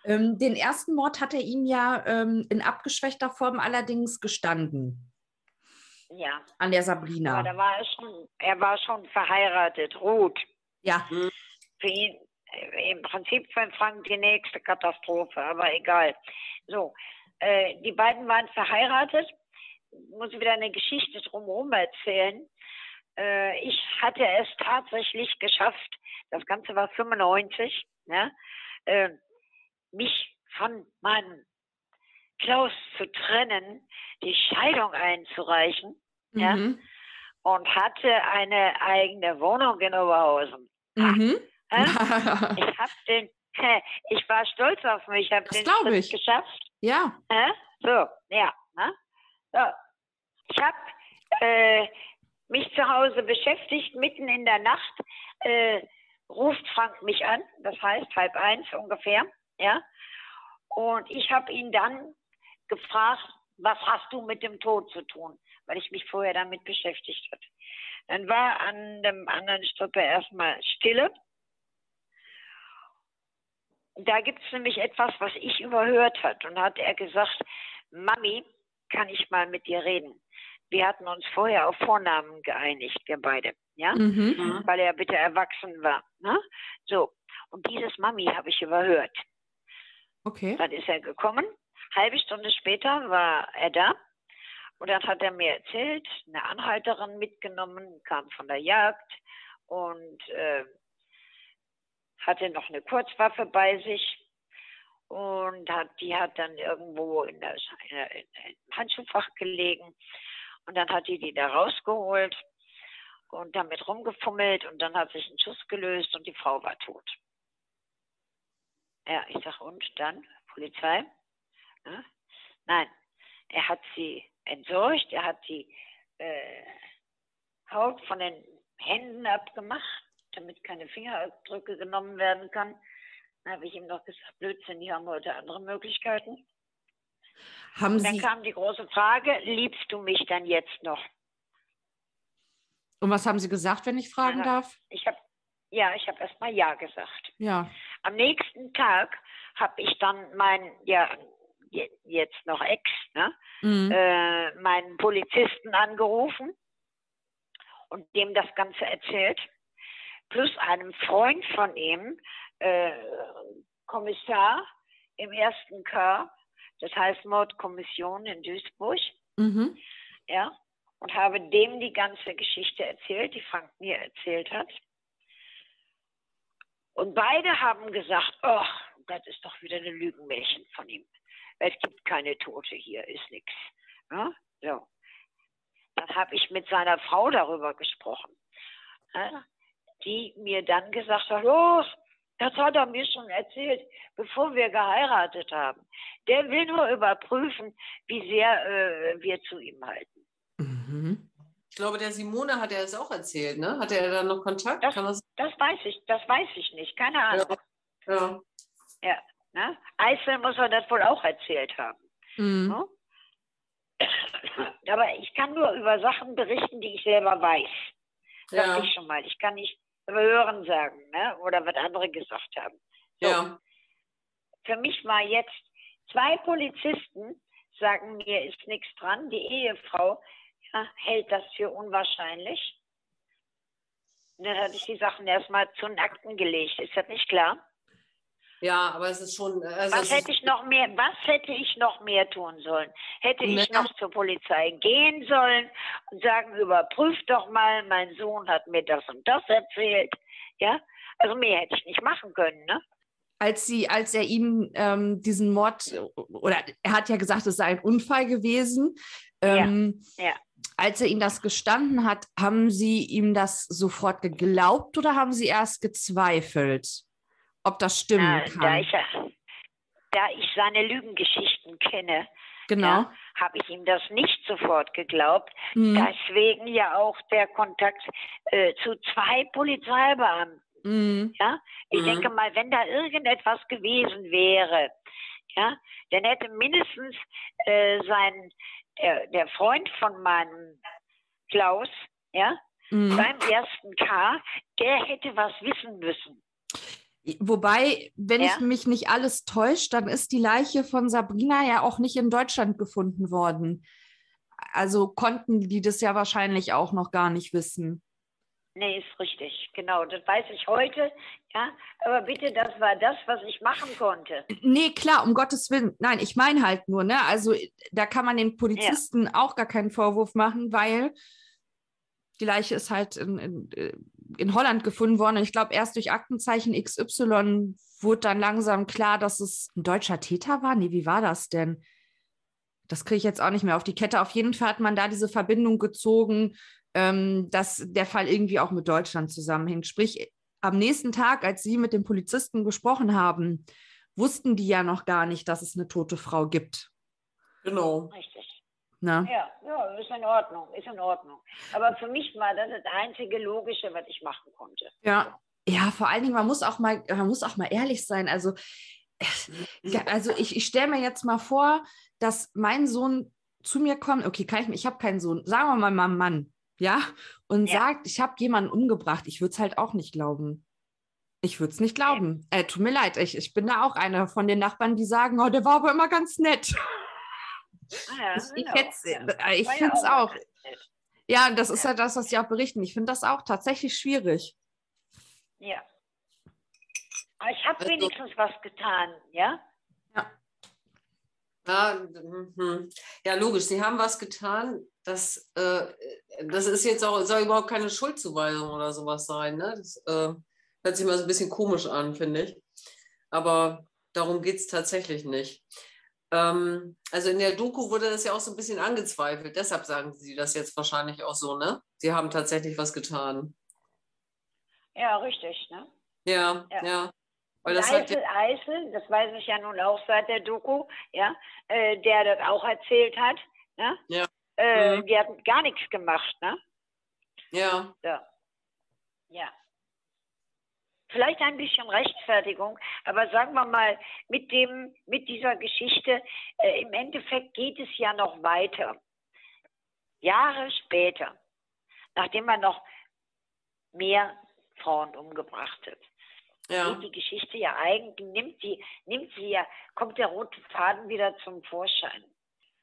Ähm, den ersten Mord hat er ihm ja ähm, in abgeschwächter Form allerdings gestanden. Ja. An der Sabrina. Aber da war er schon, er war schon verheiratet, Ruth. Ja. Für ihn, im Prinzip für Frank die nächste Katastrophe, aber egal. So, äh, die beiden waren verheiratet. Muss ich wieder eine Geschichte drumherum erzählen. Äh, ich hatte es tatsächlich geschafft, das Ganze war 95, ne, äh, mich von meinem Klaus zu trennen, die Scheidung einzureichen, mhm. ja, und hatte eine eigene Wohnung in Oberhausen. Mhm. ich habe den, ich war stolz auf mich, ich habe den Schritt ich. geschafft. Ja. So, ja. Ne? So. Ich habe äh, mich zu Hause beschäftigt, mitten in der Nacht äh, ruft Frank mich an, das heißt halb eins ungefähr, ja. Und ich habe ihn dann gefragt, was hast du mit dem Tod zu tun? Weil ich mich vorher damit beschäftigt hatte. Dann war an dem anderen Strippe erstmal Stille da gibt es nämlich etwas, was ich überhört hat. Und hat er gesagt, Mami, kann ich mal mit dir reden? wir hatten uns vorher auf Vornamen geeinigt, wir beide, ja, Mhm. Mhm. weil er bitte erwachsen war. Ne? So, und dieses Mami habe ich überhört. Okay. Dann ist er gekommen. Halbe Stunde später war er da. Und dann hat er mir erzählt, eine Anhalterin mitgenommen, kam von der Jagd und äh, hatte noch eine Kurzwaffe bei sich. Und hat, die hat dann irgendwo in im Handschuhfach gelegen. Und dann hat die die da rausgeholt und damit rumgefummelt. Und dann hat sich ein Schuss gelöst und die Frau war tot. Ja, ich sag, und dann? Polizei? Ne? Nein, er hat sie entsorgt, er hat die äh, Haut von den Händen abgemacht, damit keine Fingerabdrücke genommen werden kann. Dann habe ich ihm noch gesagt, Blödsinn, die haben heute andere Möglichkeiten. Haben Und dann Sie, kam die große Frage, liebst du mich dann jetzt noch? und was haben Sie gesagt, wenn ich fragen Ja. darf? Ich habe, ja, ich habe erst mal Ja gesagt. Ja. Am nächsten Tag habe ich dann meinen, ja, je- jetzt noch Ex, ne? Mhm. äh, meinen Polizisten angerufen und dem das Ganze erzählt, plus einem Freund von ihm, äh, Kommissar im ersten K, das heißt Mordkommission in Duisburg, Mhm. ja, und habe dem die ganze Geschichte erzählt, die Frank mir erzählt hat. Und beide haben gesagt, oh, das ist doch wieder eine Lügenmärchen von ihm. Es gibt keine Tote hier, ist nichts. Ja? So. Dann habe ich mit seiner Frau darüber gesprochen, ja? Die mir dann gesagt hat, oh, das hat er mir schon erzählt, bevor wir geheiratet haben. Der will nur überprüfen, wie sehr äh, wir zu ihm halten. Mhm. Ich glaube, der Simone hat er es auch erzählt, ne? Hatte er da noch Kontakt? Das- Kann das? Das weiß ich, das weiß ich nicht, keine Ahnung. Ja. Ne? Eisel muss er das wohl auch erzählt haben. Mhm. Ne? Aber ich kann nur über Sachen berichten, die ich selber weiß. Sag Ja. ich schon mal. Ich kann nicht Hören sagen ne? oder was andere gesagt haben. So. ja. Für mich war jetzt, zwei Polizisten sagen mir, ist nichts dran. Die Ehefrau ja, hält das für unwahrscheinlich. Und dann hatte ich die Sachen erstmal zu den Akten gelegt. Ist das nicht klar? Ja, aber es ist schon. Also Was es hätte ist, ich noch mehr, was hätte ich noch mehr tun sollen? Hätte ich noch zur Polizei gehen sollen und sagen, überprüft doch mal, mein Sohn hat mir das und das erzählt. Ja, also mehr hätte ich nicht machen können, ne? Als Sie, als er ihm ähm, diesen Mord, oder er hat ja gesagt, es sei ein Unfall gewesen. Ähm, ja. Als er ihm das gestanden hat, haben Sie ihm das sofort geglaubt oder haben Sie erst gezweifelt, ob das stimmen Na, da, kann? ich, da ich seine Lügengeschichten kenne, genau. ja, habe ich ihm das nicht sofort geglaubt. Mhm. Deswegen ja auch der Kontakt äh, zu zwei Polizeibeamten. Mhm. Ja, ich Mhm. denke mal, wenn da irgendetwas gewesen wäre, ja, dann hätte mindestens äh, sein der, der Freund von meinem Klaus, ja, Mhm. beim ersten K, der hätte was wissen müssen. Wobei, wenn Ja? ich mich nicht alles täuscht, dann ist die Leiche von Sabrina ja auch nicht in Deutschland gefunden worden. Also konnten die das ja wahrscheinlich auch noch gar nicht wissen. Nee, ist richtig, genau, das weiß ich heute, ja, aber bitte, das war das, was ich machen konnte. Nee, klar, um Gottes Willen. Nein, ich meine halt nur, ne? Also da kann man den Polizisten auch gar keinen Vorwurf machen, weil die Leiche ist halt in, in, äh, in Holland gefunden worden. Und ich glaube, erst durch Aktenzeichen XY wurde dann langsam klar, dass es ein deutscher Täter war. Nee, wie war das denn? Das kriege ich jetzt auch nicht mehr auf die Kette. Auf jeden Fall hat man da diese Verbindung gezogen, ähm, dass der Fall irgendwie auch mit Deutschland zusammenhängt. Sprich, am nächsten Tag, als Sie mit dem Polizisten gesprochen haben, wussten die ja noch gar nicht, dass es eine tote Frau gibt. genau. Richtig. Ne? Ja, ja, ist in Ordnung, ist in Ordnung. Aber für mich war das das einzige Logische, was ich machen konnte. Ja. Ja, vor allen Dingen, man muss auch mal, man muss auch mal ehrlich sein. Also, ja, also ich, ich stelle mir jetzt mal vor, dass mein Sohn zu mir kommt, okay, kann ich, ich habe keinen Sohn, sagen wir mal mal Mann, ja, und Ja. sagt, ich habe jemanden umgebracht. Ich würde es halt auch nicht glauben. Ich würde es nicht glauben. Äh, tut mir leid, ich, ich bin da auch einer von den Nachbarn, die sagen, oh, der war aber immer ganz nett. Ja, Ich, genau, hätt's- ja. äh, ich ja finde es mal auch. Ja, das ist Ja. ja das, was Sie auch berichten. Ich finde das auch tatsächlich schwierig. Ja. Aber ich habe Also- wenigstens was getan, ja? Ja, mhm. ja, logisch. Sie haben was getan. Das, äh, das ist jetzt auch, soll überhaupt keine Schuldzuweisung oder sowas sein. Ne? Das äh, hört sich mal so ein bisschen komisch an, finde ich. Aber darum geht es tatsächlich nicht. Ähm, also in der Doku wurde das ja auch so ein bisschen angezweifelt. Deshalb sagen Sie das jetzt wahrscheinlich auch so, ne? Sie haben tatsächlich was getan. Ja, richtig, ne? Ja, Ja. ja. Weil das hat ja, Eisel, Eisel, das weiß ich ja nun auch seit der Doku, ja, äh, der das auch erzählt hat, ne? Ja. Äh, Mhm. Die hat gar nichts gemacht, ne? ja, Ja. Ja. Vielleicht ein bisschen Rechtfertigung, aber sagen wir mal, mit dem, mit dieser Geschichte, äh, im Endeffekt geht es ja noch weiter. Jahre später, nachdem man noch mehr Frauen umgebracht hat, ja, geht die Geschichte ja eigentlich, nimmt sie, nimmt sie ja, kommt der rote Faden wieder zum Vorschein.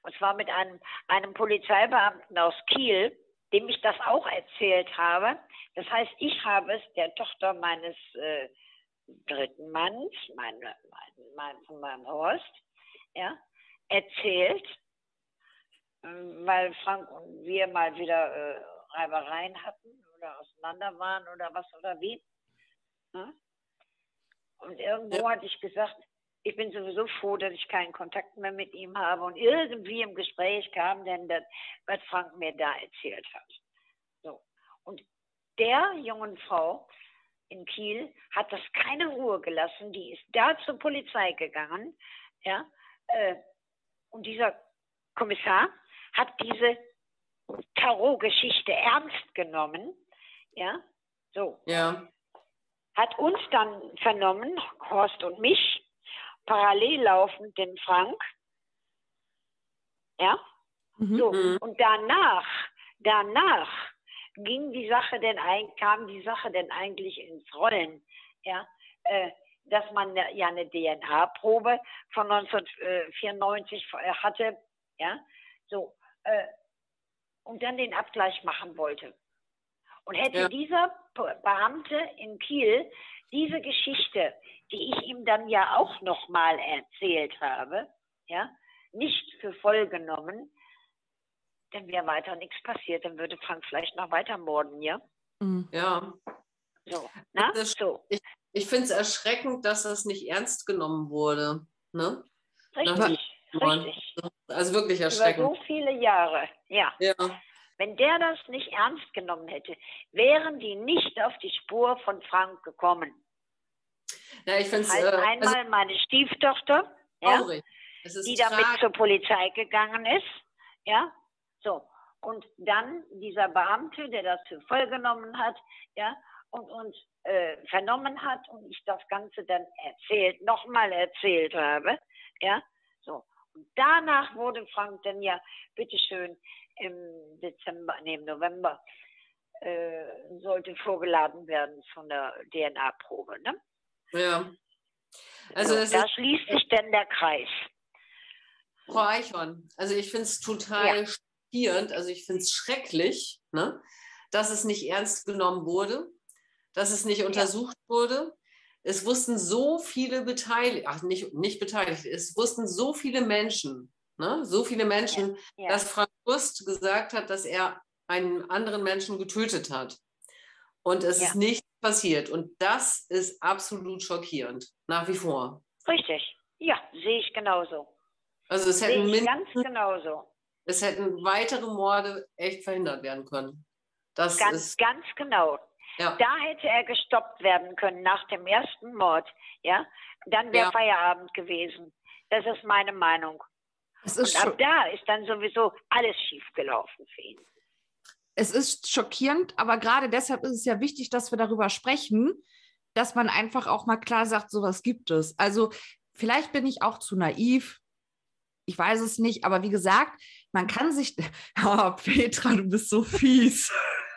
Und zwar mit einem, einem Polizeibeamten aus Kiel, dem ich das auch erzählt habe. Das heißt, ich habe es der Tochter meines äh, dritten Manns, meine, mein, mein, von meinem Horst, ja, erzählt, ähm, weil Frank und wir mal wieder äh, Reibereien hatten oder auseinander waren oder was oder wie. Ne? Und irgendwo hatte ich gesagt, ich bin sowieso froh, dass ich keinen Kontakt mehr mit ihm habe. Und irgendwie im Gespräch kam denn das, was Frank mir da erzählt hat. So. Und der jungen Frau in Kiel hat das keine Ruhe gelassen. Die ist da zur Polizei gegangen. Ja, äh, und dieser Kommissar hat diese Tarot-Geschichte ernst genommen. Ja, so ja, hat uns dann vernommen, Horst und mich, parallel laufend den Frank. Ja, Mhm. so. Mhm. Und danach, danach ging die Sache denn ein, kam die Sache denn eigentlich ins Rollen. Ja, äh, dass man ja ja eine DNA-Probe von 1994 hatte. Ja, so. Äh, und dann den Abgleich machen wollte. Und hätte Ja. dieser Be- Beamte in Kiel diese Geschichte, die ich ihm dann ja auch nochmal erzählt habe, ja, nicht für voll genommen, dann wäre weiter nichts passiert. Dann würde Frank vielleicht noch weiter morden, ja? Mhm. ja. So, na? Das- So, Ich finde es erschreckend, dass das nicht ernst genommen wurde. Ne? richtig, richtig. Also wirklich Über erschreckend. so viele Jahre, ja. Ja, Wenn der das nicht ernst genommen hätte, wären die nicht auf die Spur von Frank gekommen. ja ich finde es Heißt äh, einmal also meine Stieftochter, ja, die damit tragisch. zur Polizei gegangen ist, ja, so. Und dann dieser Beamte, der das für voll genommen hat, ja, und uns äh, vernommen hat und ich das Ganze dann erzählt, nochmal erzählt habe, ja, so. Und danach wurde Frank dann ja, bitteschön, im Dezember, nee, im November, äh, sollte vorgeladen werden von der DNA-Probe, ne? Ja. Also so, da schließt sich dann der Kreis. Frau Eichhorn, also ich finde es total schockierend, also ich finde es schrecklich, ne, dass es nicht ernst genommen wurde, dass es nicht untersucht wurde. Es wussten so viele Beteiligte, ach nicht, nicht beteiligt, es wussten so viele Menschen, ne, so viele Menschen, Ja. dass Frank Wurst gesagt hat, dass er einen anderen Menschen getötet hat. Und es Ja. ist nichts passiert. Und das ist absolut schockierend, nach wie vor. Richtig. Ja, sehe ich genauso. Also es hätten, ganz genauso. es hätten weitere Morde echt verhindert werden können. Das Ganz, ist, ganz genau. ja, Da hätte er gestoppt werden können nach dem ersten Mord. Ja, dann wäre Ja. Feierabend gewesen. Das ist meine Meinung. Es Und ist, ab scho da ist dann sowieso alles schiefgelaufen für ihn. es ist schockierend, aber gerade deshalb ist es ja wichtig, dass wir darüber sprechen, dass man einfach auch mal klar sagt, sowas gibt es. Also vielleicht bin ich auch zu naiv. Ich weiß es nicht, aber wie gesagt, man kann sich. Oh, Petra, du bist so fies.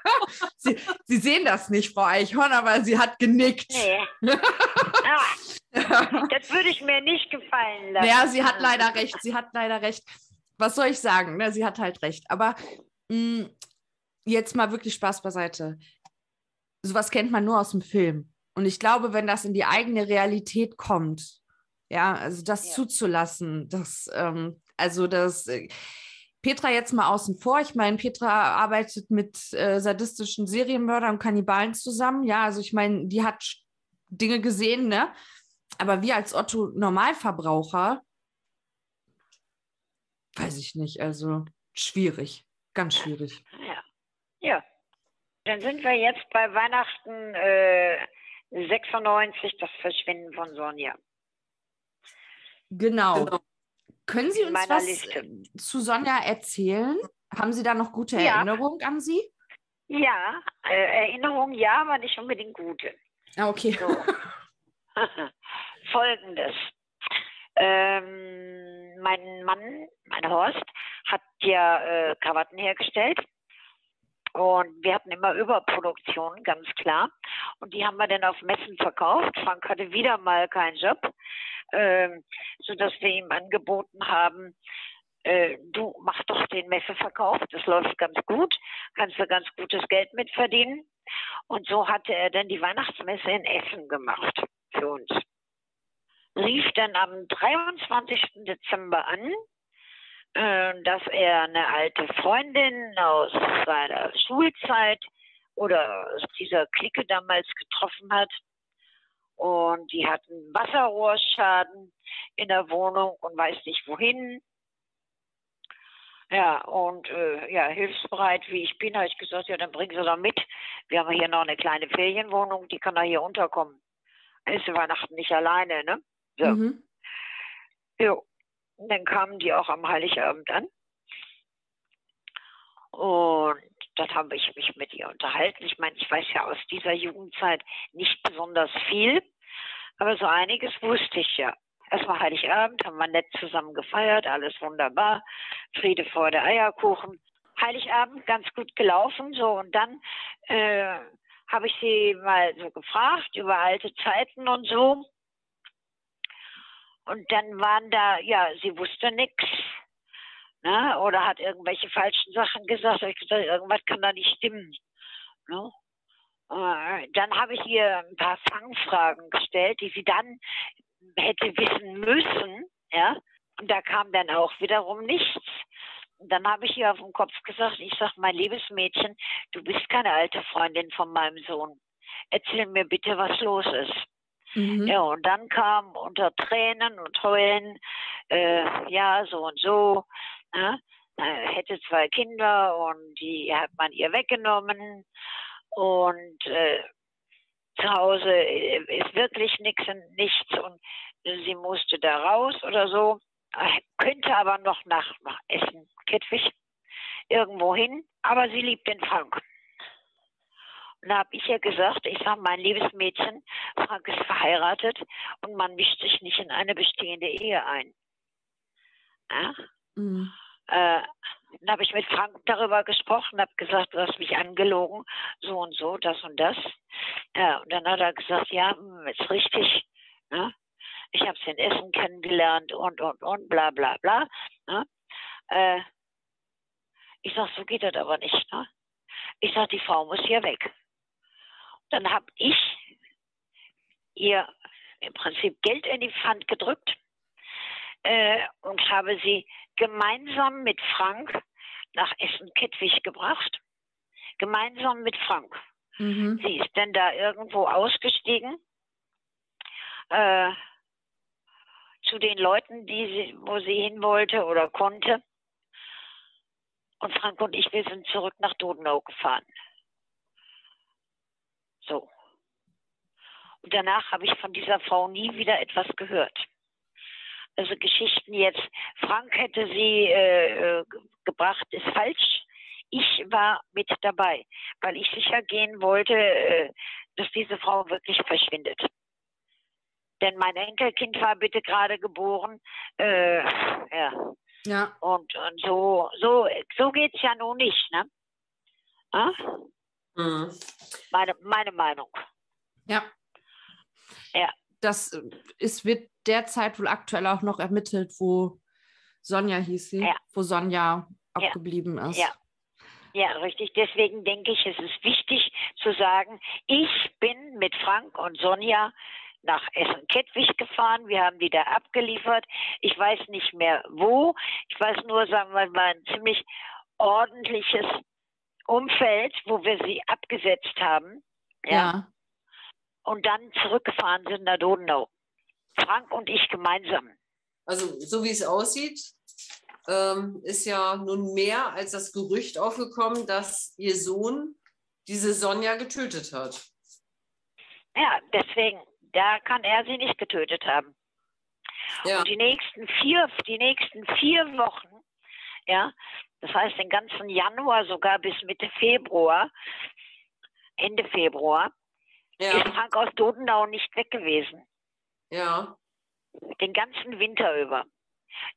Sie, Sie sehen das nicht, Frau Eichhorn, aber sie hat genickt. Nee. ah, das würde ich mir nicht gefallen lassen. Ja, sie hat leider recht. Sie hat leider recht. was soll ich sagen? Ne? Sie hat halt recht. Aber mh, mm, jetzt mal wirklich Spaß beiseite. Sowas kennt man nur aus dem Film. Und ich glaube, wenn das in die eigene Realität kommt, ja, also das ja. zuzulassen, das, ähm, also das, äh, Petra jetzt mal außen vor. Ich meine, Petra arbeitet mit äh, sadistischen Serienmördern und Kannibalen zusammen. Ja, also ich meine, die hat Dinge gesehen, ne? Aber wir als Otto Normalverbraucher, weiß ich nicht, also schwierig, ganz schwierig. Ja. Ja. Dann sind wir jetzt bei Weihnachten äh, 96, das Verschwinden von Sonja. Genau. genau. Können Sie uns was Liste. zu Sonja erzählen? Haben Sie da noch gute ja. Erinnerungen an sie? Ja, äh, Erinnerungen ja, aber nicht unbedingt gute. Ah, okay. So. Folgendes. Ähm, mein Mann, mein Horst, hat ja äh, Krawatten hergestellt. Und wir hatten immer Überproduktion, ganz klar. Und die haben wir dann auf Messen verkauft. Frank hatte wieder mal keinen Job, äh, sodass wir ihm angeboten haben, äh, du mach doch den Messeverkauf, das läuft ganz gut, kannst du ganz gutes Geld mitverdienen. Und so hatte er dann die Weihnachtsmesse in Essen gemacht für uns. Rief dann am 23. Dezember an, dass er eine alte Freundin aus seiner Schulzeit oder aus dieser Clique damals getroffen hat. Und die hatten Wasserrohrschaden in der Wohnung und weiß nicht wohin. Ja, und äh, ja, hilfsbereit wie ich bin, habe ich gesagt, ja, dann bringen Sie doch mit. Wir haben hier noch eine kleine Ferienwohnung, die kann da hier unterkommen. Ist Weihnachten nicht alleine, ne? So. Mhm. Jo. Dann kamen die auch am Heiligabend an. Und dann habe ich mich mit ihr unterhalten. Ich meine, ich weiß ja aus dieser Jugendzeit nicht besonders viel, aber so einiges wusste ich ja. Erstmal Heiligabend, haben wir nett zusammen gefeiert, alles wunderbar. Friede, Freude, Eierkuchen. Heiligabend ganz gut gelaufen, so und dann äh, habe ich sie mal so gefragt über alte Zeiten und so. Und dann waren da, ja, sie wusste nichts. Ne? Oder hat irgendwelche falschen Sachen gesagt. Ich gesagt, irgendwas kann da nicht stimmen. Ne? Äh, dann habe ich ihr ein paar Fangfragen gestellt, die sie dann hätte wissen müssen. Ja? Und da kam dann auch wiederum nichts. Und dann habe ich ihr auf den Kopf gesagt, ich sage, mein liebes Mädchen, du bist keine alte Freundin von meinem Sohn. Erzähl mir bitte, was los ist. Mhm. Ja, und dann kam unter Tränen und Heulen, äh, ja, so und so, ne? hätte zwei Kinder und die hat man ihr weggenommen und äh, zu Hause äh, ist wirklich nichts und nichts und sie musste da raus oder so, äh, könnte aber noch nach, nach Essen, Kettwig, irgendwo hin, aber sie liebt den Frank. Und da habe ich ihr gesagt, ich sage, mein liebes Mädchen, Frank ist verheiratet und man mischt sich nicht in eine bestehende Ehe ein. Ja? Mhm. Äh, dann habe ich mit Frank darüber gesprochen, habe gesagt, du hast mich angelogen, so und so, das und das. Ja, und dann hat er gesagt, ja, hm, ist richtig. Ne? Ich habe sie in Essen kennengelernt und, und, und, bla, bla, bla. Ne? Äh, ich sage, so geht das aber nicht. Ne? Ich sage, die Frau muss hier weg. Dann habe ich ihr im Prinzip Geld in die Pfand gedrückt äh, und habe sie gemeinsam mit Frank nach Essen-Kettwig gebracht. Gemeinsam mit Frank. Mhm. Sie ist dann da irgendwo ausgestiegen äh, zu den Leuten, die sie, wo sie hin wollte oder konnte. Und Frank und ich, wir sind zurück nach Dodenau gefahren. So. Und danach habe ich von dieser Frau nie wieder etwas gehört. Also Geschichten jetzt, Frank hätte sie äh, äh, gebracht, ist falsch. Ich war mit dabei, weil ich sicher gehen wollte, äh, dass diese Frau wirklich verschwindet. Denn mein Enkelkind war bitte gerade geboren. Äh, ja. ja. Und, und so, so, so geht es ja nun nicht, ne? Ah? Mhm. Meine, meine Meinung. Ja. Ja. Das ist, wird derzeit wohl aktuell auch noch ermittelt, wo Sonja hieß sie, Ja. wo Sonja abgeblieben ist. Ja. Ja, richtig. Deswegen denke ich, es ist wichtig zu sagen, ich bin mit Frank und Sonja nach Essen-Kettwig gefahren. Wir haben die da abgeliefert. Ich weiß nicht mehr wo. Ich weiß nur, sagen wir mal, ein ziemlich ordentliches Umfeld, wo wir sie abgesetzt haben. Ja. ja. Und dann zurückgefahren sind nach Donau. Frank und ich gemeinsam. Also so wie es aussieht, ähm, ist ja nun mehr als das Gerücht aufgekommen, dass ihr Sohn diese Sonja getötet hat. Ja, deswegen, da kann er sie nicht getötet haben. Ja, Und die nächsten vier, die nächsten vier Wochen, ja, das heißt den ganzen Januar sogar bis Mitte Februar, Ende Februar, ist ja, Frank aus Dodenau nicht weg gewesen. ja, Den ganzen Winter über.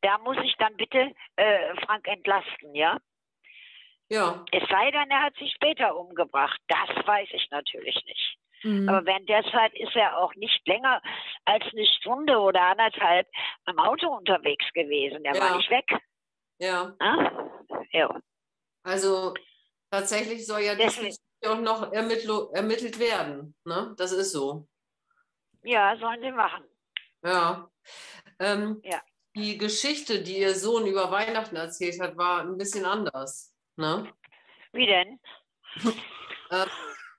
Da muss ich dann bitte äh, Frank entlasten, ja? ja, Es sei denn, er hat sich später umgebracht. Das weiß ich natürlich nicht. Mhm. Aber während der Zeit ist er auch nicht länger als eine Stunde oder anderthalb am Auto unterwegs gewesen. Er Ja. war nicht weg. Ja. Ne? Ja. Also tatsächlich soll ja Deswegen- diesbezüglich auch noch ermittelt werden. Ne? Das ist so. ja, sollen sie machen. Ja. Ähm, Ja. Die Geschichte, die ihr Sohn über Weihnachten erzählt hat, war ein bisschen anders. Ne? Wie denn? Ja,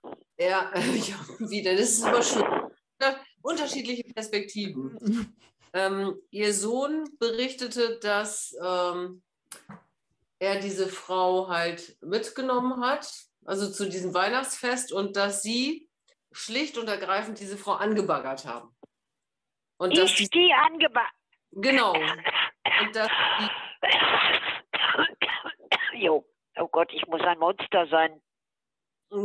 ja, wie denn? Das ist immer schön. Unterschiedliche Perspektiven. Ähm, ihr Sohn berichtete, dass ähm, er diese Frau halt mitgenommen hat, also zu diesem Weihnachtsfest, und dass sie schlicht und ergreifend diese Frau angebaggert haben. Und dass Ich die, die angeba... genau, und dass die, jo. Oh Gott, ich muss ein Monster sein.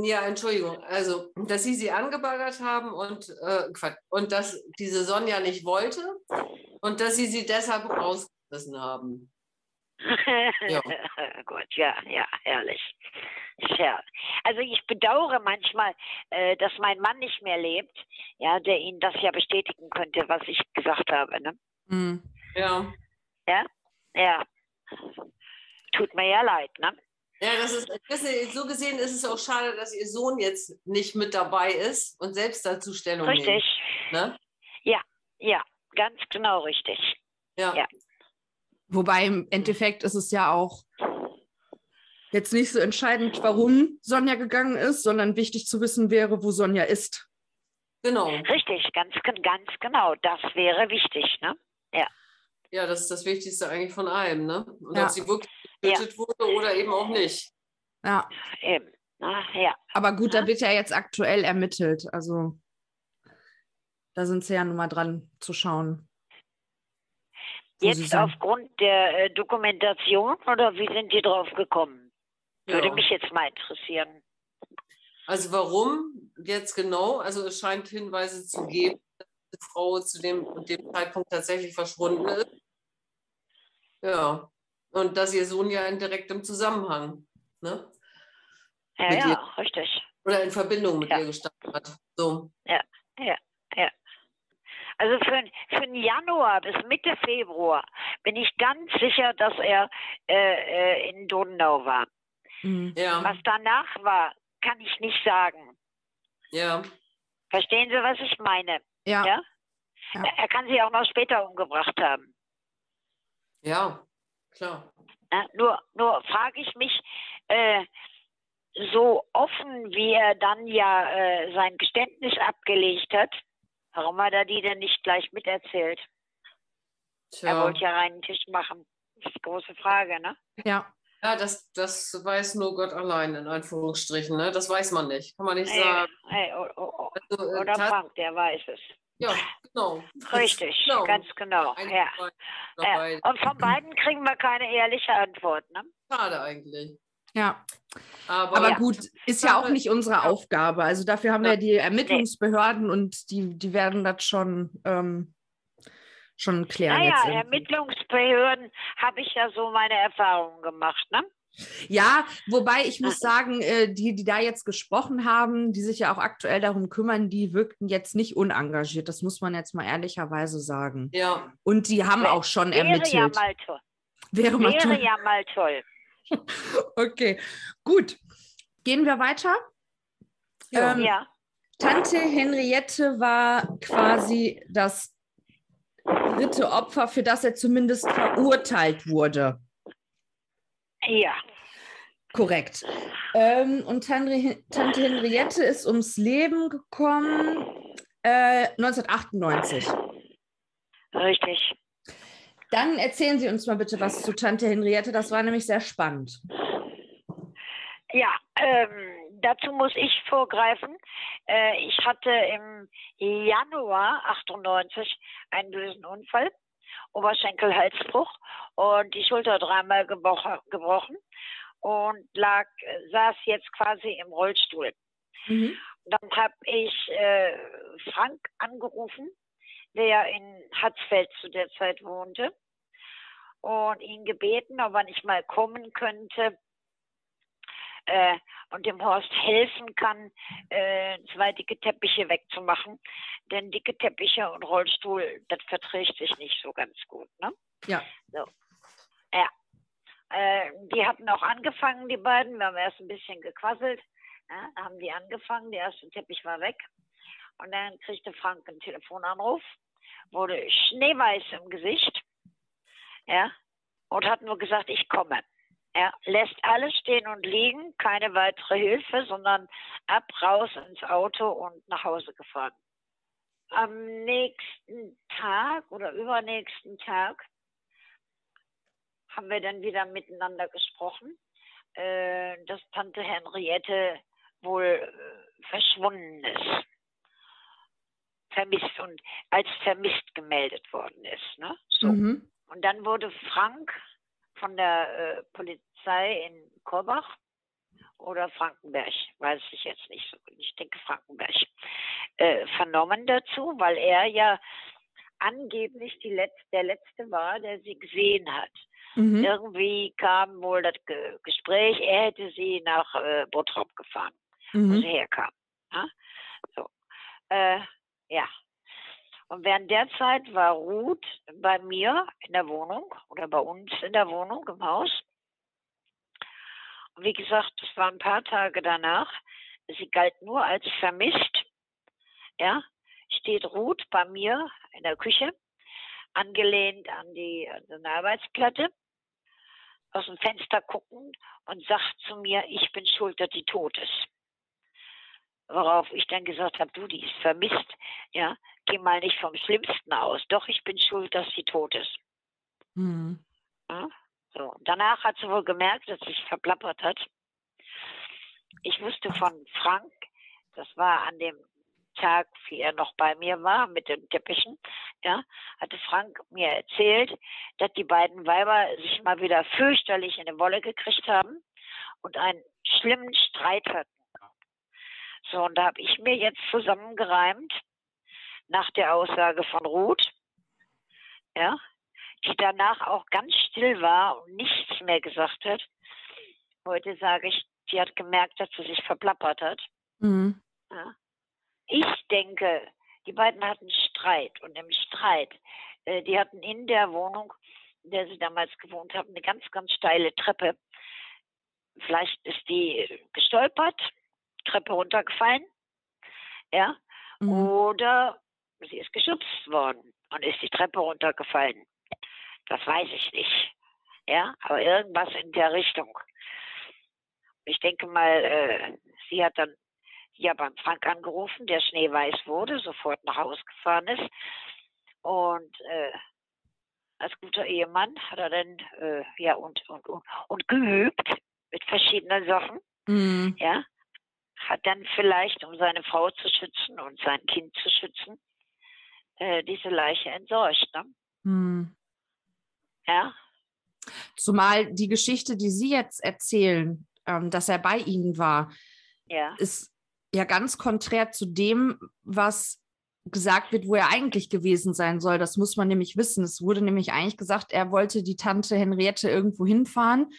ja, Entschuldigung, also, dass sie sie angebaggert haben und, äh, und dass diese Sonja nicht wollte und dass sie sie deshalb rausgerissen haben. Ja. Gut, ja, ja, herrlich. Ja. Also ich bedauere manchmal, äh, dass mein Mann nicht mehr lebt, ja, der Ihnen das ja bestätigen könnte, was ich gesagt habe. Ne? Mhm. Ja. Ja. Tut mir ja leid, ne? Ja, das ist, Sie, so gesehen ist es auch schade, dass Ihr Sohn jetzt nicht mit dabei ist und selbst dazu Stellung Richtig. nimmt. Ne? Ja, ganz genau richtig. Ja. Ja. Wobei im Endeffekt ist es ja auch jetzt nicht so entscheidend, warum Sonja gegangen ist, sondern wichtig zu wissen wäre, wo Sonja ist. genau. Richtig, ganz, ganz genau. Das wäre wichtig, ne? Ja, das ist das Wichtigste eigentlich von allem. Ne? Und Ja. ob sie wirklich getötet wurde oder eben auch nicht. Ja, Eben. Na, ja. aber gut, Ja. da wird ja jetzt aktuell ermittelt. Also da sind sie ja nun mal dran zu schauen. Jetzt aufgrund der äh, Dokumentation oder wie sind die drauf gekommen? Würde Ja. mich jetzt mal interessieren. Also warum jetzt genau? Also es scheint Hinweise zu geben, dass die Frau zu dem, dem Zeitpunkt tatsächlich verschwunden ist. Ja. Und dass ihr Sohn ja in direktem Zusammenhang, ne? Ja, Mit ja, ihr. richtig. Oder in Verbindung mit Ja. ihr gestanden hat. So. Also für, für den Januar bis Mitte Februar bin ich ganz sicher, dass er äh, äh, in Donau war. Mhm. Ja. Was danach war, kann ich nicht sagen. Ja. Verstehen Sie, was ich meine? Ja, Ja? Ja. Er kann sie auch noch später umgebracht haben. Ja. Klar. Ja, nur nur frage ich mich, äh, so offen wie er dann ja äh, sein Geständnis abgelegt hat, warum hat er die denn nicht gleich miterzählt? Er Tja. wollte ja reinen Tisch machen. Das ist die große Frage, ne? ja. Ja, das, das weiß nur Gott allein, in Anführungsstrichen. Ne? Das weiß man nicht. Kann man nicht Ey, sagen. ey, o- o- Also, äh, oder tat- Frank, der weiß es. Ja, genau. Richtig, Genau. ganz genau. Ja. Ja. Und von beiden kriegen wir keine ehrliche Antwort, ne? Schade eigentlich. Ja. Aber, Aber Ja. gut, ist ja auch nicht unsere Aufgabe. Also dafür haben wir Ja. die Ermittlungsbehörden und die, die werden das schon, ähm, schon klären. Naja. Ermittlungsbehörden habe ich ja so meine Erfahrungen gemacht, ne? Ja, wobei ich muss sagen, äh, die, die da jetzt gesprochen haben, die sich ja auch aktuell darum kümmern, die wirkten jetzt nicht unengagiert. Das muss man jetzt mal ehrlicherweise sagen. ja, Und die haben Wär- auch schon Wäre ja ermittelt. mal toll. Wäre, mal Wäre toll. ja mal toll. Okay, gut. Gehen wir weiter. Ja. Ähm, Ja. Tante Henriette war quasi das dritte Opfer, für das er zumindest verurteilt wurde. Ja. Korrekt. Ähm, und Tante, Tante Henriette ist ums Leben gekommen äh, 1998. Richtig. Dann erzählen Sie uns mal bitte was zu Tante Henriette. Das war nämlich sehr spannend. Ja, ähm, dazu muss ich vorgreifen. Äh, ich hatte im Januar 98 einen bösen Unfall, Oberschenkel-Halsbruch und die Schulter dreimal gebrochen, und lag, saß jetzt quasi im Rollstuhl. Mhm. Dann habe ich äh, Frank angerufen, der in Hatzfeld zu der Zeit wohnte, und ihn gebeten, ob er nicht mal kommen könnte äh, und dem Horst helfen kann, äh, zwei dicke Teppiche wegzumachen. Denn dicke Teppiche und Rollstuhl, das verträgt sich nicht so ganz gut. Ne? Ja. So. Ja. Äh, die hatten auch angefangen, die beiden. Wir haben erst ein bisschen gequasselt. Ja, da haben die angefangen, der erste Teppich war weg. Und dann kriegte Frank einen Telefonanruf, wurde schneeweiß im Gesicht. Ja, und hat nur gesagt, ich komme. Er lässt alles stehen und liegen, keine weitere Hilfe, sondern ab, raus ins Auto und nach Hause gefahren. Am nächsten Tag oder übernächsten Tag haben wir dann wieder miteinander gesprochen, äh, dass Tante Henriette wohl äh, verschwunden ist. Vermisst und als vermisst gemeldet worden ist. Ne? So. Mhm. Und dann wurde Frank von der äh, Polizei in Korbach oder Frankenberg, weiß ich jetzt nicht so. Ich denke Frankenberg, äh, vernommen dazu, weil er ja angeblich die Letz der Letzte war, der sie gesehen hat. Mhm. Irgendwie kam wohl das Ge Gespräch, er hätte sie nach äh, Bottrop gefahren, wo sie Mhm. herkam. Ja? So. Äh, ja. Und während der Zeit war Ruth bei mir in der Wohnung oder bei uns in der Wohnung im Haus. Und wie gesagt, das war ein paar Tage danach. Sie galt nur als vermisst. Ja, steht Ruth bei mir in der Küche, angelehnt an die an eine Arbeitsplatte, aus dem Fenster guckend und sagt zu mir, ich bin schuld, dass die tot ist. Worauf ich dann gesagt habe, du, die ist vermisst. Ja, geh mal nicht vom Schlimmsten aus. Doch, ich bin schuld, dass sie tot ist. Mhm. Ja? So. Danach hat sie wohl gemerkt, dass sie sich verplappert hat. Ich wusste von Frank, das war an dem Tag, wie er noch bei mir war, mit den Teppichen, ja, hatte Frank mir erzählt, dass die beiden Weiber sich mal wieder fürchterlich in die Wolle gekriegt haben und einen schlimmen Streit hatten. So, und da habe ich mir jetzt zusammengereimt, nach der Aussage von Ruth, ja, die danach auch ganz still war und nichts mehr gesagt hat. Heute sage ich, die hat gemerkt, dass sie sich verplappert hat. Mhm. Ja. Ich denke, die beiden hatten Streit und im Streit, äh, die hatten in der Wohnung, in der sie damals gewohnt haben, eine ganz, ganz steile Treppe. Vielleicht ist die gestolpert, Treppe runtergefallen, ja, Mhm. oder sie ist geschubst worden und ist die Treppe runtergefallen. Das weiß ich nicht. Ja, aber irgendwas in der Richtung. Ich denke mal, äh, sie hat dann ja beim Frank angerufen, der schneeweiß wurde, sofort nach Hause gefahren ist. Und äh, als guter Ehemann hat er dann äh, ja und, und, und, und geübt mit verschiedenen Sachen, Mhm. ja, hat dann vielleicht, um seine Frau zu schützen und sein Kind zu schützen, äh, diese Leiche entsorgt. Ne? Mhm. Ja, Zumal die Geschichte, die Sie jetzt erzählen, ähm, dass er bei Ihnen war, ja, ist ja ganz konträr zu dem, was gesagt wird, wo er eigentlich gewesen sein soll. Das muss man nämlich wissen. Es wurde nämlich eigentlich gesagt, er wollte die Tante Henriette irgendwo hinfahren.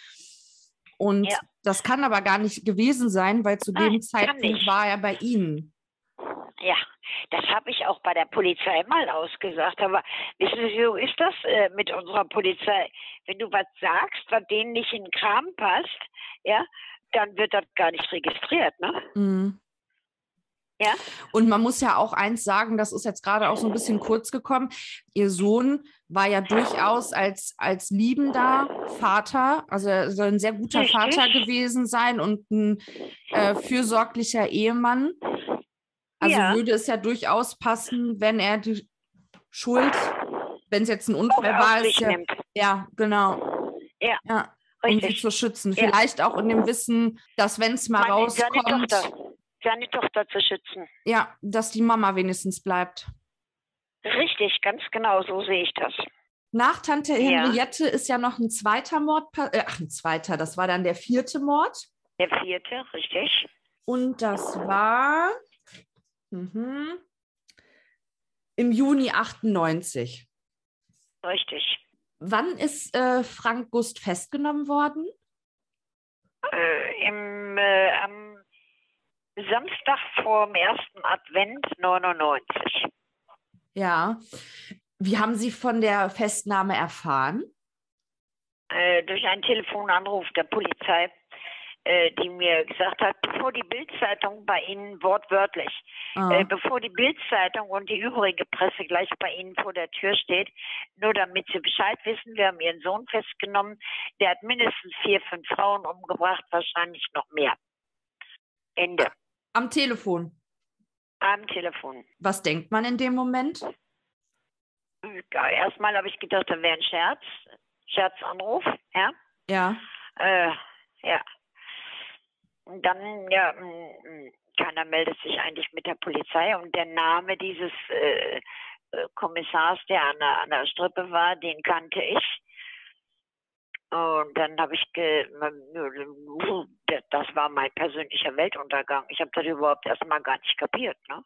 Und Ja. Das kann aber gar nicht gewesen sein, weil zu Nein, dem kann Zeitpunkt war er bei Ihnen. ja. Das habe ich auch bei der Polizei mal ausgesagt. Aber wissen Sie, so ist das äh, mit unserer Polizei. Wenn du was sagst, was denen nicht in den Kram passt, ja, dann wird das gar nicht registriert, ne? Mhm. Ja. Und man muss ja auch eins sagen, das ist jetzt gerade auch so ein bisschen kurz gekommen. Ihr Sohn war ja durchaus als, als liebender Vater, also er soll ein sehr guter Richtig. Vater gewesen sein und ein äh, fürsorglicher Ehemann. Also Ja. würde es ja durchaus passen, wenn er die Schuld, wenn es jetzt ein Unfall war, ist ja, nimmt. ja, genau. Ja, Ja, um sie zu schützen. Vielleicht auch in dem Wissen, dass wenn es mal Meine, rauskommt, seine Tochter zu schützen. ja, dass die Mama wenigstens bleibt. Richtig, ganz genau, so sehe ich das. Nach Tante Ja. Henriette ist ja noch ein zweiter Mord, äh, ach, ein zweiter, das war dann der vierte Mord. Der vierte, richtig. Und das war mhm, im Juni 98. Richtig. Wann ist äh, Frank Gust festgenommen worden? Äh, im, äh, am Samstag vor dem ersten Advent 99. Ja. Wie haben Sie von der Festnahme erfahren? Äh, durch einen Telefonanruf der Polizei, äh, die mir gesagt hat, bevor die Bildzeitung bei Ihnen wortwörtlich, Ah, äh, bevor die Bildzeitung und die übrige Presse gleich bei Ihnen vor der Tür steht, nur damit Sie Bescheid wissen, wir haben Ihren Sohn festgenommen, der hat mindestens vier, fünf Frauen umgebracht, wahrscheinlich noch mehr. Ende. Am Telefon. Am Telefon. Was denkt man in dem Moment? Ja, erstmal habe ich gedacht, da wäre ein Scherz. Scherzanruf, ja. Ja. Äh, ja. Und dann, ja, keiner meldet sich eigentlich mit der Polizei und der Name dieses äh, äh, Kommissars, der an der, an der Strippe war, den kannte ich. Und dann habe ich, ge das war mein persönlicher Weltuntergang. Ich habe das überhaupt erstmal gar nicht kapiert. Ne?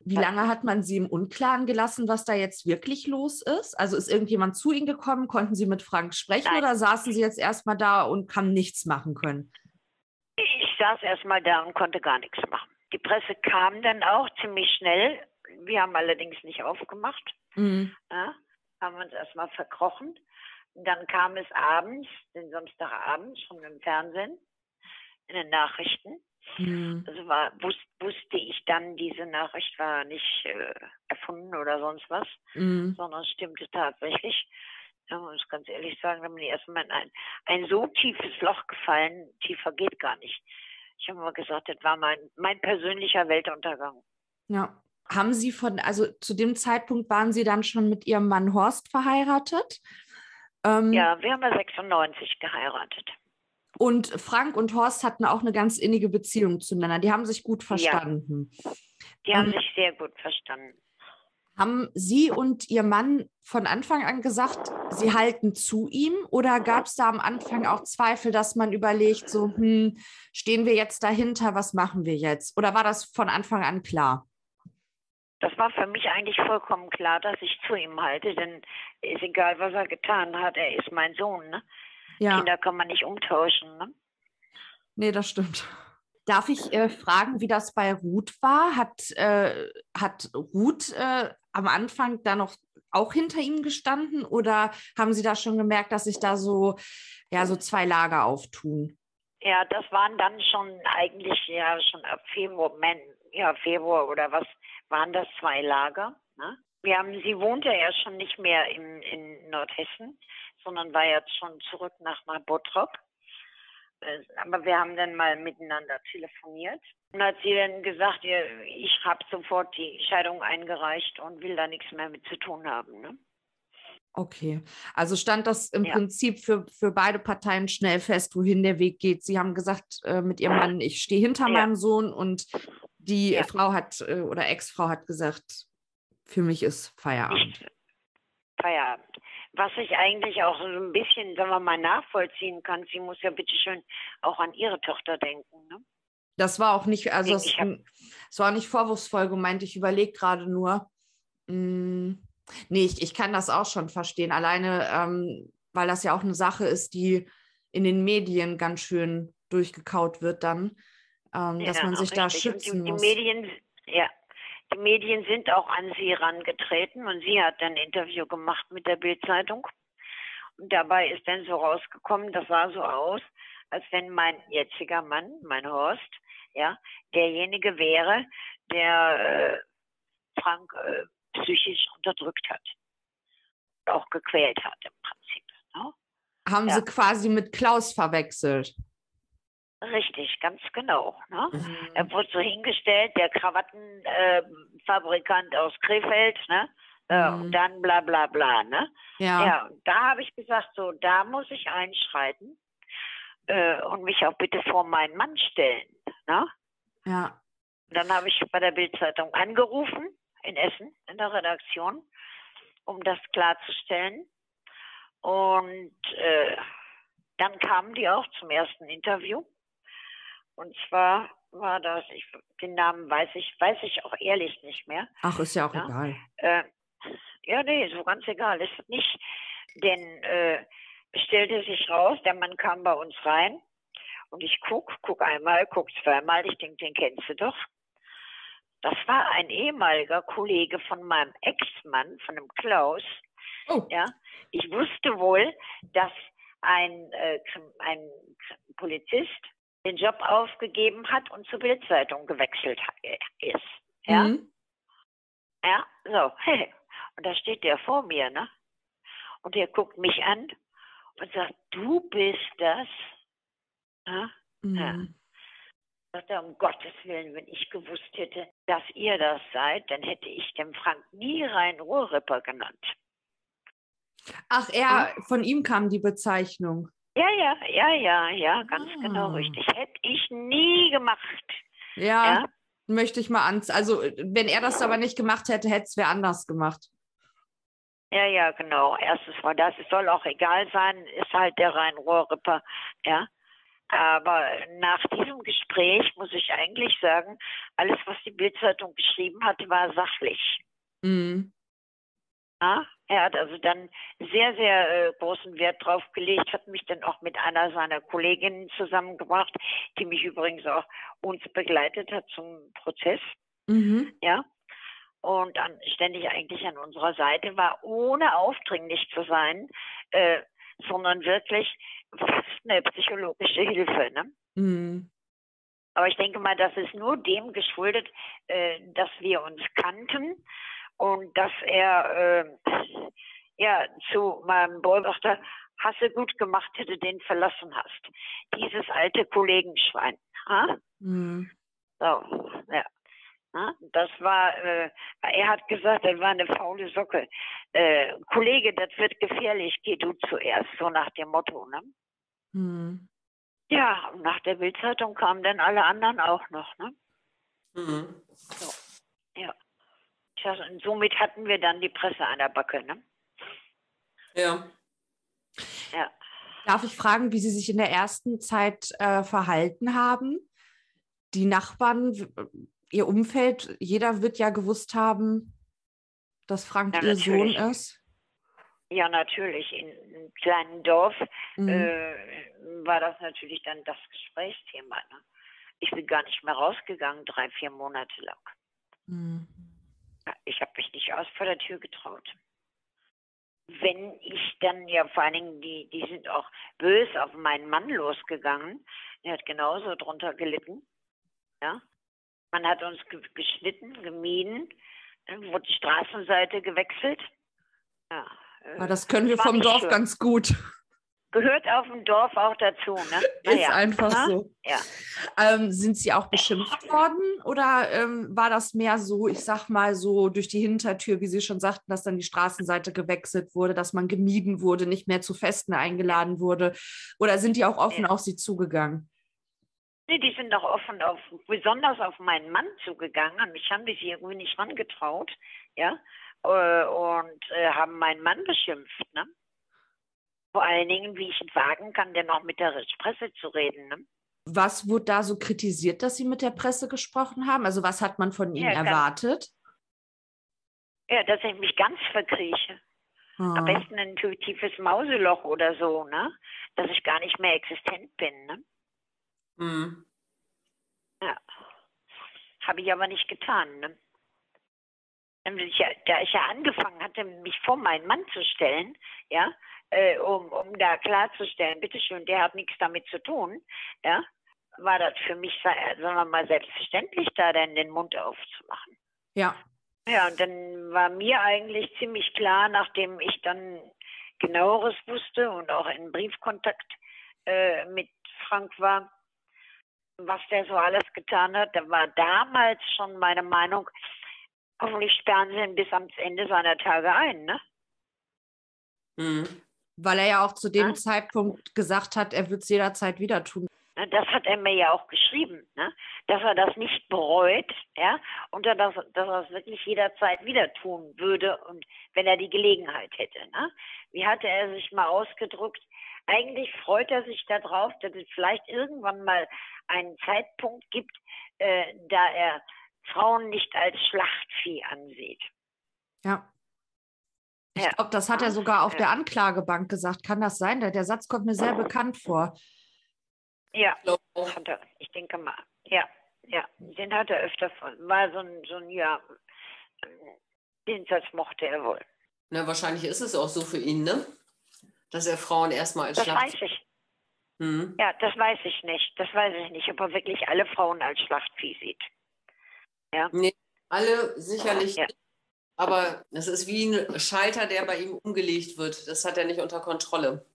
Wie lange hat man Sie im Unklaren gelassen, was da jetzt wirklich los ist? Also ist irgendjemand zu Ihnen gekommen? Konnten Sie mit Frank sprechen Nein. oder saßen Sie jetzt erstmal da und haben nichts machen können? Ich saß erstmal da und konnte gar nichts machen. Die Presse kam dann auch ziemlich schnell. Wir haben allerdings nicht aufgemacht. Mhm. Ja, haben uns erstmal verkrochen. Dann kam es abends, den Samstagabend, schon im Fernsehen, in den Nachrichten. Mhm. Also war, wus, wusste ich dann, diese Nachricht war nicht äh, erfunden oder sonst was, Mhm. sondern es stimmte tatsächlich. Ja, muss ganz ehrlich sagen, da bin ich erstmal in ein, ein so tiefes Loch gefallen, tiefer geht gar nicht. Ich habe mal gesagt, das war mein, mein persönlicher Weltuntergang. Ja. Haben Sie von, also zu dem Zeitpunkt waren Sie dann schon mit Ihrem Mann Horst verheiratet? Ähm, Ja, wir haben ja 96 geheiratet. Und Frank und Horst hatten auch eine ganz innige Beziehung zueinander. Die haben sich gut verstanden. Die haben Ähm, sich sehr gut verstanden. Haben Sie und Ihr Mann von Anfang an gesagt, Sie halten zu ihm? Oder gab es da am Anfang auch Zweifel, dass man überlegt, so, hm, stehen wir jetzt dahinter, was machen wir jetzt? Oder war das von Anfang an klar? Das war für mich eigentlich vollkommen klar, dass ich zu ihm halte, denn ist egal, was er getan hat, er ist mein Sohn. Ne? Ja, Kinder kann man nicht umtauschen. Ne? nee, das stimmt. Darf ich äh, fragen, wie das bei Ruth war? Hat, äh, hat Ruth äh, am Anfang da noch auch hinter ihm gestanden oder haben Sie da schon gemerkt, dass sich da so, ja, so zwei Lager auftun? Ja, das waren dann schon eigentlich ja schon ab Februar, ja Februar oder was waren das zwei Lager. Ne? Wir haben, sie wohnte ja schon nicht mehr in, in Nordhessen, sondern war jetzt schon zurück nach Bottrop. Äh, Aber wir haben dann mal miteinander telefoniert. Und hat sie dann gesagt, ich habe sofort die Scheidung eingereicht und will da nichts mehr mit zu tun haben. Ne? Okay, also stand das im Ja. Prinzip für, für beide Parteien schnell fest, wohin der Weg geht. Sie haben gesagt äh, mit ihrem Mann, ich stehe hinter Ja. meinem Sohn und die Ja. Frau hat äh, oder Ex-Frau hat gesagt, für mich ist Feierabend. Feierabend. Was ich eigentlich auch so ein bisschen, sagen wir mal, nachvollziehen kann, sie muss ja bitteschön auch an ihre Tochter denken. Ne? Das war auch nicht, also es, es war nicht vorwurfsvoll gemeint. Ich überlege gerade nur. Mh, nee, ich, ich kann das auch schon verstehen. Alleine, ähm, weil das ja auch eine Sache ist, die in den Medien ganz schön durchgekaut wird dann, ähm, dass Ja, man sich da schützen die, muss. Die Medien, ja, Die Medien sind auch an sie herangetreten und sie hat dann ein Interview gemacht mit der Bildzeitung. Und dabei ist dann so rausgekommen, das sah so aus, als wenn mein jetziger Mann, mein Horst, ja, derjenige wäre, der äh, Frank äh, psychisch unterdrückt hat. Auch gequält hat im Prinzip. Ne? Haben Ja. sie quasi mit Klaus verwechselt. Richtig, ganz genau. Ne? Mhm. Er wurde so hingestellt, der Krawattenfabrikant aus Krefeld, ne? Äh, Mhm. Und dann bla bla bla, ne? Ja. Ja, und da habe ich gesagt, so, da muss ich einschreiten äh, und mich auch bitte vor meinen Mann stellen. Ne? ja. Und dann habe ich bei der Bildzeitung angerufen in Essen in der Redaktion, um das klarzustellen. Und äh, dann kamen die auch zum ersten Interview. Und zwar war das, ich, den Namen weiß ich, weiß ich auch ehrlich nicht mehr. Ach, ist ja auch Ja. egal. Äh, ja, nee, so ganz egal ist nicht. Denn äh, stellte sich raus, der Mann kam bei uns rein und ich guck, guck einmal, guck zweimal, ich denke, den kennst du doch. Das war ein ehemaliger Kollege von meinem Ex-Mann, von dem Klaus. Oh. Ja, ich wusste wohl, dass ein, äh, ein Polizist den Job aufgegeben hat und zur Bildzeitung gewechselt äh, ist. Ja. Mhm. Ja, so. Und da steht der vor mir, ne? Und der guckt mich an und sagt, du bist das? Ja? Mhm. Sagt er, um Gottes Willen, wenn ich gewusst hätte, dass ihr das seid, dann hätte ich den Frank nie rein Rohrripper genannt. Ach, er, von ihm kam die Bezeichnung. Ja, ja, ja, ja, ja, ganz Ah. genau richtig. Hätte ich nie gemacht. Ja, Ja, möchte ich mal an. Also, wenn er das aber nicht gemacht hätte, hätte es wer anders gemacht. ja, ja, genau. Erstens mal das, es soll auch egal sein, ist halt der rein Rohrripper, ja. Aber nach diesem Gespräch muss ich eigentlich sagen, alles, was die Bildzeitung geschrieben hatte, war sachlich. Mhm. Ja, er hat also dann sehr, sehr äh, großen Wert drauf gelegt, hat mich dann auch mit einer seiner Kolleginnen zusammengebracht, die mich übrigens auch uns begleitet hat zum Prozess, Mhm. ja. Und an, ständig eigentlich an unserer Seite war, ohne aufdringlich zu sein, äh, sondern wirklich fast eine psychologische Hilfe. Ne? Mhm. Aber ich denke mal, das ist nur dem geschuldet, äh, dass wir uns kannten und dass er äh, ja zu meinem Boy sagte, hast du gut gemacht, hätte den verlassen hast. Dieses alte Kollegenschwein. Ha? Mhm. So, ja. Ja, Das war, äh, er hat gesagt, das war eine faule Socke. Äh, Kollege, das wird gefährlich, geh du zuerst, so nach dem Motto. Ne? Mhm. Ja, und nach der Bildzeitung kamen dann alle anderen auch noch. Ne? Mhm. Tja, und somit hatten wir dann die Presse an der Backe. Ne? Ja. Ja. Darf ich fragen, wie Sie sich in der ersten Zeit äh, verhalten haben? Die Nachbarn, Ihr Umfeld, jeder wird ja gewusst haben, dass Frank Ja, Ihr Sohn natürlich. ist. ja, natürlich. In einem kleinen Dorf Mhm. äh, war das natürlich dann das Gesprächsthema. Ne? Ich bin gar nicht mehr rausgegangen, drei, vier Monate lang. Mhm. Ich habe mich nicht aus vor der Tür getraut. Wenn ich dann ja vor allen Dingen, die, die sind auch bös auf meinen Mann losgegangen. Der hat genauso drunter gelitten. Ja. Man hat uns ge geschnitten, gemieden, dann wurde die Straßenseite gewechselt. Ja. äh, Aber das können wir vom Dorf schön. ganz gut. Gehört auf dem Dorf auch dazu, ne? Ist Naja, einfach ne? so. Ja. Ähm, sind Sie auch beschimpft worden oder ähm, war das mehr so, ich sag mal so durch die Hintertür, wie Sie schon sagten, dass dann die Straßenseite gewechselt wurde, dass man gemieden wurde, nicht mehr zu Festen eingeladen wurde? Oder sind die auch offen Ja. auf Sie zugegangen? Nee, die sind doch offen auf, besonders auf meinen Mann zugegangen. An mich haben die sich irgendwie nicht rangetraut, ja, äh, und äh, haben meinen Mann beschimpft, ne? Vor allen Dingen, wie ich es wagen kann, denn auch mit der Presse zu reden, ne? Was wurde da so kritisiert, dass Sie mit der Presse gesprochen haben? Also was hat man von Ihnen Ja, erwartet? Ja, dass ich mich ganz verkrieche. Am Ah. besten ein tiefes Mauseloch oder so, ne? Dass ich gar nicht mehr existent bin, ne? Mhm. Ja. Habe ich aber nicht getan, ne? da ich ja angefangen hatte, mich vor meinen Mann zu stellen, ja, äh, um, um da klarzustellen, bitteschön, der hat nichts damit zu tun, ja, war das für mich, sagen wir mal, selbstverständlich, da dann den Mund aufzumachen. Ja. Ja, und dann war mir eigentlich ziemlich klar, nachdem ich dann genaueres wusste und auch in Briefkontakt äh, mit Frank war, was der so alles getan hat. Da war damals schon meine Meinung, hoffentlich sperren sie ihn bis ans Ende seiner Tage ein, ne? Mhm. Weil er ja auch zu dem ja? Zeitpunkt gesagt hat, er wird es jederzeit wieder tun. Das hat er mir ja auch geschrieben, ne? dass er das nicht bereut, ja, und dass, dass er es wirklich jederzeit wieder tun würde und wenn er die Gelegenheit hätte. Ne? Wie hatte er sich mal ausgedrückt? Eigentlich freut er sich darauf, dass es vielleicht irgendwann mal einen Zeitpunkt gibt, äh, da er Frauen nicht als Schlachtvieh ansieht. Ja. Ich ja. glaube, das hat er sogar auf ja. der Anklagebank gesagt. Kann das sein? Der, der Satz kommt mir sehr bekannt vor. Ja, hat er. Ich denke mal. Ja, ja. Den hat er öfter von. War so ein, so ein ja, den Satz mochte er wohl. Na, wahrscheinlich ist es auch so für ihn, ne? Dass er Frauen erstmal als Das Schlacht weiß ich. Hm. Ja, das weiß ich nicht. Das weiß ich nicht, ob er wirklich alle Frauen als Schlachtvieh sieht. Ja. Nee, alle sicherlich ja. nicht. Aber es ist wie ein Schalter, der bei ihm umgelegt wird. Das hat er nicht unter Kontrolle.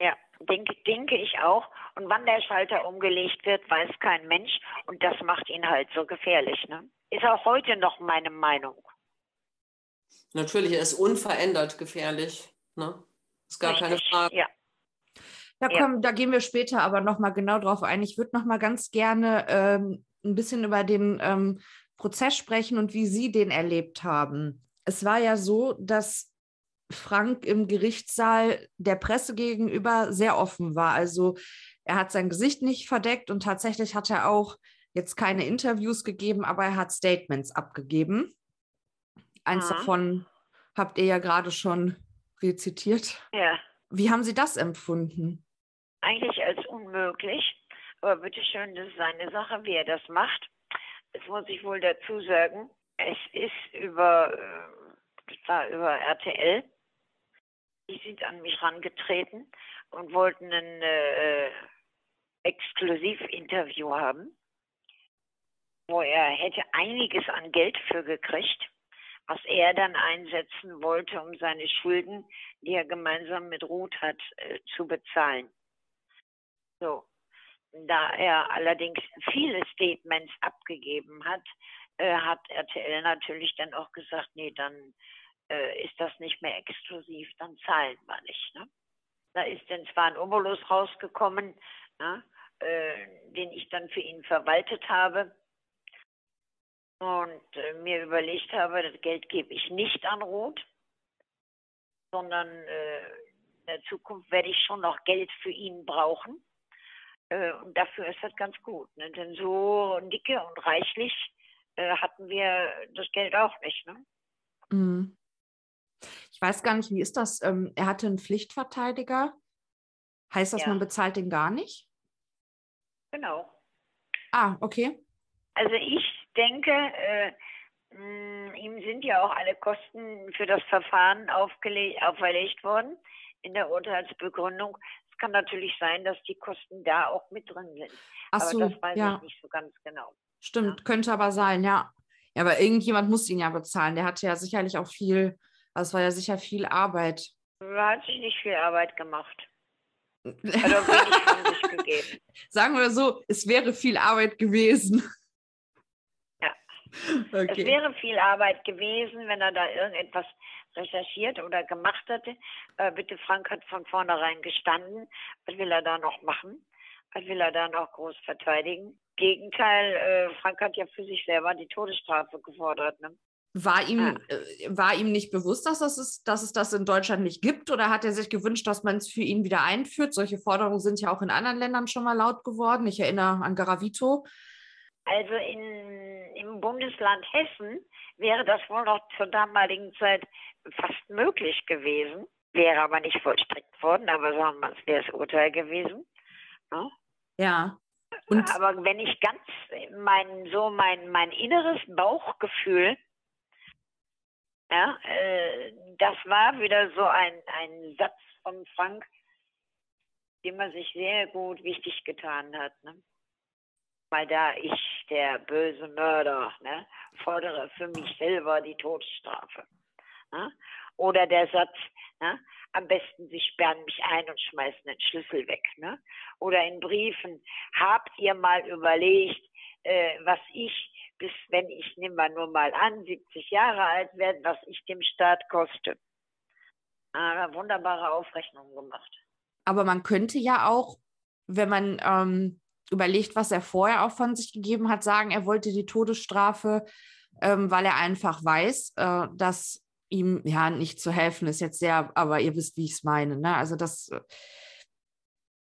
Ja, denke, denke ich auch. Und wann der Schalter umgelegt wird, weiß kein Mensch. Und das macht ihn halt so gefährlich. Ne? Ist auch heute noch meine Meinung. Natürlich, er ist unverändert gefährlich. Ne? Ist gar Richtig, keine Frage. Ja. Da, komm, ja. da gehen wir später aber nochmal genau drauf ein. Ich würde nochmal ganz gerne ähm, ein bisschen über den ähm, Prozess sprechen und wie Sie den erlebt haben. Es war ja so, dass Frank im Gerichtssaal der Presse gegenüber sehr offen war. Also er hat sein Gesicht nicht verdeckt und tatsächlich hat er auch jetzt keine Interviews gegeben, aber er hat Statements abgegeben. Eins mhm. davon habt ihr ja gerade schon rezitiert. Ja. Wie haben Sie das empfunden? Eigentlich als unmöglich. Aber bitteschön, das ist eine Sache, wie er das macht. Das muss ich wohl dazu sagen. Es ist über, äh, das war über RTL. Die sind an mich rangetreten und wollten ein äh, Exklusivinterview haben, wo er hätte einiges an Geld für gekriegt, was er dann einsetzen wollte, um seine Schulden, die er gemeinsam mit Ruth hat, äh, zu bezahlen. So. Da er allerdings viele Statements abgegeben hat, äh, hat RTL natürlich dann auch gesagt, nee, dann äh, ist das nicht mehr exklusiv, dann zahlen wir nicht. Ne? Da ist dann zwar ein Obolus rausgekommen, ne, äh, den ich dann für ihn verwaltet habe und äh, mir überlegt habe, das Geld gebe ich nicht an Roth, sondern äh, in der Zukunft werde ich schon noch Geld für ihn brauchen. Äh, und dafür ist das ganz gut. Ne? Denn so dicke und reichlich äh, hatten wir das Geld auch nicht. Ne? Mhm. Ich weiß gar nicht, wie ist das? Ähm, er hatte einen Pflichtverteidiger. Heißt das, ja. man bezahlt den gar nicht? Genau. Ah, okay. Also ich denke, äh, mh, mm, ihm sind ja auch alle Kosten für das Verfahren auferlegt worden in der Urteilsbegründung kann natürlich sein, dass die Kosten da auch mit drin sind. Ach aber so, das weiß ja. ich nicht so ganz genau. Stimmt, ja. könnte aber sein, ja. Ja, aber irgendjemand muss ihn ja bezahlen. Der hatte ja sicherlich auch viel, also es war ja sicher viel Arbeit. Er hat sich nicht viel Arbeit gemacht. Hat auch wenig von sich gegeben. Sagen wir so, es wäre viel Arbeit gewesen. Ja. Okay. Es wäre viel Arbeit gewesen, wenn er da irgendetwas recherchiert oder gemacht hatte. Äh, bitte, Frank hat von vornherein gestanden. Was will er da noch machen? Was will er da noch groß verteidigen? Gegenteil, äh, Frank hat ja für sich selber die Todesstrafe gefordert. Ne? War ihm, ja. äh, war ihm nicht bewusst, dass, das ist, dass es das in Deutschland nicht gibt? Oder hat er sich gewünscht, dass man es für ihn wieder einführt? Solche Forderungen sind ja auch in anderen Ländern schon mal laut geworden. Ich erinnere an Garavito. Also in, im Bundesland Hessen wäre das wohl noch zur damaligen Zeit fast möglich gewesen, wäre aber nicht vollstreckt worden, aber sagen wir, es wäre das Urteil gewesen. Ne? Ja. Und aber wenn ich ganz mein so mein mein inneres Bauchgefühl Ja, äh, das war wieder so ein, ein Satz von Frank, dem er sich sehr gut wichtig getan hat. Ne? Mal da ich, der böse Mörder, ne, fordere für mich selber die Todesstrafe. Ne? Oder der Satz, ne, am besten Sie sperren mich ein und schmeißen den Schlüssel weg. Ne? Oder in Briefen, habt ihr mal überlegt, äh, was ich, bis wenn ich, nehmen wir nur mal an, 70 Jahre alt werde, was ich dem Staat koste. Ah, wunderbare Aufrechnungen gemacht. Aber man könnte ja auch, wenn man ähm, überlegt, was er vorher auch von sich gegeben hat, sagen, er wollte die Todesstrafe, ähm, weil er einfach weiß, äh, dass ihm ja nicht zu helfen ist jetzt sehr, aber ihr wisst, wie ich es meine. Ne? Also dass,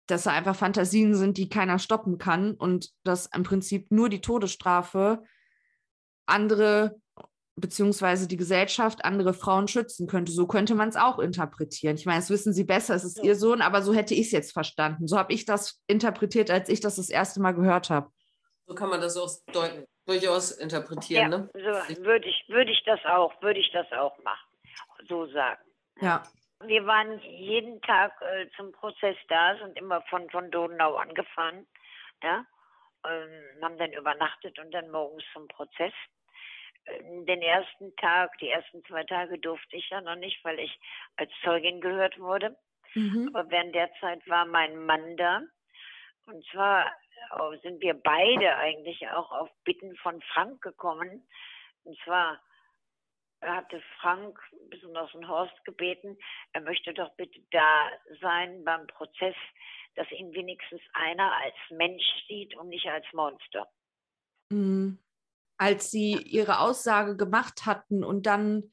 dass da einfach Fantasien sind, die keiner stoppen kann und dass im Prinzip nur die Todesstrafe andere beziehungsweise die Gesellschaft andere Frauen schützen könnte. So könnte man es auch interpretieren. Ich meine, das wissen Sie besser, es ist ja. Ihr Sohn, aber so hätte ich es jetzt verstanden. So habe ich das interpretiert, als ich das das erste Mal gehört habe. So kann man das auch deuten durchaus interpretieren. Ja, ne? so würde ich, würde ich das auch, würde ich das auch machen, so sagen. Ja. Wir waren jeden Tag äh, zum Prozess da, sind immer von, von Donau angefahren, ja, ähm, haben dann übernachtet und dann morgens zum Prozess. Den ersten Tag, die ersten zwei Tage durfte ich ja noch nicht, weil ich als Zeugin gehört wurde. Mhm. Aber während der Zeit war mein Mann da. Und zwar sind wir beide eigentlich auch auf Bitten von Frank gekommen. Und zwar hatte Frank besonders Horst gebeten, er möchte doch bitte da sein beim Prozess, dass ihn wenigstens einer als Mensch sieht und nicht als Monster. Mhm. Als Sie Ihre Aussage gemacht hatten und dann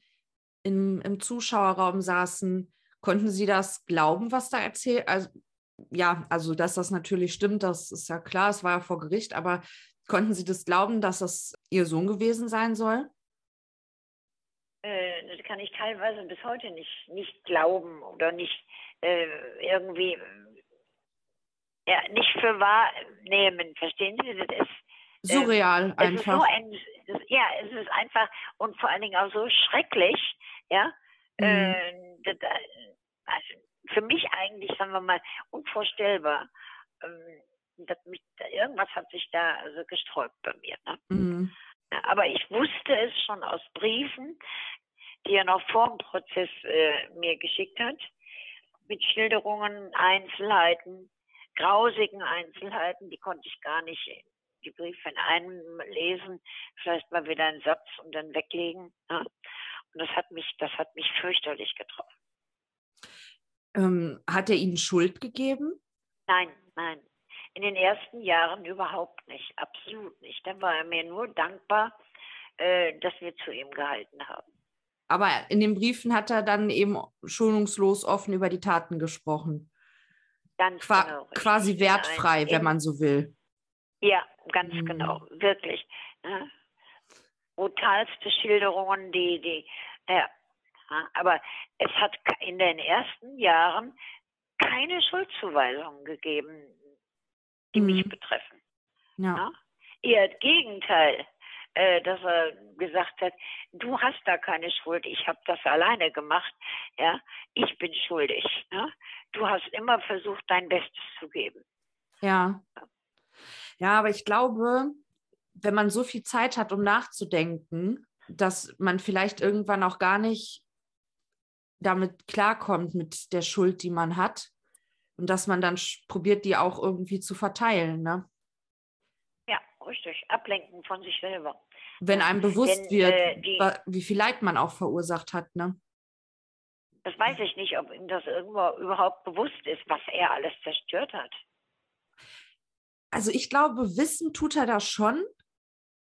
im, im Zuschauerraum saßen, konnten Sie das glauben, was da erzählt? Also ja, also dass das natürlich stimmt, das ist ja klar, es war ja vor Gericht, aber konnten Sie das glauben, dass das Ihr Sohn gewesen sein soll? Äh, das kann ich teilweise bis heute nicht, nicht glauben oder nicht äh, irgendwie ja, nicht für wahr nehmen. Verstehen Sie? Das ist äh, surreal äh, einfach. So ein, ja, es ist einfach und vor allen Dingen auch so schrecklich, ja. Mhm. Äh, das, also, für mich eigentlich, sagen wir mal, unvorstellbar. Ähm, dass mich, irgendwas hat sich da also gesträubt bei mir. Ne? Mhm. Aber ich wusste es schon aus Briefen, die er noch vor dem Prozess äh, mir geschickt hat, mit Schilderungen, Einzelheiten, grausigen Einzelheiten, die konnte ich gar nicht die Briefe in einem lesen, vielleicht mal wieder einen Satz und dann weglegen. Ne? Und das hat mich, das hat mich fürchterlich getroffen. Ähm, hat er Ihnen Schuld gegeben? Nein, nein. In den ersten Jahren überhaupt nicht, absolut nicht. Da war er mir nur dankbar, äh, dass wir zu ihm gehalten haben. Aber in den Briefen hat er dann eben schonungslos offen über die Taten gesprochen. Ganz Qua genau. Quasi wertfrei, wenn man so will. Ja, ganz mhm. genau, wirklich. Ja. Brutalste Schilderungen, die, die, ja, aber es hat in den ersten Jahren keine Schuldzuweisungen gegeben, die mhm. mich betreffen. Ja. ja. Eher das Gegenteil, äh, dass er gesagt hat, du hast da keine Schuld, ich habe das alleine gemacht, ja, ich bin schuldig. Ja? Du hast immer versucht, dein Bestes zu geben. Ja. Ja, aber ich glaube, wenn man so viel Zeit hat, um nachzudenken, dass man vielleicht irgendwann auch gar nicht damit klarkommt mit der Schuld, die man hat. Und dass man dann probiert, die auch irgendwie zu verteilen, ne? Ja, richtig. Ablenken von sich selber. Wenn einem bewusst Denn, wird, äh, die, wie viel Leid man auch verursacht hat, ne? Das weiß ich nicht, ob ihm das irgendwo überhaupt bewusst ist, was er alles zerstört hat. Also ich glaube, wissen tut er das schon,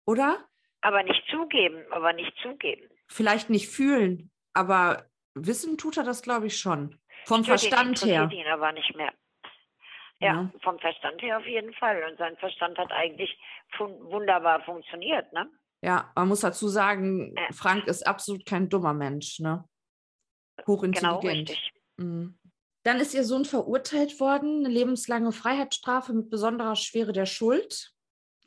oder? Aber nicht zugeben, aber nicht zugeben. Vielleicht nicht fühlen, aber Wissen tut er das, glaube ich, schon. Vom ich Verstand ihn, her. ihn aber nicht mehr. Ja, ja, vom Verstand her auf jeden Fall. Und sein Verstand hat eigentlich fun wunderbar funktioniert, ne? Ja, man muss dazu sagen, ja. Frank ist absolut kein dummer Mensch, ne? Hochintelligent. Genau, richtig. Mhm. Dann ist ihr Sohn verurteilt worden, eine lebenslange Freiheitsstrafe mit besonderer Schwere der Schuld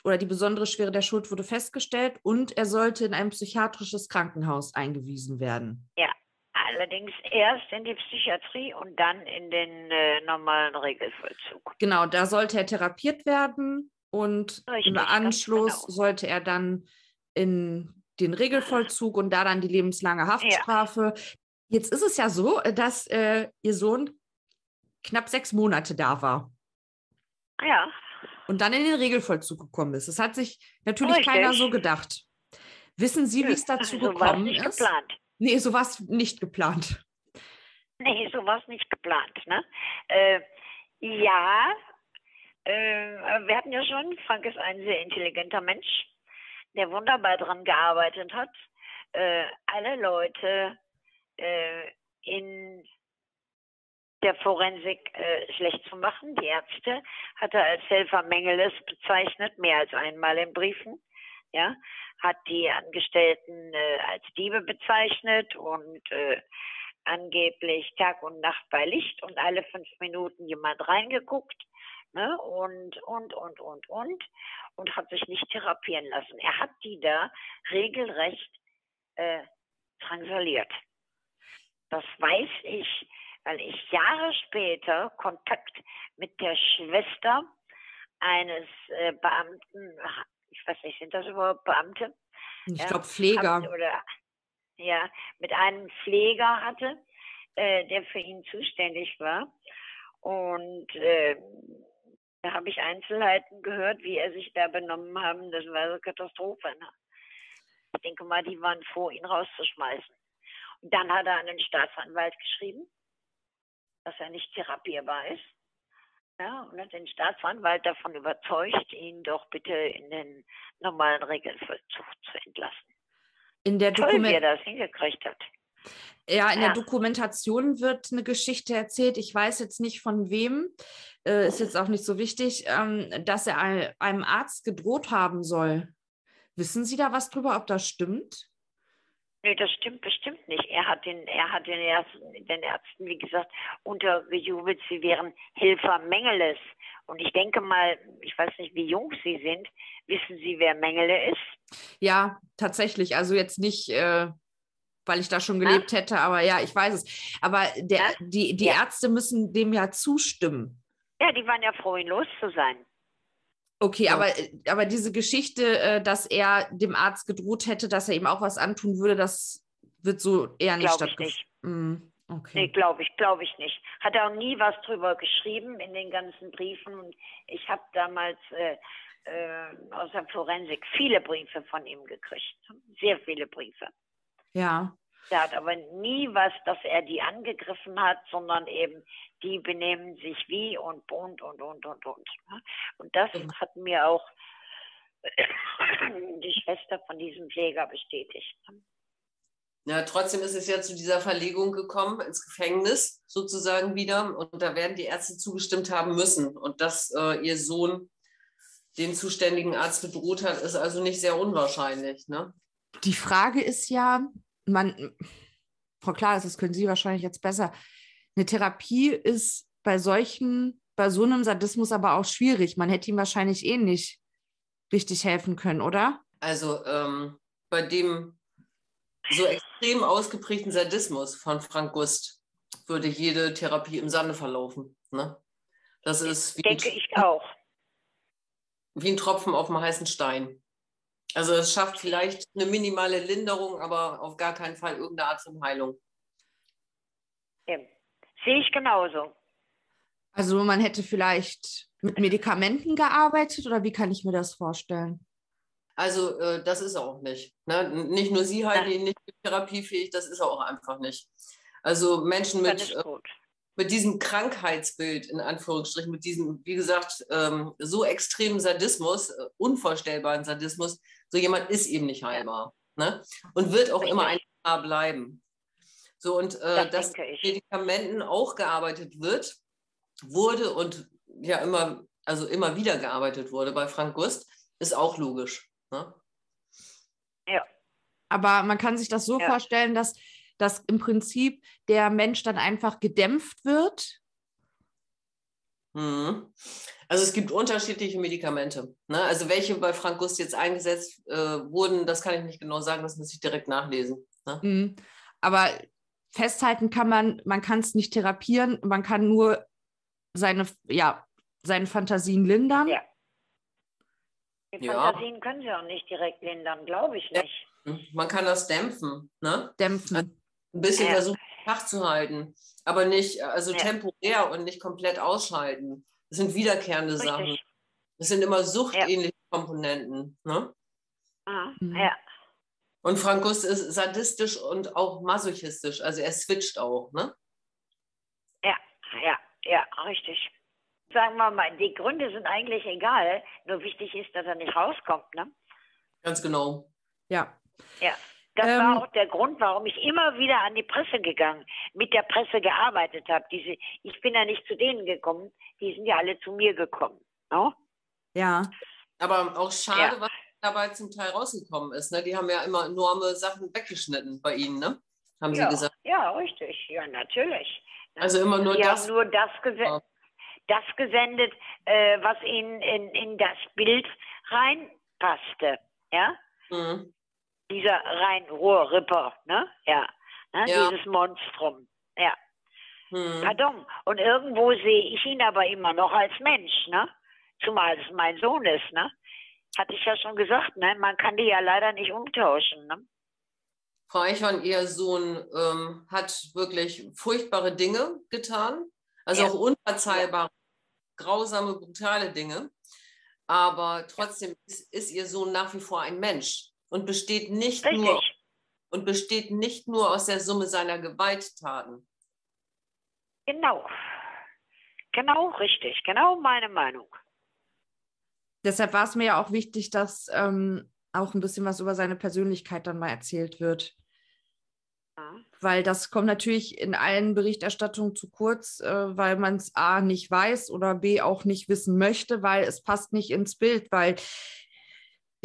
oder die besondere Schwere der Schuld wurde festgestellt und er sollte in ein psychiatrisches Krankenhaus eingewiesen werden. Ja, allerdings erst in die Psychiatrie und dann in den äh, normalen Regelvollzug. Genau, da sollte er therapiert werden und Richtig, im Anschluss genau. sollte er dann in den Regelvollzug und da dann die lebenslange Haftstrafe. Jetzt ist es ja so, dass äh, ihr Sohn knapp sechs Monate da war Ja, und dann in den Regelvollzug gekommen ist. Das hat sich natürlich Richtig. keiner so gedacht. Wissen Sie, wie es dazu so war es gekommen nicht ist? geplant. Nee, so war es nicht geplant. Nee, so war es nicht geplant. Ne? Äh, ja, äh, wir hatten ja schon, Frank ist ein sehr intelligenter Mensch, der wunderbar daran gearbeitet hat, äh, alle Leute äh, in der Forensik äh, schlecht zu machen. Die Ärzte hat er als Helfer Mengeles bezeichnet, mehr als einmal in Briefen. Ja, hat die Angestellten äh, als Diebe bezeichnet und äh, angeblich Tag und Nacht bei Licht und alle fünf Minuten jemand reingeguckt. Ne? Und, und, und, und, und. Und hat sich nicht therapieren lassen. Er hat die da regelrecht äh, drangsaliert. Das weiß ich, weil ich Jahre später Kontakt mit der Schwester eines äh, Beamten, ich weiß nicht, sind das überhaupt Beamte? Ich Ja, glaube, Pfleger. Oder ja, mit einem Pfleger hatte, äh, der für ihn zuständig war. Und äh, da habe ich Einzelheiten gehört, wie er sich da benommen haben. Das war eine Katastrophe. Ne? Ich denke mal, die waren vor, ihn rauszuschmeißen. Und dann hat er an den Staatsanwalt geschrieben, dass er nicht therapierbar ist. Ja, und hat den Staatsanwalt davon überzeugt, ihn doch bitte in den normalen Regelvollzug zu entlassen. In der, Toll, wie er das hingekriegt hat. ja, in Ja. der Dokumentation wird eine Geschichte erzählt. Ich weiß jetzt nicht von wem, äh, ist jetzt auch nicht so wichtig, ähm, dass er ein- einem Arzt gedroht haben soll. Wissen Sie da was drüber, ob das stimmt? Nee, das stimmt bestimmt nicht. Er hat den, er hat den, Ärzten, den Ärzten, wie gesagt, untergejubelt, sie wären Helfer Mengeles. Und ich denke mal, ich weiß nicht, wie jung Sie sind, wissen Sie, wer Mengele ist? Ja, tatsächlich. Also jetzt nicht, äh, weil ich da schon gelebt hätte, aber ja, ich weiß es. Aber der, Ja? die, die Ja. Ärzte müssen dem ja zustimmen. Ja, die waren ja froh, ihn los zu sein. Okay, Ja. aber, aber diese Geschichte, äh, dass er dem Arzt gedroht hätte, dass er ihm auch was antun würde, das wird so eher nicht stattgefunden. nicht. Mm, Nee, okay. glaube ich, glaube ich nicht. Hat er auch nie was drüber geschrieben in den ganzen Briefen. Und ich habe damals äh, äh, aus der Forensik viele Briefe von ihm gekriegt. Sehr viele Briefe. Ja. Der hat aber nie was, dass er die angegriffen hat, sondern eben, die benehmen sich wie und und und und und und. ne? Und das Mhm. hat mir auch die Schwester von diesem Pfleger bestätigt. Ja, trotzdem ist es ja zu dieser Verlegung gekommen ins Gefängnis sozusagen wieder. Und da werden die Ärzte zugestimmt haben müssen. Und dass äh, ihr Sohn den zuständigen Arzt bedroht hat, ist also nicht sehr unwahrscheinlich. Ne? Die Frage ist ja, man, Frau Klaas, das können Sie wahrscheinlich jetzt besser. Eine Therapie ist bei solchen, bei so einem Sadismus aber auch schwierig. Man hätte ihm wahrscheinlich eh nicht richtig helfen können, oder? Also ähm, bei dem so extrem ausgeprägten Sadismus von Frank Gust würde jede Therapie im Sande verlaufen. Ne? Das ist wie ein, Denke ich auch. wie ein Tropfen auf dem heißen Stein. Also es schafft vielleicht eine minimale Linderung, aber auf gar keinen Fall irgendeine Art von Heilung. Eben. Sehe ich genauso. Also man hätte vielleicht mit Medikamenten gearbeitet oder wie kann ich mir das vorstellen? Also äh, das ist er auch nicht. Ne? Nicht nur Sie halten ihn nicht therapiefähig, das ist er auch einfach nicht. Also Menschen mit, äh, mit diesem Krankheitsbild, in Anführungsstrichen, mit diesem, wie gesagt, ähm, so extremen Sadismus, äh, unvorstellbaren Sadismus, so jemand ist eben nicht heilbar. Ne? Und wird auch immer ein Richtig. Jahr bleiben. So, und äh, Das dass mit Medikamenten auch gearbeitet wird, wurde und ja immer, also immer wieder gearbeitet wurde bei Frank Gust, ist auch logisch. Ne? Aber man kann sich das so Ja. vorstellen, dass, dass im Prinzip der Mensch dann einfach gedämpft wird. Mhm. Also es gibt unterschiedliche Medikamente. Ne? Also welche bei Frank Gust jetzt eingesetzt äh, wurden, das kann ich nicht genau sagen, das muss ich direkt nachlesen. Ne? Mhm. Aber festhalten kann man, man kann es nicht therapieren, man kann nur seine, ja, seine Fantasien lindern. Ja. Die Ja. Fantasien können sie auch nicht direkt lindern, glaube ich Ja. nicht. Man kann das dämpfen, ne? Dämpfen. ein bisschen Ja. versuchen, wach zu halten, aber nicht, also Ja. temporär und nicht komplett ausschalten. Das sind wiederkehrende Sachen. Richtig. Das sind immer suchtähnliche Komponenten. Ne? Ah, Mhm. Ja. Und Frank Gust ist sadistisch und auch masochistisch. Also er switcht auch. Ne? Ja, ja, ja, richtig. Sagen wir mal, die Gründe sind eigentlich egal. Nur wichtig ist, dass er nicht rauskommt. Ne? Ganz genau. Ja. Ja. Das Ähm, war auch der Grund, warum ich immer wieder an die Presse gegangen, mit der Presse gearbeitet habe. Diese, ich bin ja nicht zu denen gekommen, die sind ja alle zu mir gekommen. No? Ja. Aber auch schade, Ja. was dabei zum Teil rausgekommen ist. Ne? Die haben ja immer enorme Sachen weggeschnitten bei Ihnen, ne? haben Sie Ja, gesagt. ja, richtig. Ja, natürlich. Also immer nur Sie das. haben nur das, gese Ja. das gesendet, äh, was in, in, in das Bild reinpasste. Ja? Mhm. Dieser Rhein-Ruhr-Ripper, ne? Ja. Ne? Ja. Dieses Monstrum. Ja. Mhm. Pardon. Und irgendwo sehe ich ihn aber immer noch als Mensch, ne? Zumal es mein Sohn ist, ne? Hatte ich ja schon gesagt, ne? Man kann die ja leider nicht umtauschen, ne? Frau Eichhorn, Ihr Sohn ähm, hat wirklich furchtbare Dinge getan, also Ja. auch unverzeihbare, grausame, brutale Dinge. Aber trotzdem ist, ist Ihr Sohn nach wie vor ein Mensch und besteht nicht nur Richtig. und besteht nicht nur aus der Summe seiner Gewalttaten. Genau. Genau, richtig. Genau meine Meinung. Deshalb war es mir ja auch wichtig, dass ähm, auch ein bisschen was über seine Persönlichkeit dann mal erzählt wird. Ja. Weil das kommt natürlich in allen Berichterstattungen zu kurz, äh, weil man es A nicht weiß oder B auch nicht wissen möchte, weil es passt nicht ins Bild, weil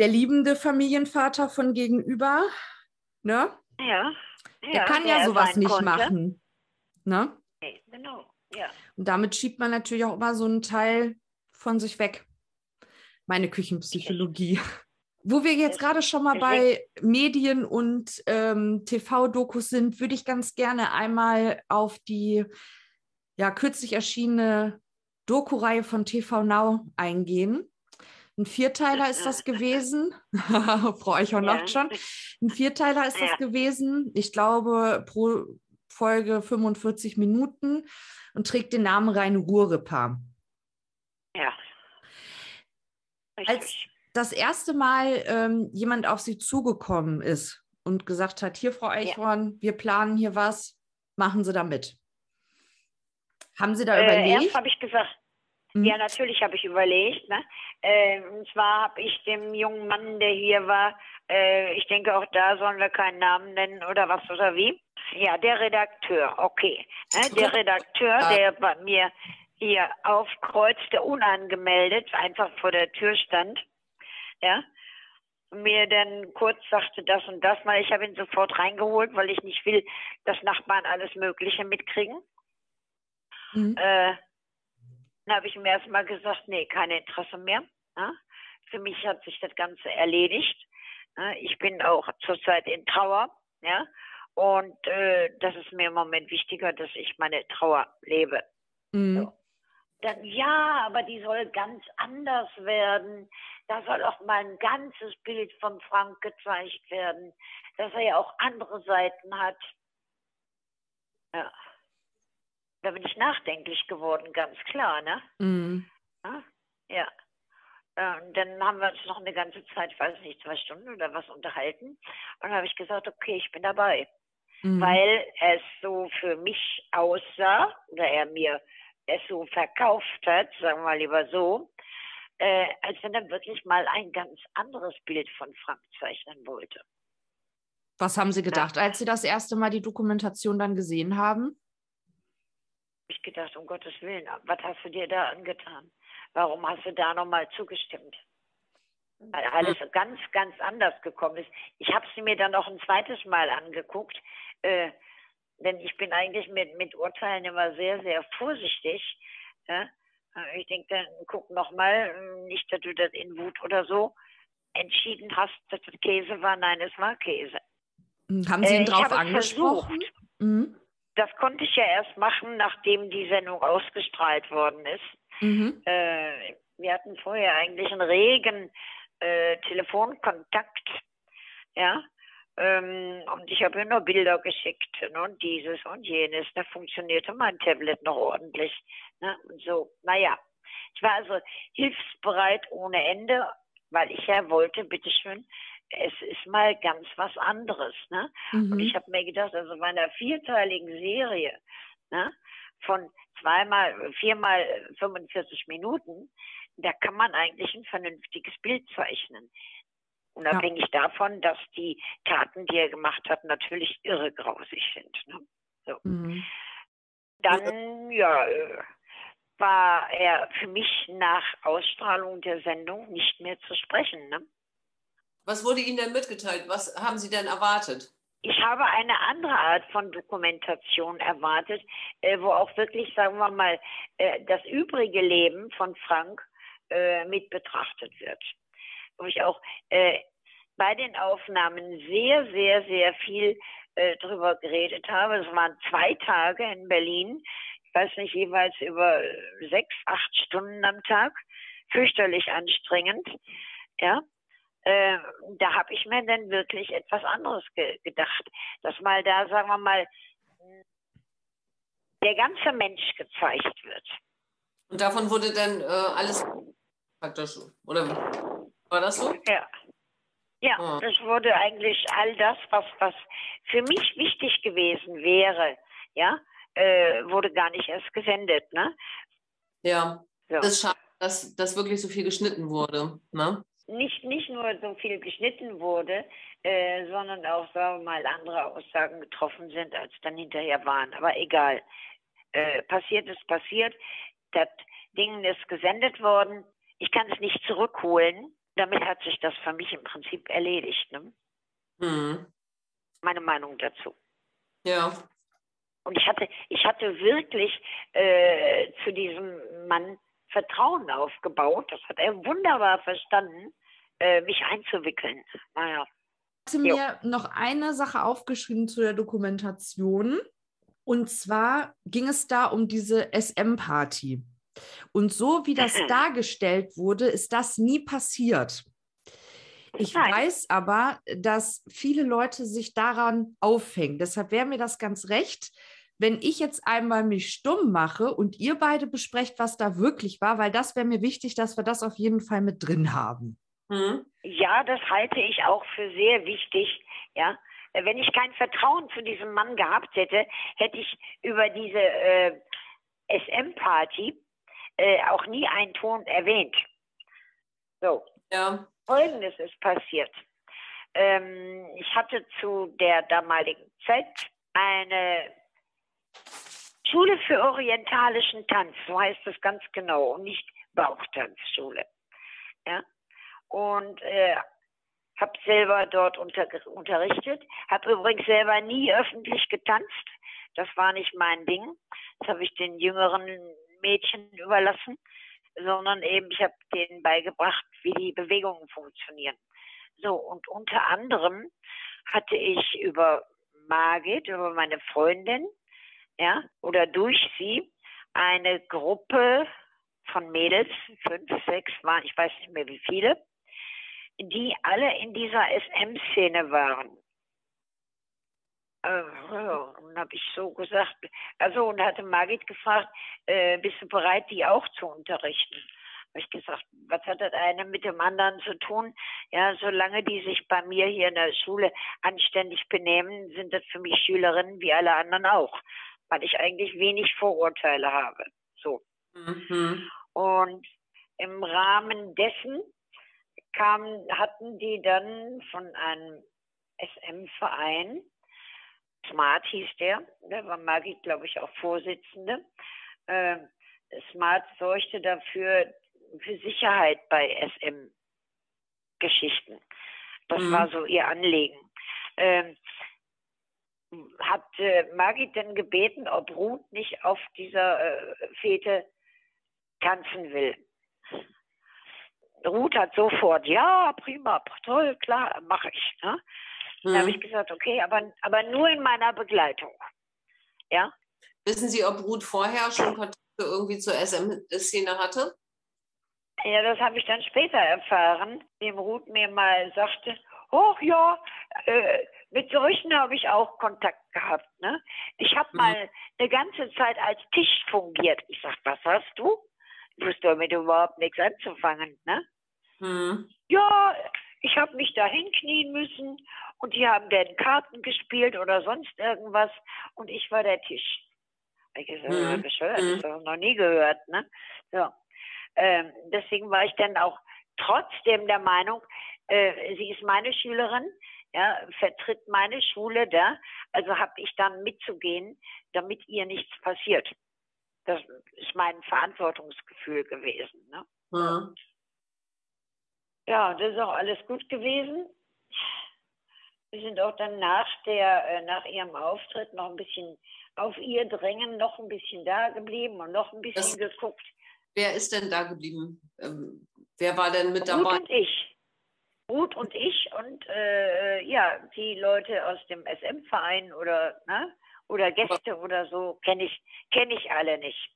der liebende Familienvater von gegenüber, ne, Ja. der kann ja er sowas nicht konnte. machen. Ne? Nee, genau. Ja. Und damit schiebt man natürlich auch immer so einen Teil von sich weg. Meine Küchenpsychologie. Wo wir jetzt gerade schon mal bei Medien und ähm, TV-Dokus sind, würde ich ganz gerne einmal auf die ja, kürzlich erschienene Doku-Reihe von TV Now eingehen. Ein Vierteiler ist das gewesen. Frau Eichhorn Ja. schon. Ein Vierteiler ist das Ja. gewesen. Ich glaube, pro Folge 45 Minuten und trägt den Namen Rhein-Ruhr-Ripper. Ja. Als Richtig. das erste Mal ähm, jemand auf Sie zugekommen ist und gesagt hat, hier, Frau Eichhorn, wir planen hier was, machen Sie da mit. Haben Sie da Äh, überlegt? erst habe ich gesagt, Hm? ja, natürlich habe ich überlegt. Ne? Äh, und zwar habe ich dem jungen Mann, der hier war, äh, ich denke auch da sollen wir keinen Namen nennen oder was oder wie. Ja, der Redakteur, okay. Ne? Der Redakteur, Ja. der bei mir hier aufkreuzte, unangemeldet, einfach vor der Tür stand, ja, mir dann kurz sagte das und das mal. Ich habe ihn sofort reingeholt, weil ich nicht will, dass Nachbarn alles Mögliche mitkriegen. Mhm. Äh, dann habe ich ihm erstmal gesagt, nee, kein Interesse mehr. Ja? Für mich hat sich das Ganze erledigt. Ja? Ich bin auch zurzeit in Trauer. Ja? Und äh, das ist mir im Moment wichtiger, dass ich meine Trauer lebe. Mhm. Dann, ja, aber die soll ganz anders werden. Da soll auch mal ein ganzes Bild von Frank gezeigt werden, dass er ja auch andere Seiten hat. Ja. Da bin ich nachdenklich geworden, ganz klar, ne? Mhm. Ja. ja. Und dann haben wir uns noch eine ganze Zeit, weiß nicht, zwei Stunden oder was unterhalten. Und dann habe ich gesagt, okay, ich bin dabei Mhm. weil es so für mich aussah oder er mir es so verkauft hat, sagen wir mal lieber so, äh, als wenn er wirklich mal ein ganz anderes Bild von Frank zeichnen wollte. Was haben Sie gedacht, als Sie das erste Mal die Dokumentation dann gesehen haben? Ich gedacht, um Gottes Willen, was hast du dir da angetan? Warum hast du da nochmal zugestimmt? Weil alles ganz, ganz anders gekommen ist. Ich habe sie mir dann noch ein zweites Mal angeguckt, äh, denn ich bin eigentlich mit, mit Urteilen immer sehr, sehr vorsichtig, ja? Äh, Ich denke, dann guck nochmal, nicht, dass du das in Wut oder so entschieden hast, dass das Käse war. Nein, es war Käse. Hm, Haben Sie Äh, ihn ich drauf angesprochen? versucht. Mhm. Das konnte ich ja erst machen, nachdem die Sendung ausgestrahlt worden ist. Mhm. Äh, wir hatten vorher eigentlich einen regen äh, Telefonkontakt, ja. Ähm, und ich habe ihr nur Bilder geschickt ne, und dieses und jenes. Da funktionierte mein Tablet noch ordentlich. Ne, und so, naja. Ich war also hilfsbereit ohne Ende, weil ich ja wollte, bitteschön, es ist mal ganz was anderes. Ne? Und Mhm. ich habe mir gedacht, also bei einer vierteiligen Serie ne, von zweimal, viermal 45 Minuten, da kann man eigentlich ein vernünftiges Bild zeichnen. Unabhängig davon, dass die Taten, die er gemacht hat, natürlich irre grausig sind. Ne? So. Mhm. Dann, ja, äh, war er für mich nach Ausstrahlung der Sendung nicht mehr zu sprechen. Ne? Was wurde Ihnen denn mitgeteilt? Was haben Sie denn erwartet? Ich habe eine andere Art von Dokumentation erwartet, äh, wo auch wirklich, sagen wir mal, äh, das übrige Leben von Frank äh, mit betrachtet wird. Wo ich auch bei den Aufnahmen sehr, sehr, sehr viel drüber geredet habe. Es waren zwei Tage in Berlin, ich weiß nicht, jeweils über sechs, acht Stunden am Tag. Fürchterlich anstrengend. Ja, äh, da habe ich mir dann wirklich etwas anderes ge gedacht. Dass mal da, sagen wir mal, der ganze Mensch gezeigt wird. Und davon wurde dann äh, alles praktisch, oder war das so? Ja. Ja, Ah. das wurde eigentlich all das, was, was für mich wichtig gewesen wäre, ja, äh, wurde gar nicht erst gesendet, ne? Ja, So. das ist schade, dass, dass wirklich so viel geschnitten wurde. Ne? Nicht, nicht nur so viel geschnitten wurde, äh, sondern auch, sagen wir mal, andere Aussagen getroffen sind, als dann hinterher waren. Aber egal. Äh, passiert ist passiert. Das Ding ist gesendet worden. Ich kann es nicht zurückholen. Damit hat sich das für mich im Prinzip erledigt. Ne? Hm. Meine Meinung dazu. Ja, Und ich hatte, ich hatte wirklich äh, zu diesem Mann Vertrauen aufgebaut. Das hat er wunderbar verstanden, äh, mich einzuwickeln. Naja. hatte mir noch eine Sache aufgeschrieben zu der Dokumentation. Und zwar ging es da um diese SM-Party. Und so wie das dargestellt wurde, ist das nie passiert. Ich Nein. weiß aber, dass viele Leute sich daran aufhängen. Deshalb wäre mir das ganz recht, wenn ich jetzt einmal mich stumm mache und ihr beide besprecht, was da wirklich war, weil das wäre mir wichtig, dass wir das auf jeden Fall mit drin haben. Hm. Ja, das halte ich auch für sehr wichtig. Ja, wenn ich kein Vertrauen zu diesem Mann gehabt hätte, hätte ich über diese äh, SM-Party äh, auch nie einen Ton erwähnt. So, ja, Folgendes ist passiert. Ähm, ich hatte zu der damaligen Zeit eine Schule für orientalischen Tanz, so heißt es ganz genau, und nicht Bauchtanzschule. Ja? Und äh, habe selber dort unter, unterrichtet, habe übrigens selber nie öffentlich getanzt. Das war nicht mein Ding. Das habe ich den jüngeren Mädchen überlassen, sondern eben ich habe denen beigebracht, wie die Bewegungen funktionieren. So, und unter anderem hatte ich über Margit, über meine Freundin, ja, oder durch sie eine Gruppe von Mädels, fünf, sechs waren, ich weiß nicht mehr wie viele, die alle in dieser SM-Szene waren. Ja, und habe ich so gesagt, also und hatte Margit gefragt, äh, bist du bereit, die auch zu unterrichten? Habe ich gesagt, was hat das eine mit dem anderen zu tun? Ja, solange die sich bei mir hier in der Schule anständig benehmen, sind das für mich Schülerinnen wie alle anderen auch, weil ich eigentlich wenig Vorurteile habe. So. Mhm. Und im Rahmen dessen kamen, hatten die dann von einem SM-Verein, Smart hieß der, da war Margit, glaube ich, auch Vorsitzende. Äh, Smart sorgte dafür für Sicherheit bei SM-Geschichten. Das Mhm. war so ihr Anliegen. Ähm, hat äh, Margit denn gebeten, ob Ruth nicht auf dieser äh, Fete tanzen will. Ruth hat sofort, ja, prima, toll, klar, mache ich. Ne? Dann habe ich gesagt, okay, aber, aber nur in meiner Begleitung. Ja. Wissen Sie, ob Ruth vorher schon Kontakte irgendwie zur SM-Szene hatte? Ja, das habe ich dann später erfahren, dem Ruth mir mal sagte, oh ja, äh, mit solchen habe ich auch Kontakt gehabt. Ne? Ich habe mhm. mal eine ganze Zeit als Tisch fungiert. Ich sag, was hast du? Ich wusste damit überhaupt nichts anzufangen. Ne? Mhm. Ja, ich habe mich da hinknien müssen und die haben dann Karten gespielt oder sonst irgendwas und ich war der Tisch. Ich gesagt, mhm. bescheuert, das habe ich noch nie gehört. Ne? So. Ähm, deswegen war ich dann auch trotzdem der Meinung, äh, sie ist meine Schülerin, ja, vertritt meine Schule da, also habe ich dann mitzugehen, damit ihr nichts passiert. Das ist mein Verantwortungsgefühl gewesen. Ne? Mhm. Ja, das ist auch alles gut gewesen. Wir sind auch dann nach, der, äh, nach ihrem Auftritt noch ein bisschen auf ihr Drängen noch ein bisschen da geblieben und noch ein bisschen das, geguckt. Wer ist denn da geblieben? Ähm, wer war denn mit dabei? Ruth und ich. Ruth und ich und äh, ja, die Leute aus dem SM-Verein oder, ne, oder Gäste oder so kenne ich, kenn ich alle nicht.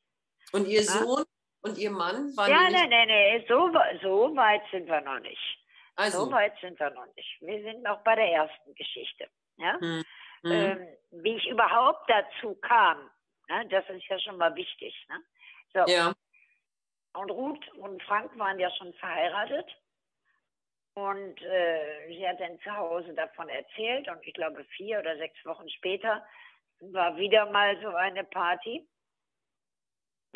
Und Ihr Sohn und Ihr Mann waren Ja, nein, nein, nein, so, so weit sind wir noch nicht. Also. So weit sind wir noch nicht. Wir sind noch bei der ersten Geschichte. Ja? Hm. Hm. Ähm, wie ich überhaupt dazu kam, ne? das ist ja schon mal wichtig. Ne? So. Ja. Und Ruth und Frank waren ja schon verheiratet. Und äh, sie hat dann zu Hause davon erzählt. Und ich glaube, vier oder sechs Wochen später war wieder mal so eine Party.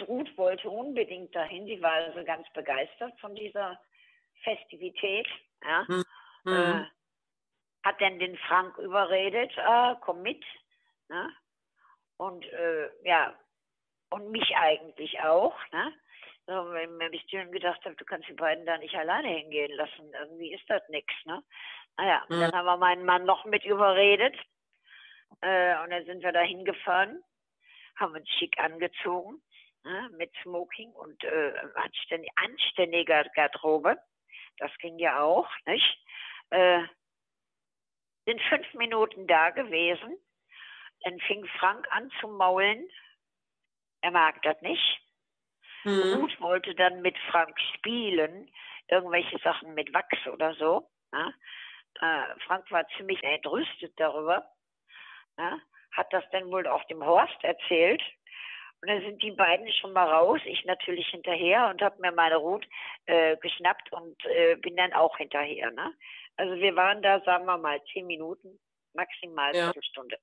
Ruth wollte unbedingt dahin. Sie war also ganz begeistert von dieser Festivität. Ja. Mhm. Äh, hat dann den Frank überredet, ah, komm mit. Ne? Und äh, ja, und mich eigentlich auch. Ne? So, wenn ich dann gedacht habe, du kannst die beiden da nicht alleine hingehen lassen. Irgendwie ist das nichts. Ne? Naja, mhm. dann haben wir meinen Mann noch mit überredet. Äh, und dann sind wir da hingefahren, haben uns schick angezogen, ne, mit Smoking und äh, anständig, anständiger Garderobe. Das ging ja auch, nicht? Äh, sind fünf Minuten da gewesen. Dann fing Frank an zu maulen. Er mag das nicht. Mhm. Ruth wollte dann mit Frank spielen, irgendwelche Sachen mit Wachs oder so. Ja? Äh, Frank war ziemlich entrüstet darüber. Ja? Hat das dann wohl auch dem Horst erzählt. Und dann sind die beiden schon mal raus, ich natürlich hinterher und habe mir meine Ruth äh, geschnappt und äh, bin dann auch hinterher. Ne? Also wir waren da, sagen wir mal, zehn Minuten, maximal ja. eine Stunde.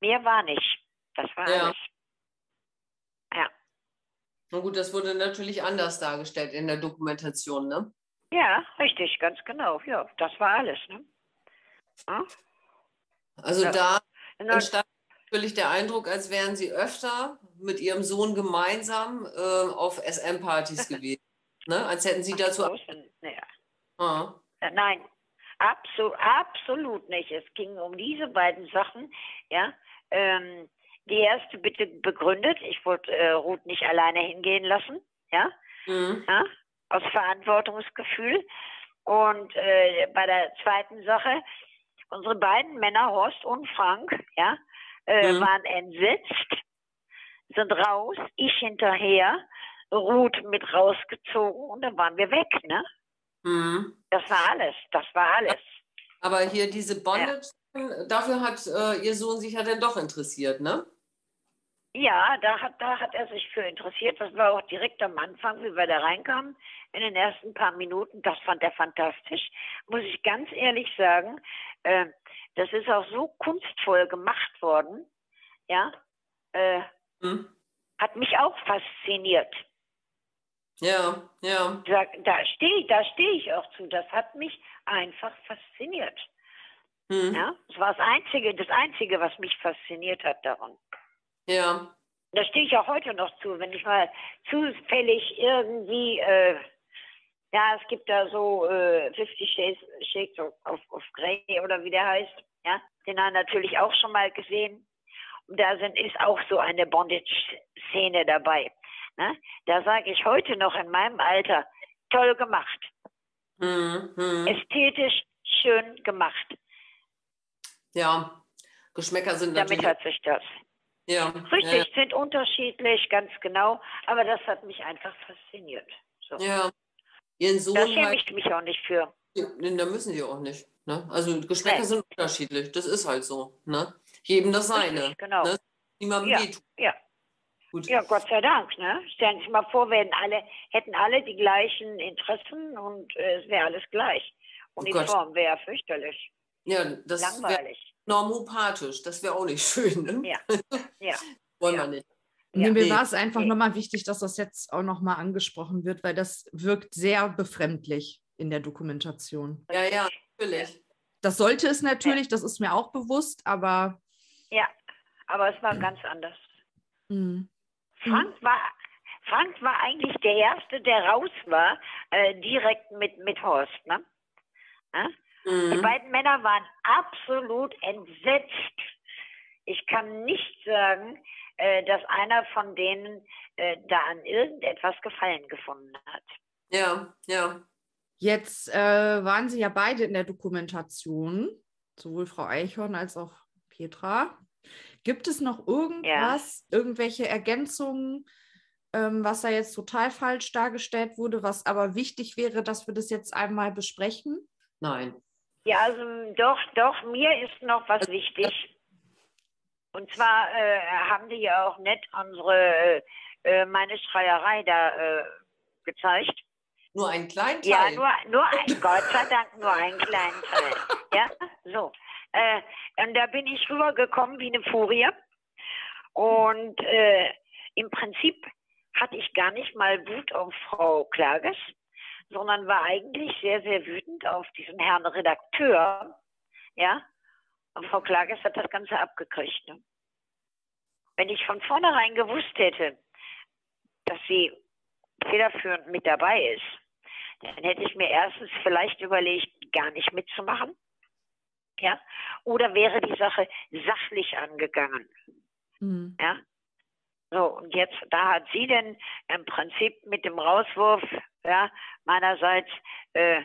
Mehr war nicht. Das war ja. alles. Ja. Na gut, das wurde natürlich anders dargestellt in der Dokumentation, ne? Ja, richtig, ganz genau. Ja, das war alles, ne? Ja? Also ja. da entstand natürlich der Eindruck, als wären Sie öfter mit Ihrem Sohn gemeinsam äh, auf SM-Partys gewesen. Ne? Als hätten Sie dazu. Ja. Ah. Äh, nein, absolut, absolut nicht. Es ging um diese beiden Sachen. Ja, ähm, die erste bitte begründet. Ich wollte äh, Ruth nicht alleine hingehen lassen. Ja, mhm. ja aus Verantwortungsgefühl. Und äh, bei der zweiten Sache, unsere beiden Männer, Horst und Frank, ja, äh, mhm. waren entsetzt, sind raus, ich hinterher, Ruth mit rausgezogen und dann waren wir weg, ne? Mhm. Das war alles, das war alles. Aber hier diese Bondage, ja. dafür hat äh, Ihr Sohn sich ja dann doch interessiert, ne? Ja, da hat, da hat er sich für interessiert. Das war auch direkt am Anfang, wie wir da reinkamen, in den ersten paar Minuten. Das fand er fantastisch. Muss ich ganz ehrlich sagen, äh, das ist auch so kunstvoll gemacht worden. Ja, äh, hm. hat mich auch fasziniert. Ja, ja. Da, da stehe da steh ich auch zu. Das hat mich einfach fasziniert. Hm. Ja, das war das Einzige, das Einzige, was mich fasziniert hat daran. Ja. Da stehe ich auch heute noch zu, wenn ich mal zufällig irgendwie, äh, ja, es gibt da so äh, 50 Shades, Shades of, of Grey oder wie der heißt, ja, den haben natürlich auch schon mal gesehen. Und da sind, ist auch so eine Bondage-Szene dabei. Ne? Da sage ich heute noch in meinem Alter, toll gemacht. Hm, hm. Ästhetisch schön gemacht. Ja, Geschmäcker sind Damit natürlich. hat sich das. Ja, Richtig, sind unterschiedlich, ganz genau. Aber das hat mich einfach fasziniert. So. ja, ja. Ihren Sohn Da schäme halt, ich mich auch nicht für. Ja, nee, da müssen die auch nicht. Ne? Also Geschmäcker Nee. sind unterschiedlich. Das ist halt so. Ne? Jedem das seine. Richtig, genau. Ne? Niemandem Ja. wehtun. Ja. Gut. Ja, Gott sei Dank. Ne? Stellen Sie sich mal vor, werden alle, hätten alle die gleichen Interessen und äh, es wäre alles gleich. Oh. Uniform wäre fürchterlich. Ja, das Langweilig. Normopathisch. Das wäre auch nicht schön. Ne? Ja. Ja. Wollen Ja. wir nicht. Nee, Ja. mir Nee. war es einfach Nee. nochmal wichtig, dass das jetzt auch nochmal angesprochen wird, weil das wirkt sehr befremdlich in der Dokumentation. Ja, ja, natürlich. Das sollte es natürlich, das ist mir auch bewusst, aber ja, aber es war ganz anders. hm, Frank war, Frank war eigentlich der Erste, der raus war, äh, direkt mit, mit Horst. Ne? Ja? Die Mhm. beiden Männer waren absolut entsetzt. Ich kann nicht sagen, äh, dass einer von denen äh, da an irgendetwas Gefallen gefunden hat. Ja, ja. jetzt äh, waren sie ja beide in der Dokumentation, sowohl Frau Eichhorn als auch Petra. Gibt es noch irgendwas, irgendwelche Ergänzungen, ähm, was da jetzt total falsch dargestellt wurde, was aber wichtig wäre, dass wir das jetzt einmal besprechen? Nein. Ja, also doch, doch, mir ist noch was wichtig. Und zwar äh, haben die ja auch nett unsere, äh, meine Schreierei da äh, gezeigt. Nur einen kleinen Teil. Ja, nur, nur ein, Gott sei Dank nur einen kleinen Teil. Ja, so. Äh, und da bin ich rübergekommen wie eine Furie. Und äh, im Prinzip hatte ich gar nicht mal Wut auf Frau Klages, sondern war eigentlich sehr, sehr wütend auf diesen Herrn Redakteur. Ja, und Frau Klages hat das Ganze abgekriegt. Ne? Wenn ich von vornherein gewusst hätte, dass sie federführend mit dabei ist, dann hätte ich mir erstens vielleicht überlegt, gar nicht mitzumachen. Ja, oder wäre die Sache sachlich angegangen. Hm. Ja. So, und jetzt, da hat sie denn im Prinzip mit dem Rauswurf, ja, meinerseits, äh,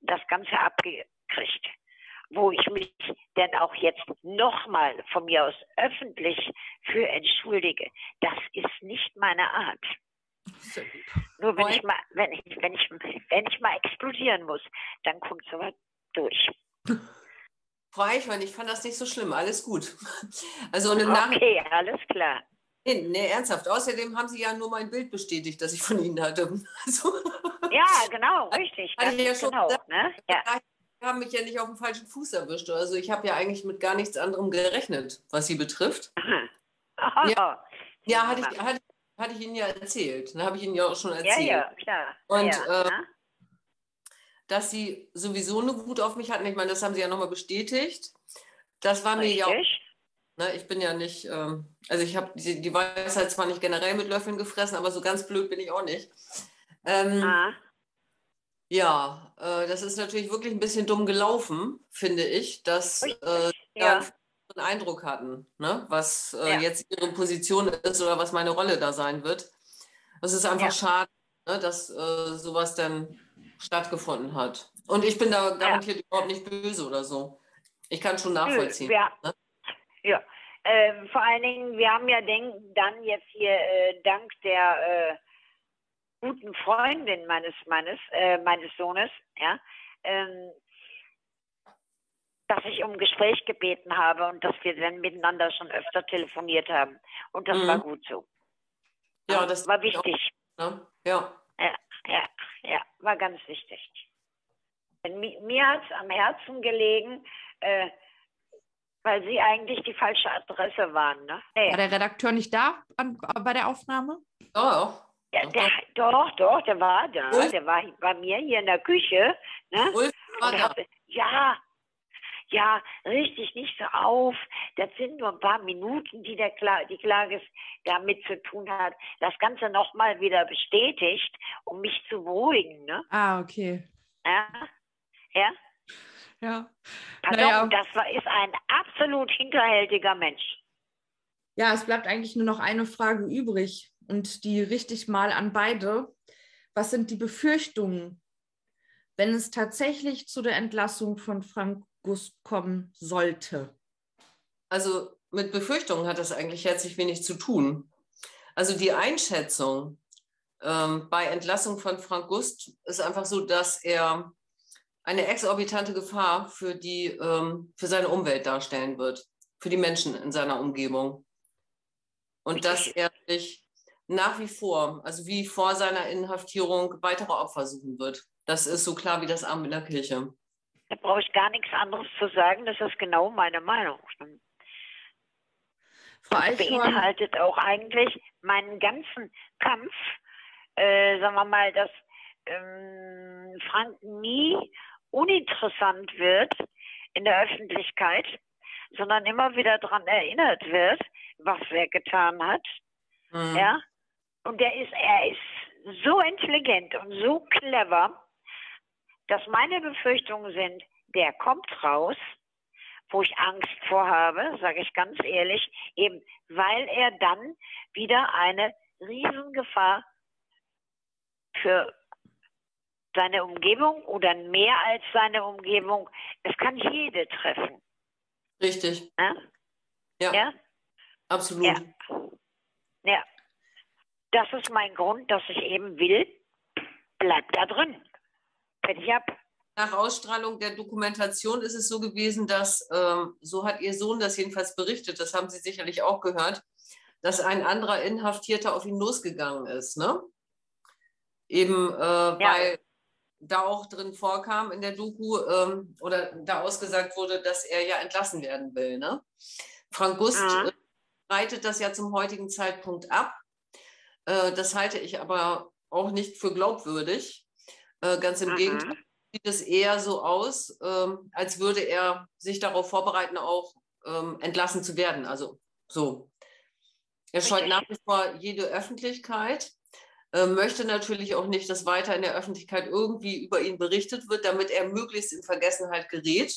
das Ganze abgekriegt. Wo ich mich denn auch jetzt nochmal von mir aus öffentlich für entschuldige. Das ist nicht meine Art. Nur wenn ich mal, wenn ich, wenn ich, wenn ich mal explodieren muss, dann kommt sowas durch. Frau Eichhorn, ich fand das nicht so schlimm. Alles gut. Also Nachhinein. Okay, alles klar. Nee, nee, ernsthaft. Außerdem haben Sie ja nur mein Bild bestätigt, das ich von Ihnen hatte. Also, Ja, genau, richtig. Hatte ich ja schon genau, gesagt. ne? Ja. Sie haben mich ja nicht auf dem falschen Fuß erwischt. Also ich habe ja eigentlich mit gar nichts anderem gerechnet, was Sie betrifft. Aha. Aha. Ja, hatte ich, hatte, hatte ich Ihnen ja erzählt. Dann habe ich Ihnen ja auch schon Ja, erzählt. ja, klar. Und, ja, äh, ne? Dass Sie sowieso eine Wut auf mich hatten. Ich meine, das haben Sie ja nochmal bestätigt. Das war mir ja auch. Ne, ich bin ja nicht, ähm, also ich habe die, die Weisheit zwar nicht generell mit Löffeln gefressen, aber so ganz blöd bin ich auch nicht. Ähm, Ah, Ja, äh, das ist natürlich wirklich ein bisschen dumm gelaufen, finde ich, dass äh, ja. einen Eindruck hatten, ne? was äh, Ja. jetzt ihre Position ist oder was meine Rolle da sein wird. Es ist einfach Ja. schade, ne, dass äh, sowas dann stattgefunden hat. Und ich bin da garantiert überhaupt nicht böse oder so. Ich kann schon nachvollziehen. Wir, ne? Ja, ähm, vor allen Dingen, wir haben ja denk, dann jetzt hier äh, dank der äh, guten Freundin meines meines äh, meines Sohnes, ja, ähm, dass ich um Gespräch gebeten habe und dass wir dann miteinander schon öfter telefoniert haben. Und das Mhm. war gut so. Ja, das war wichtig. Ne? Ja. Ja, ja, war ganz wichtig. Denn mi- mir hat es am Herzen gelegen, äh, weil sie eigentlich die falsche Adresse waren. Ne? Nee. War der Redakteur nicht da an, bei der Aufnahme? Ja, Ja, Doch, der, doch, doch, der war da. Ulf? Der war bei mir hier in der Küche. Ne? Ulf war da. ja, ja, richtig, nicht so auf. Das sind nur ein paar Minuten, die der Kla die Klages damit zu tun hat. Das Ganze nochmal wieder bestätigt, um mich zu beruhigen. Ne? Ah, okay. Ja, ja. Ja. Pardon, Naja. das war, ist ein absolut hinterhältiger Mensch. Ja, es bleibt eigentlich nur noch eine Frage übrig. und die richtig mal an beide. Was sind die Befürchtungen, wenn es tatsächlich zu der Entlassung von Frank Gust kommen sollte? Also mit Befürchtungen hat das eigentlich herzlich wenig zu tun. Also die Einschätzung ähm, bei Entlassung von Frank Gust ist einfach so, dass er eine exorbitante Gefahr für, die, ähm, für seine Umwelt darstellen wird, für die Menschen in seiner Umgebung. Und dass er sich nach wie vor, also wie vor seiner Inhaftierung, weitere Opfer suchen wird. Das ist so klar wie das Arm in der Kirche. Da brauche ich gar nichts anderes zu sagen. Das ist genau meine Meinung. Frau das beinhaltet auch eigentlich meinen ganzen Kampf, äh, sagen wir mal, dass ähm, Frank nie uninteressant wird in der Öffentlichkeit, sondern immer wieder daran erinnert wird, was er getan hat. Mhm. Ja, und der ist, er ist so intelligent und so clever, dass meine Befürchtungen sind, der kommt raus, wo ich Angst vor habe, sage ich ganz ehrlich, eben weil er dann wieder eine Riesengefahr für seine Umgebung oder mehr als seine Umgebung, es kann jede treffen. Richtig. Ja? Ja. ja? Absolut. Ja. ja das ist mein Grund, dass ich eben will, bleib da drin. Fertig ab. Nach Ausstrahlung der Dokumentation ist es so gewesen, dass, ähm, so hat Ihr Sohn das jedenfalls berichtet, das haben Sie sicherlich auch gehört, dass ein anderer Inhaftierter auf ihn losgegangen ist. Ne? Eben äh, ja. weil da auch drin vorkam in der Doku ähm, oder da ausgesagt wurde, dass er ja entlassen werden will. Ne? Frank Gust mhm. reitet das ja zum heutigen Zeitpunkt ab. Äh, das halte ich aber auch nicht für glaubwürdig. Äh, ganz im Aha. Gegenteil sieht es eher so aus, ähm, als würde er sich darauf vorbereiten, auch ähm, entlassen zu werden. Also so. Er scheut nach wie vor jede Öffentlichkeit, möchte natürlich auch nicht, dass weiter in der Öffentlichkeit irgendwie über ihn berichtet wird, damit er möglichst in Vergessenheit gerät,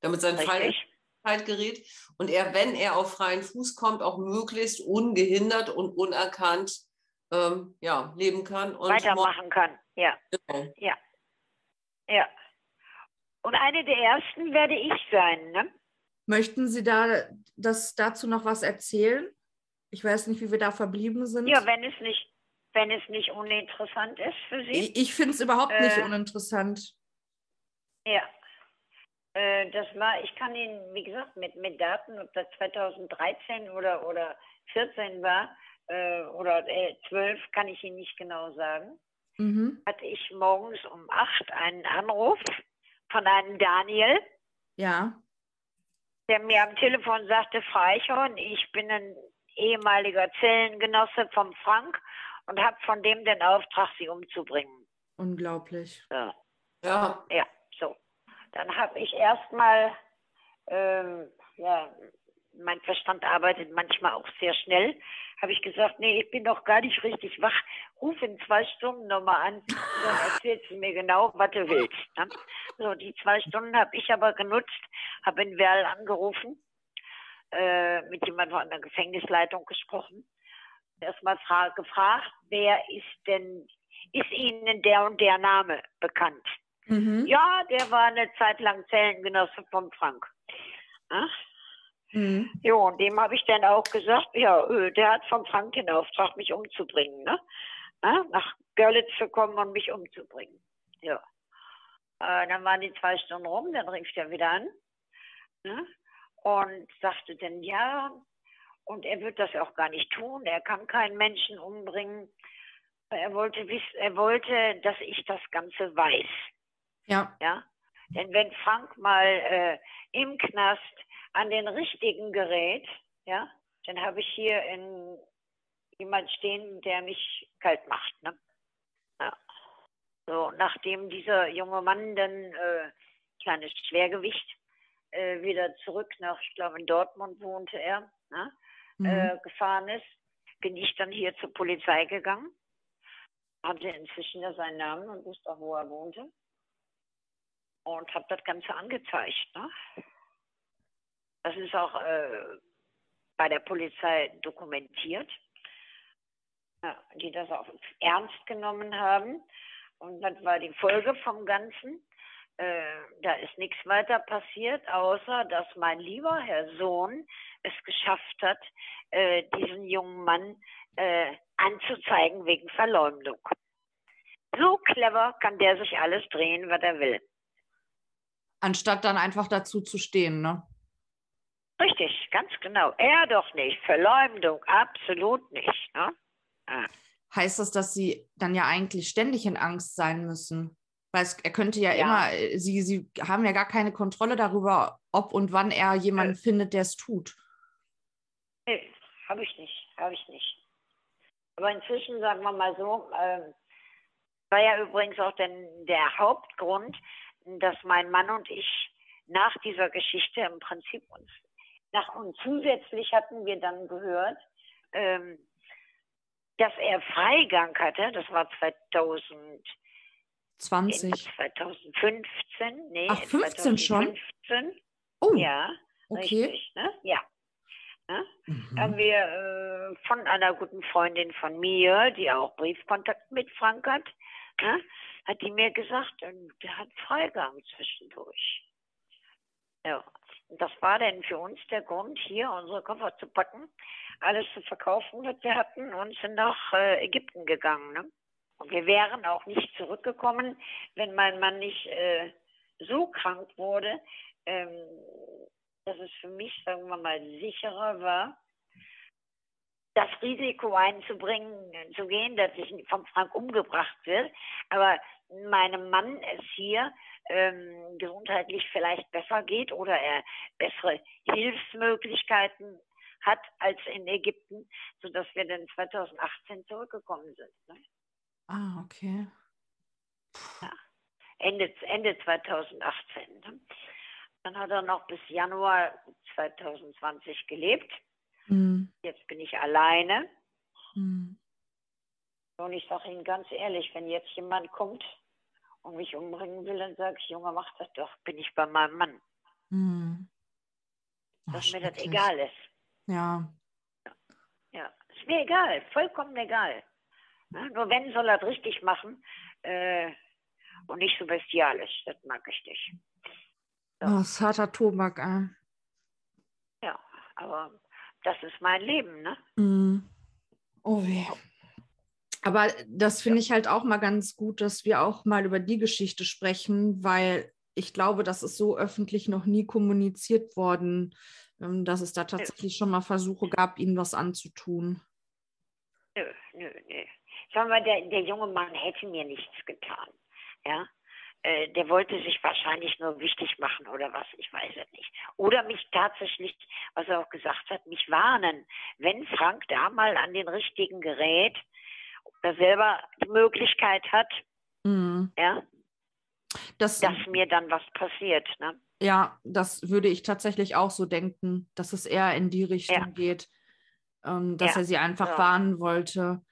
damit sein Richtig. Fall gerät und er, wenn er auf freien Fuß kommt, auch möglichst ungehindert und unerkannt ähm, ja, leben kann. Und Weitermachen kann, ja. Genau. Ja. Ja. Und eine der ersten werde ich sein, ne? Möchten Sie da das dazu noch was erzählen? Ich weiß nicht, wie wir da verblieben sind. Ja, wenn es nicht, wenn es nicht uninteressant ist für Sie. Ich, ich finde es überhaupt äh, nicht uninteressant. Ja, äh, das war, ich kann Ihnen, wie gesagt, mit, mit Daten, ob das 2013 oder, oder 14 war äh, oder äh, 12, kann ich Ihnen nicht genau sagen. Mhm. Hatte ich morgens um 8 einen Anruf von einem Daniel. Ja. Der mir am Telefon sagte, Frau Eichhorn, ich bin ein ehemaliger Zellengenosse vom Frank und habe von dem den Auftrag, Sie umzubringen. Unglaublich. So. Ja. Ja. Dann habe ich erstmal, ähm, ja, mein Verstand arbeitet manchmal auch sehr schnell, habe ich gesagt, nee, ich bin noch gar nicht richtig wach. Ruf in zwei Stunden nochmal an, dann erzählst du mir genau, was du willst. Ne? So, die zwei Stunden habe ich aber genutzt, habe in Werl angerufen, äh, mit jemandem von der Gefängnisleitung gesprochen, erstmal gefragt, wer ist denn, ist Ihnen der und der Name bekannt? Mhm. Ja, der war eine Zeit lang Zellengenosse von Frank. Ach? Mhm. Jo, und dem habe ich dann auch gesagt, ja, äh, der hat von Frank den Auftrag, mich umzubringen, ne? Na, nach Görlitz zu kommen und mich umzubringen. Ja. Äh, dann waren die zwei Stunden rum, dann rief er wieder an ne? und sagte dann, ja, und er wird das auch gar nicht tun, er kann keinen Menschen umbringen. Er wollte, wissen, er wollte, dass ich das Ganze weiß. Ja. Ja. Denn wenn Frank mal äh, im Knast an den richtigen gerät, ja, dann habe ich hier in jemand stehen, der mich kalt macht. Ne? Ja. So, nachdem dieser junge Mann dann äh, kleines Schwergewicht äh, wieder zurück nach, ich glaube in Dortmund wohnte er, ne, mhm. äh, gefahren ist, bin ich dann hier zur Polizei gegangen, hatte inzwischen ja seinen Namen und wusste auch, wo er wohnte und habe das Ganze angezeigt. Ne? Das ist auch äh, bei der Polizei dokumentiert. ja, die das auch ernst genommen haben. Und das war die Folge vom Ganzen. Äh, da ist nichts weiter passiert, außer dass mein lieber Herr Sohn es geschafft hat, äh, diesen jungen Mann äh, anzuzeigen wegen Verleumdung. So clever kann der sich alles drehen, was er will. Anstatt dann einfach dazu zu stehen, ne? Richtig, ganz genau. Er doch nicht. Verleumdung, absolut nicht. Ne? Ah. Heißt das, dass Sie dann ja eigentlich ständig in Angst sein müssen? Weil es, er könnte ja, ja, immer, äh, Sie, Sie haben ja gar keine Kontrolle darüber, ob und wann er jemanden äh. findet, der es tut. Nee, habe ich nicht, habe ich nicht. Aber inzwischen, sagen wir mal so, äh, war ja übrigens auch denn der Hauptgrund, dass mein Mann und ich nach dieser Geschichte im Prinzip uns nach und zusätzlich hatten wir dann gehört, ähm, dass er Freigang hatte. Das war 2020. 2015, nee, Ach, 15 2015. schon? Oh, ja, okay. richtig, ne? Ja. Ne? Mhm. Haben wir äh, von einer guten Freundin von mir, die auch Briefkontakt mit Frank hat, ne? hat die mir gesagt, ähm, der hat Freigang zwischendurch. Ja, und das war dann für uns der Grund, hier unsere Koffer zu packen, alles zu verkaufen, was wir hatten und sind nach äh, Ägypten gegangen. Ne? Und wir wären auch nicht zurückgekommen, wenn mein Mann nicht äh, so krank wurde, ähm, dass es für mich, sagen wir mal, sicherer war, das Risiko einzubringen, zu gehen, dass ich vom Frank umgebracht wird. Aber meinem Mann es hier ähm, gesundheitlich vielleicht besser geht oder er bessere Hilfsmöglichkeiten hat als in Ägypten, sodass wir dann 2018 zurückgekommen sind. Ne? Ah, okay. Ja. Ende, Ende 2018. Ne? Dann hat er noch bis Januar 2020 gelebt. Mhm. Jetzt bin ich alleine. Mhm. Und ich sage Ihnen ganz ehrlich, wenn jetzt jemand kommt und mich umbringen will, dann sage ich, Junge, mach das doch, bin ich bei meinem Mann. Mhm. Ach, Dass mir das egal ist. Ja. Ja, ist mir egal, vollkommen egal. Ja, nur wenn soll er es richtig machen äh, und nicht so bestialisch, das mag ich nicht. So. Oh, das harter Tobak, äh. Ja, aber das ist mein Leben, ne? Mm. Oh weh. Aber das finde ich halt auch mal ganz gut, dass wir auch mal über die Geschichte sprechen, weil ich glaube, das ist so öffentlich noch nie kommuniziert worden, ähm, dass es da tatsächlich schon mal Versuche gab, ihnen was anzutun. Nö, nö, nö. Sagen wir, der, der junge Mann hätte mir nichts getan. Ja, äh, der wollte sich wahrscheinlich nur wichtig machen oder was, ich weiß es nicht. Oder mich tatsächlich, was er auch gesagt hat, mich warnen, wenn Frank da mal an den richtigen gerät, oder selber die Möglichkeit hat, mhm. ja, das, dass mir dann was passiert. Ne? Ja, das würde ich tatsächlich auch so denken, dass es eher in die Richtung ja. geht, ähm, dass ja. er sie einfach ja. warnen wollte.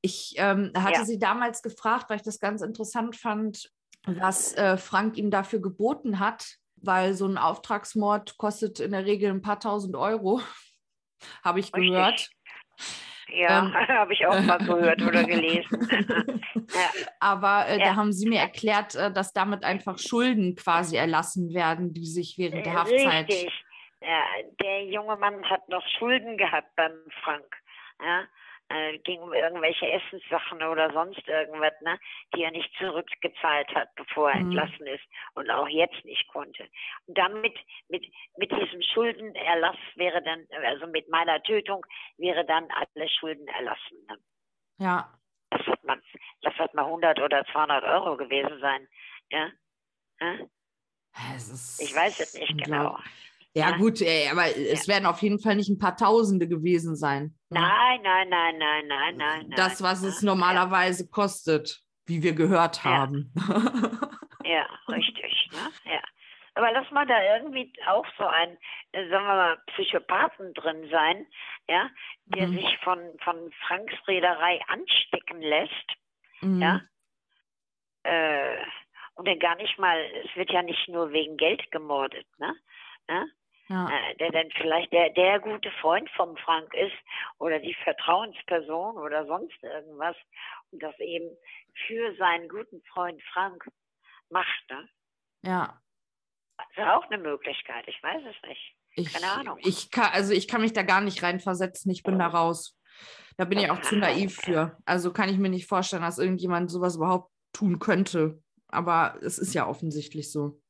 Ich ähm, hatte sie damals gefragt, weil ich das ganz interessant fand, was äh, Frank ihm dafür geboten hat, weil so ein Auftragsmord kostet in der Regel ein paar tausend Euro, habe ich Richtig. gehört. Ja, ähm, habe ich auch mal gehört oder gelesen. ja. Aber äh, ja. da haben Sie mir erklärt, äh, dass damit einfach Schulden quasi erlassen werden, die sich während der Haftzeit. Richtig. Ja, der junge Mann hat noch Schulden gehabt beim Frank. Ja, äh, ging um irgendwelche Essenssachen oder sonst irgendwas, ne, die er nicht zurückgezahlt hat, bevor er mhm. entlassen ist und auch jetzt nicht konnte. Und damit, mit, mit diesem Schuldenerlass wäre dann, also mit meiner Tötung, wäre dann alle Schulden erlassen. Ne? Ja. Das hat man, das hat mal 100 oder 200 Euro gewesen sein, ja. ja? ich weiß es nicht genau. Ja, ja, gut, ey, aber ja. es werden auf jeden Fall nicht ein paar Tausende gewesen sein. Ne? Nein, nein, nein, nein, nein, nein. Das, was es normalerweise ja. kostet, wie wir gehört haben. Ja, richtig. Ne? Ja. Aber lass mal da irgendwie auch so ein, äh, sagen wir mal, Psychopathen drin sein, ja, der mhm. sich von, von Franks Reederei anstecken lässt. Mhm. Ja. Äh, und dann gar nicht mal, es wird ja nicht nur wegen Geld gemordet, ne? Ja? Ja. äh, der dann vielleicht der, der gute Freund vom Frank ist oder die Vertrauensperson oder sonst irgendwas und das eben für seinen guten Freund Frank macht. Ne? Ja. Das ist auch eine Möglichkeit, ich weiß es nicht. Ich, Keine Ahnung. Ich kann, also ich kann mich da gar nicht reinversetzen, ich bin da raus. Da bin ich auch zu naiv für. Also kann ich mir nicht vorstellen, dass irgendjemand sowas überhaupt tun könnte. Aber es ist ja offensichtlich so.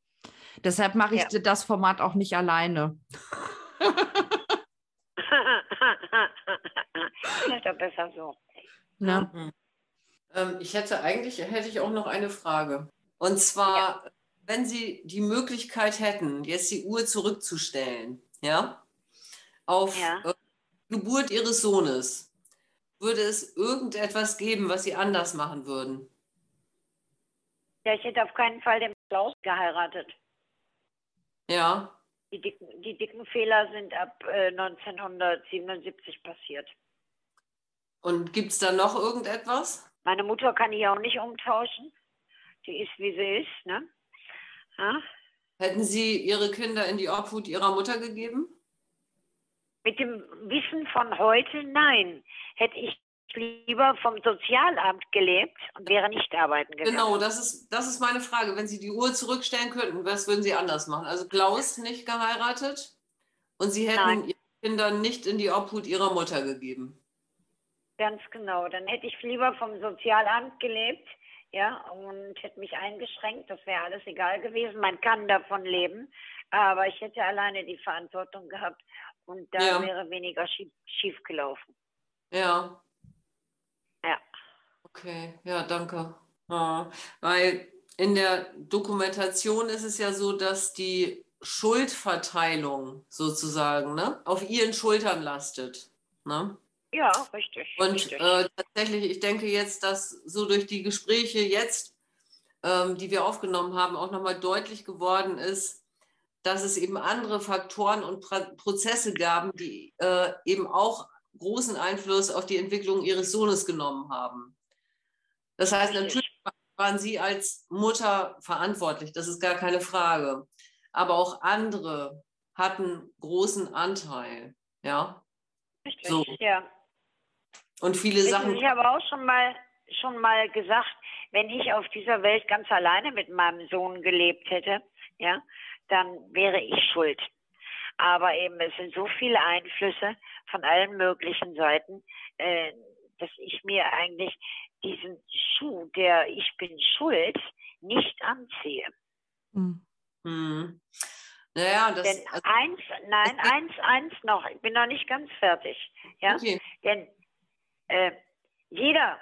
Deshalb mache ich ja. das Format auch nicht alleine. Vielleicht auch besser so. Ja. Mhm. Ähm, ich hätte eigentlich hätte ich auch noch eine Frage. Und zwar, ja. wenn Sie die Möglichkeit hätten, jetzt die Uhr zurückzustellen, ja, auf ja. Äh, Geburt Ihres Sohnes, würde es irgendetwas geben, was Sie anders machen würden? Ja, ich hätte auf keinen Fall den Klaus geheiratet. Ja. Die dicken, die dicken Fehler sind ab äh, 1977 passiert. Und gibt es da noch irgendetwas? Meine Mutter kann ich auch nicht umtauschen. Die ist, wie sie ist. Ne? Ja? Hätten Sie Ihre Kinder in die Obhut Ihrer Mutter gegeben? Mit dem Wissen von heute, nein. Hätte ich lieber vom Sozialamt gelebt und wäre nicht arbeiten gegangen. Genau, das ist, das ist meine Frage. Wenn Sie die Uhr zurückstellen könnten, was würden Sie anders machen? Also Klaus nicht geheiratet und Sie hätten Nein. Ihren Kindern nicht in die Obhut Ihrer Mutter gegeben. Ganz genau. Dann hätte ich lieber vom Sozialamt gelebt, ja, und hätte mich eingeschränkt. Das wäre alles egal gewesen. Man kann davon leben, aber ich hätte alleine die Verantwortung gehabt und da ja. wäre weniger schief, schief gelaufen. Ja, ja. Okay, ja, danke. Ja, weil in der Dokumentation ist es ja so, dass die Schuldverteilung sozusagen ne, auf ihren Schultern lastet. Ne? Ja, richtig. Und richtig. Äh, tatsächlich, ich denke jetzt, dass so durch die Gespräche jetzt, ähm, die wir aufgenommen haben, auch nochmal deutlich geworden ist, dass es eben andere Faktoren und pra Prozesse gab, die äh, eben auch großen Einfluss auf die Entwicklung ihres Sohnes genommen haben. Das heißt, natürlich waren Sie als Mutter verantwortlich, das ist gar keine Frage. Aber auch andere hatten großen Anteil. Ja. Richtig, so. ja. Und viele Wissen Sachen. Ich habe auch schon mal, schon mal gesagt, wenn ich auf dieser Welt ganz alleine mit meinem Sohn gelebt hätte, ja, dann wäre ich schuld. Aber eben, es sind so viele Einflüsse von allen möglichen Seiten, äh, dass ich mir eigentlich diesen Schuh, der ich bin schuld, nicht anziehe. Hm. Hm. Naja, das, Denn also, eins, nein, eins, eins noch, ich bin noch nicht ganz fertig. Ja? Okay. Denn äh, jeder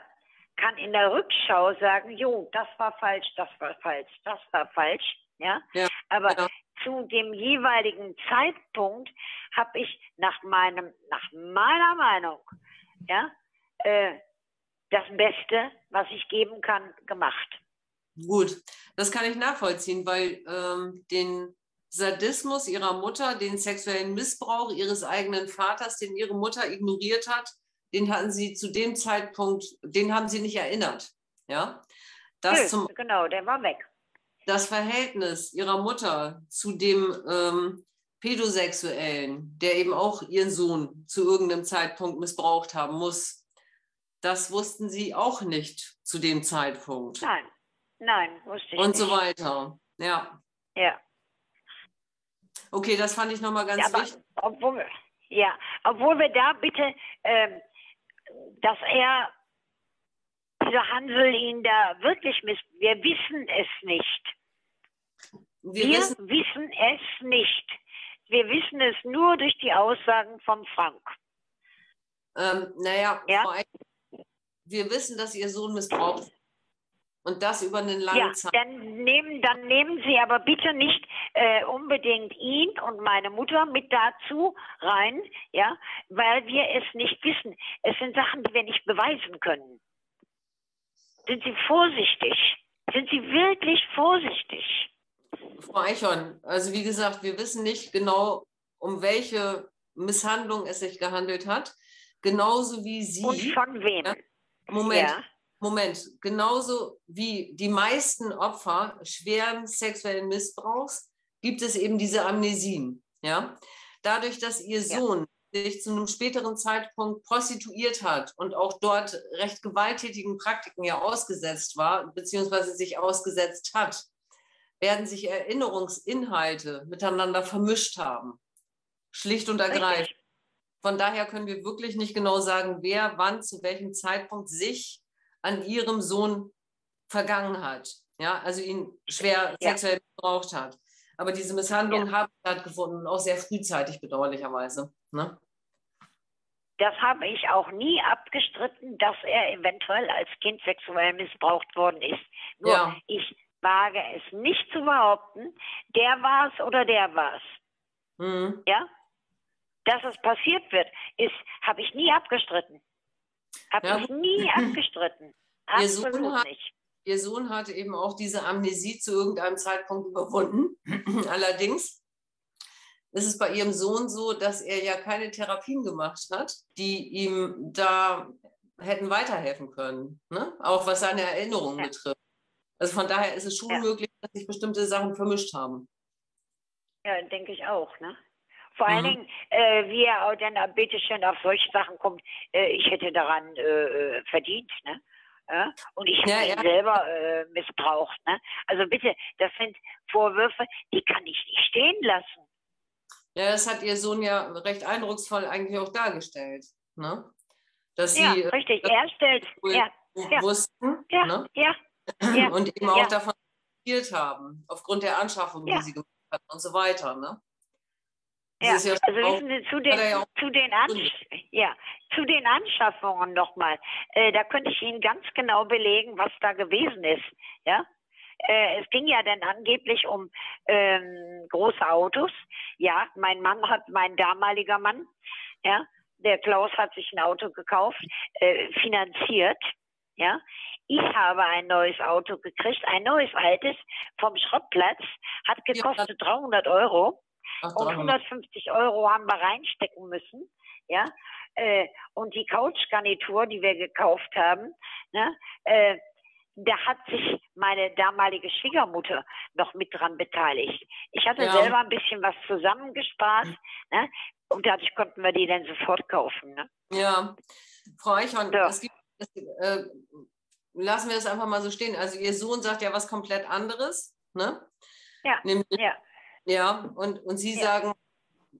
kann in der Rückschau sagen, jo, das war falsch, das war falsch, das war falsch. Ja? ja Aber ja zu dem jeweiligen Zeitpunkt habe ich nach meinem, nach meiner Meinung, ja, äh, das Beste, was ich geben kann, gemacht. Gut, das kann ich nachvollziehen, weil ähm, den Sadismus ihrer Mutter, den sexuellen Missbrauch ihres eigenen Vaters, den ihre Mutter ignoriert hat, den hatten sie zu dem Zeitpunkt, den haben sie nicht erinnert. Ja, das Nö, zum, genau, der war weg das Verhältnis ihrer Mutter zu dem ähm, Pädosexuellen, der eben auch ihren Sohn zu irgendeinem Zeitpunkt missbraucht haben muss, das wussten sie auch nicht zu dem Zeitpunkt. Nein, nein, wusste ich Und nicht. so weiter. Ja. Ja. Okay, das fand ich nochmal ganz ja, wichtig. Obwohl, ja, obwohl wir da bitte, ähm, dass er dieser Hansel ihn da wirklich misst. Wir wissen es nicht. Wir, wir wissen, wissen es nicht. Wir wissen es nur durch die Aussagen von Frank. Ähm, naja, ja? Wir wissen, dass Ihr Sohn missbraucht und das über einen langen ja, Zeit. Dann nehmen, dann nehmen Sie aber bitte nicht äh, unbedingt ihn und meine Mutter mit dazu rein, ja, weil wir es nicht wissen. Es sind Sachen, die wir nicht beweisen können. Sind Sie vorsichtig? Sind Sie wirklich vorsichtig? Frau Eichhorn, also wie gesagt, wir wissen nicht genau, um welche Misshandlung es sich gehandelt hat. Genauso wie Sie. Und von wem? Ja, Moment, ja. Moment. Genauso wie die meisten Opfer schweren sexuellen Missbrauchs gibt es eben diese Amnesien. ja, dadurch, dass ihr Sohn ja. sich zu einem späteren Zeitpunkt prostituiert hat und auch dort recht gewalttätigen Praktiken ja ausgesetzt war, beziehungsweise sich ausgesetzt hat, werden sich Erinnerungsinhalte miteinander vermischt haben. Schlicht und ergreifend. Von daher können wir wirklich nicht genau sagen, wer wann zu welchem Zeitpunkt sich an ihrem Sohn vergangen hat. Ja, also ihn schwer ja. sexuell missbraucht hat. Aber diese Misshandlungen ja. haben stattgefunden, auch sehr frühzeitig bedauerlicherweise. Ne? Das habe ich auch nie abgestritten, dass er eventuell als Kind sexuell missbraucht worden ist. Nur ja. ich wage es nicht zu behaupten, der war es oder der war es. Mhm. Ja? Dass es passiert wird, ist, habe ich nie abgestritten. Habe ja. ich nie abgestritten. Absolut hat, nicht. Ihr Sohn hatte eben auch diese Amnesie zu irgendeinem Zeitpunkt überwunden. Allerdings ist es bei Ihrem Sohn so, dass er ja keine Therapien gemacht hat, die ihm da hätten weiterhelfen können, ne? auch was seine Erinnerungen ja. betrifft. Also von daher ist es schon ja. möglich, dass sich bestimmte Sachen vermischt haben. Ja, denke ich auch. Ne? Vor mhm. allen Dingen, äh, wie er auch dann bitteschön auf solche Sachen kommt, äh, ich hätte daran äh, äh verdient. Ne? Ja? Und ich habe ja, ihn ja. selber äh, missbraucht. Ne? Also bitte, das sind Vorwürfe, die kann ich nicht stehen lassen. Ja, das hat Ihr Sohn ja recht eindrucksvoll eigentlich auch dargestellt. Ne? Dass Sie, ja, äh, richtig. Er stellt, ja, wussten ja, ne? ja, und eben auch davon profitiert haben, aufgrund der Anschaffung, die Sie gemacht haben und so weiter. Ne? Ja, also wissen Sie, zu den, ja zu, den ja, zu den Anschaffungen nochmal, äh, da könnte ich Ihnen ganz genau belegen, was da gewesen ist. Ja, äh, es ging ja dann angeblich um ähm, große Autos. Ja, mein Mann hat, mein damaliger Mann, ja, der Klaus hat sich ein Auto gekauft, äh, finanziert. Ja, ich habe ein neues Auto gekriegt, ein neues altes vom Schrottplatz, hat gekostet 300 Euro. Und 150 Euro haben wir reinstecken müssen. Ja, äh, und die Couchgarnitur, die wir gekauft haben, ne, äh, da hat sich meine damalige Schwiegermutter noch mit dran beteiligt. Ich hatte ja. selber ein bisschen was zusammengespart, ne, und dadurch konnten wir die dann sofort kaufen. Ne? Ja, Frau Eichhorn, so. es gibt, es gibt äh, lassen wir es einfach mal so stehen. Also Ihr Sohn sagt ja was komplett anderes, ne? Ja. Nämlich, ja. Ja, und, und Sie ja. sagen,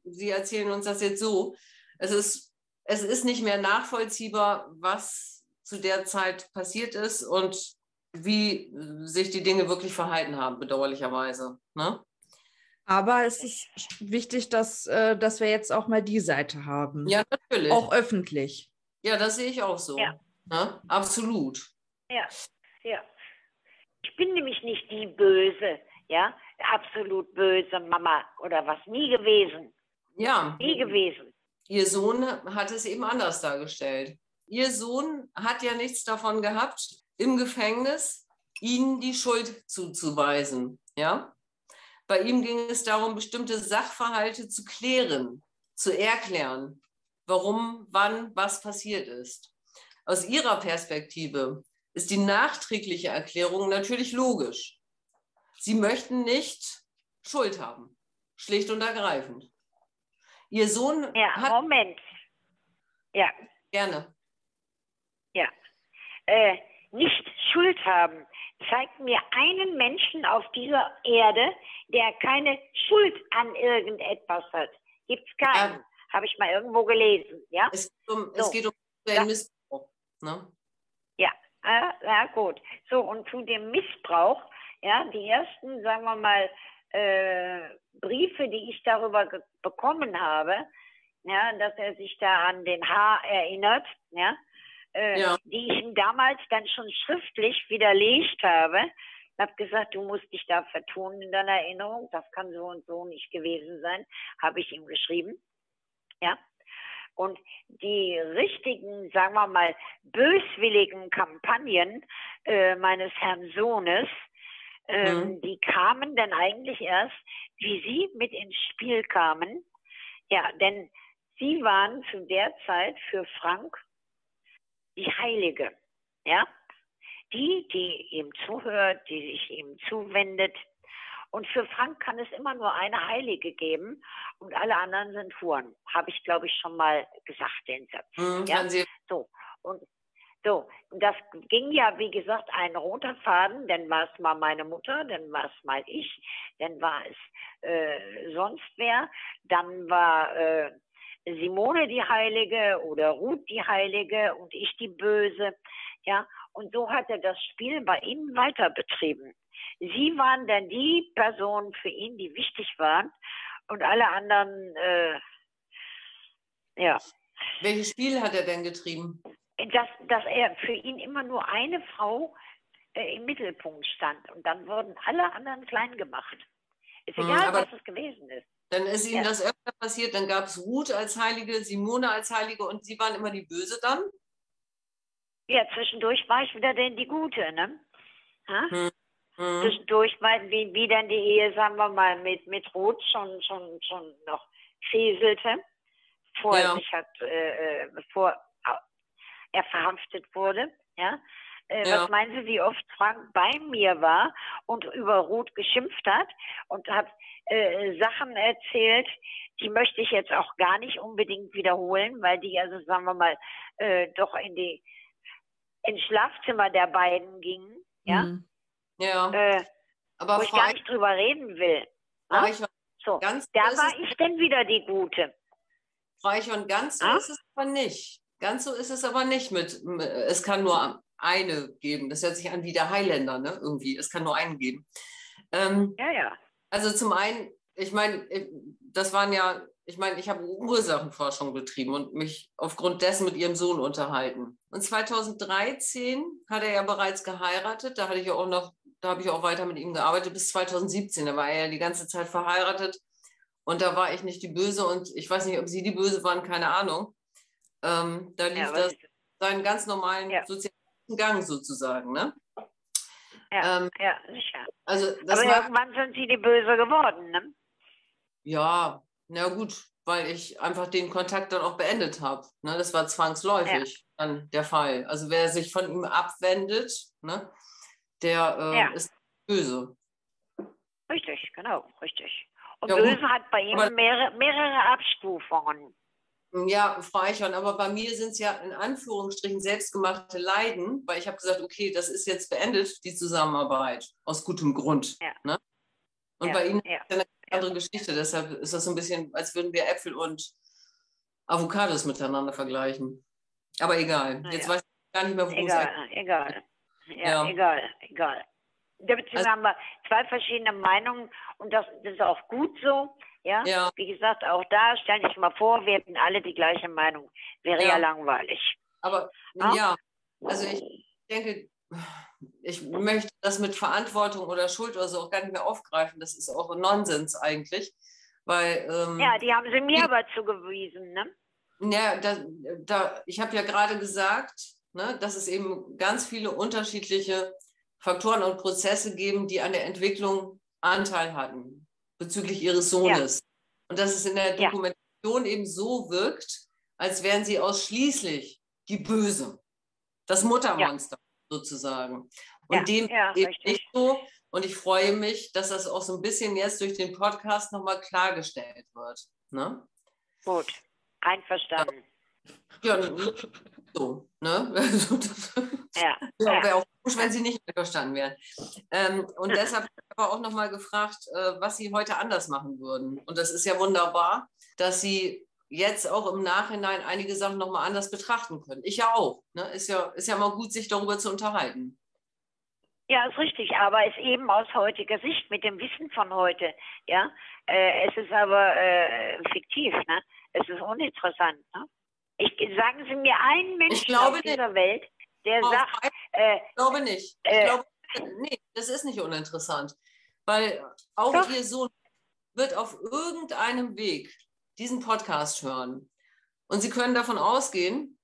Sie erzählen uns das jetzt so. Es ist, es ist nicht mehr nachvollziehbar, was zu der Zeit passiert ist und wie sich die Dinge wirklich verhalten haben, bedauerlicherweise. Ne? Aber es ist wichtig, dass, äh, dass wir jetzt auch mal die Seite haben. Ja, natürlich. Auch öffentlich. Ja, das sehe ich auch so. Ja. Ne? Absolut. Ja, ja. Ich bin nämlich nicht die Böse, ja absolut böse Mama oder was. Nie gewesen. Ja. Nie gewesen. Ihr Sohn hat es eben anders dargestellt. Ihr Sohn hat ja nichts davon gehabt, im Gefängnis Ihnen die Schuld zuzuweisen. Ja? Bei ihm ging es darum, bestimmte Sachverhalte zu klären, zu erklären, warum, wann, was passiert ist. Aus Ihrer Perspektive ist die nachträgliche Erklärung natürlich logisch. Sie möchten nicht Schuld haben. Schlicht und ergreifend. Ihr Sohn ja, hat. Moment. Ja. Gerne. Ja. Äh, nicht Schuld haben. Zeigt mir einen Menschen auf dieser Erde, der keine Schuld an irgendetwas hat. Gibt es keinen. Ja. Habe ich mal irgendwo gelesen. Ja? Es geht um, so. es geht um den Missbrauch. Ne? Ja, äh, ja, gut. So, und zu dem Missbrauch ja, die ersten, sagen wir mal, äh, Briefe, die ich darüber bekommen habe, ja, dass er sich da an den Haar erinnert, ja, äh, ja. die ich ihm damals dann schon schriftlich widerlegt habe. Ich habe gesagt, du musst dich da vertun in deiner Erinnerung, das kann so und so nicht gewesen sein, habe ich ihm geschrieben. Ja. Und die richtigen, sagen wir mal, böswilligen Kampagnen äh, meines Herrn Sohnes, ähm, mhm. Die kamen dann eigentlich erst, wie sie mit ins Spiel kamen. Ja, denn sie waren zu der Zeit für Frank die Heilige. Ja, die, die ihm zuhört, die sich ihm zuwendet. Und für Frank kann es immer nur eine Heilige geben und alle anderen sind Huren. Habe ich, glaube ich, schon mal gesagt, den Satz. Mhm, ja? sie- So. Und so, das ging ja, wie gesagt, ein roter Faden, dann war es mal meine Mutter, dann war es mal ich, dann war es äh, sonst wer, dann war äh, Simone die Heilige oder Ruth die Heilige und ich die Böse, ja, und so hat er das Spiel bei ihm weiter betrieben. Sie waren dann die Personen für ihn, die wichtig waren. Und alle anderen, äh, ja, Welches Spiel hat er denn getrieben? Dass, dass er für ihn immer nur eine Frau äh, im Mittelpunkt stand und dann wurden alle anderen klein gemacht. Ist Hm, egal, aber- was es gewesen ist. Dann ist ihm Ja. das öfter passiert. Dann gab es Ruth als Heilige, Simone als Heilige und sie waren immer die Böse dann. Ja, zwischendurch war ich wieder denn die Gute, ne? Ha? Mhm. Zwischendurch war wie, wie dann die Ehe, sagen wir mal, mit, mit Ruth schon, schon, schon noch fäselte, bevor Ja. sich hat, äh, äh, bevor er verhaftet wurde, ja. Äh, Ja. Was meinen Sie, wie oft Frank bei mir war und über Ruth geschimpft hat und hat äh, Sachen erzählt, die möchte ich jetzt auch gar nicht unbedingt wiederholen, weil die also, sagen wir mal, äh, doch in die ins Schlafzimmer der beiden gingen, ja, Mhm. Ja, äh, aber wo ich gar nicht drüber reden will. Ne? So, ganz da war ich dann wieder die Gute. Frau Eichhorn, ganz Ah? ist es aber nicht. Ganz so ist es aber nicht mit, es kann nur eine geben. Das hört sich an wie der Highlander, ne? Irgendwie. Es kann nur einen geben. Ähm, Ja, ja. Also zum einen, ich meine, ich- das waren ja, ich meine, ich habe Ursachenforschung betrieben und mich aufgrund dessen mit ihrem Sohn unterhalten. Und 2013 hat er ja bereits geheiratet, da hatte ich ja auch noch, da habe ich auch weiter mit ihm gearbeitet bis 2017. Da war er ja die ganze Zeit verheiratet und da war ich nicht die Böse und ich weiß nicht, ob Sie die Böse waren, keine Ahnung. Ähm, da lief Ja, das seinen ganz normalen Ja. sozialen Gang sozusagen, ne? ja, Ähm, ja, sicher. also das Aber irgendwann sind sie die Böse geworden, ne? Ja, na gut, weil ich einfach den Kontakt dann auch beendet habe. Ne, das war zwangsläufig dann der Fall. Also wer sich von ihm abwendet, ne, der äh, Ja. ist böse. Richtig, genau, richtig. Und Ja. Böse hat bei ihm mehrere, mehrere Abstufungen. Ja, Frau Eichhorn, aber bei mir sind es ja in Anführungsstrichen selbstgemachte Leiden, weil ich habe gesagt, okay, das ist jetzt beendet, die Zusammenarbeit, aus gutem Grund. Ja. Ne? Und ja, bei Ihnen ja. andere Geschichte. Deshalb ist das so ein bisschen, als würden wir Äpfel und Avocados miteinander vergleichen. Aber egal. Na Jetzt weiß ich gar nicht mehr, wo es Egal, egal. Ja, Ja. egal, egal. Dazu Also- haben wir zwei verschiedene Meinungen und das, das ist auch gut so. Ja? Ja. Wie gesagt, auch da, stell dich mal vor, wir hätten alle die gleiche Meinung. Wäre ja, Ja. langweilig. Aber Ja? ja, also ich denke, ich möchte das mit Verantwortung oder Schuld oder so auch gar nicht mehr aufgreifen. Das ist auch Nonsens eigentlich. Weil, ähm, Ja, die haben sie mir die- aber zugewiesen, ne? Ja, da, da, ich habe ja gerade gesagt, ne, dass es eben ganz viele unterschiedliche Faktoren und Prozesse geben, die an der Entwicklung Anteil hatten bezüglich ihres Sohnes. Und dass es in der Ja. Dokumentation eben so wirkt, als wären sie ausschließlich die Böse, das Muttermonster sozusagen. Und Ja, dem ja, eben nicht so. Und ich freue mich, dass das auch so ein bisschen jetzt durch den Podcast nochmal klargestellt wird. Ne? Gut. Einverstanden. Ja, so, ne? Also, das- Ja. wäre auch komisch, wenn sie nicht einverstanden wären. Ähm, und deshalb habe ich aber auch nochmal gefragt, äh, was sie heute anders machen würden. Und das ist ja wunderbar, dass sie jetzt auch im Nachhinein einige Sachen nochmal anders betrachten können. Ich ja auch. Ne? Ist, ja, ist ja mal gut, sich darüber zu unterhalten. Ja, ist richtig, aber ist eben aus heutiger Sicht mit dem Wissen von heute. Ja, äh, es ist aber äh, fiktiv, ne? Es ist uninteressant. Ne? Ich, sagen Sie mir einen Menschen auf dieser Welt, der Frau sagt, äh, Ich glaube nicht. Ich Äh. glaube, nee, das ist nicht uninteressant. Weil auch Doch. ihr Sohn wird auf irgendeinem Weg diesen Podcast hören. Und Sie können davon ausgehen,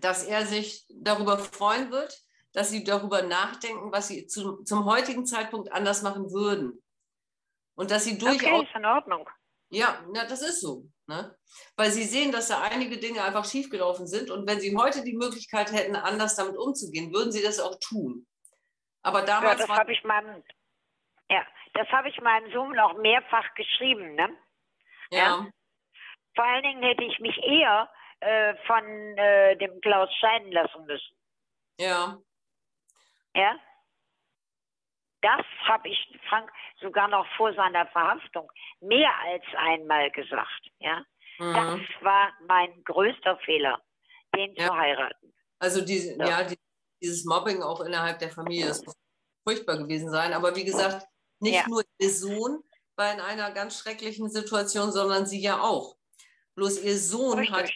dass er sich darüber freuen wird, dass Sie darüber nachdenken, was Sie zu, zum heutigen Zeitpunkt anders machen würden. Und dass Sie durchaus okay, ist in Ordnung. ja, na, das ist so. Ne? Weil sie sehen, dass da einige Dinge einfach schiefgelaufen sind. Und wenn sie heute die Möglichkeit hätten, anders damit umzugehen, würden sie das auch tun. Aber Ja, damals das war habe ich meinem, Ja, das habe ich meinem Sohn auch mehrfach geschrieben, ne? Ja. Ja. Vor allen Dingen hätte ich mich eher äh, von äh, dem Klaus scheiden lassen müssen. Ja. Ja? Das habe ich Frank sogar noch vor seiner Verhaftung mehr als einmal gesagt. Ja? Mhm. Das war mein größter Fehler, den Ja. zu heiraten. Also diese, Ja. ja, die, dieses Mobbing auch innerhalb der Familie, das muss furchtbar gewesen sein. Aber wie gesagt, nicht Ja. nur ihr Sohn war in einer ganz schrecklichen Situation, sondern sie ja auch. Bloß ihr Sohn hat,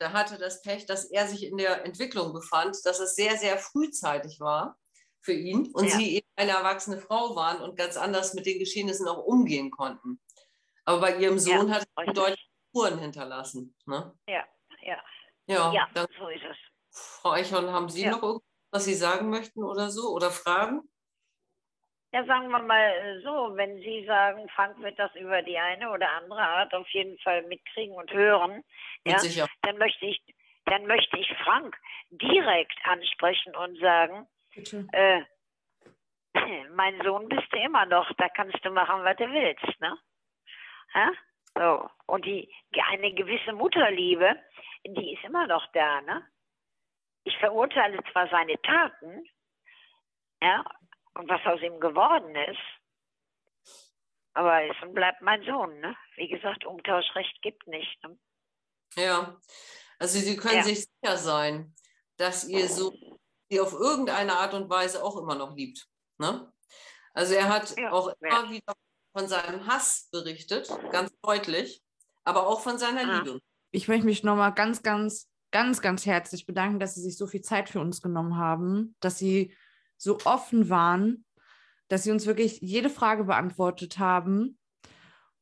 der hatte das Pech, dass er sich in der Entwicklung befand, dass es sehr, sehr frühzeitig war für ihn und Ja. sie eben eine erwachsene Frau waren und ganz anders mit den Geschehnissen auch umgehen konnten. Aber bei ihrem Sohn hat es deutliche Spuren hinterlassen. Ne? Ja, ja, Ja, ja, dann so ist es. Frau Eichhorn, haben Sie Ja. noch irgendwas, was Sie sagen möchten oder so? Oder Fragen? Ja, sagen wir mal äh, so, wenn Sie sagen, Frank wird das über die eine oder andere Art auf jeden Fall mitkriegen und hören, ja, dann möchte ich, dann möchte ich Frank direkt ansprechen und sagen, Bitte. äh, mein Sohn bist du immer noch, da kannst du machen, was du willst, ne? Ja? So. Und die, eine gewisse Mutterliebe, die ist immer noch da, ne? Ich verurteile zwar seine Taten, ja, und was aus ihm geworden ist, aber er und bleibt mein Sohn, ne? Wie gesagt, Umtauschrecht gibt nicht, ne? Ja. Also Sie können Ja. sich sicher sein, dass Ihr so Sie auf irgendeine Art und Weise auch immer noch liebt. Ne? Also er hat Ja, auch ja. immer wieder von seinem Hass berichtet, ganz deutlich, aber auch von seiner Ah. Liebe. Ich möchte mich nochmal ganz, ganz, ganz, ganz herzlich bedanken, dass Sie sich so viel Zeit für uns genommen haben, dass Sie so offen waren, dass Sie uns wirklich jede Frage beantwortet haben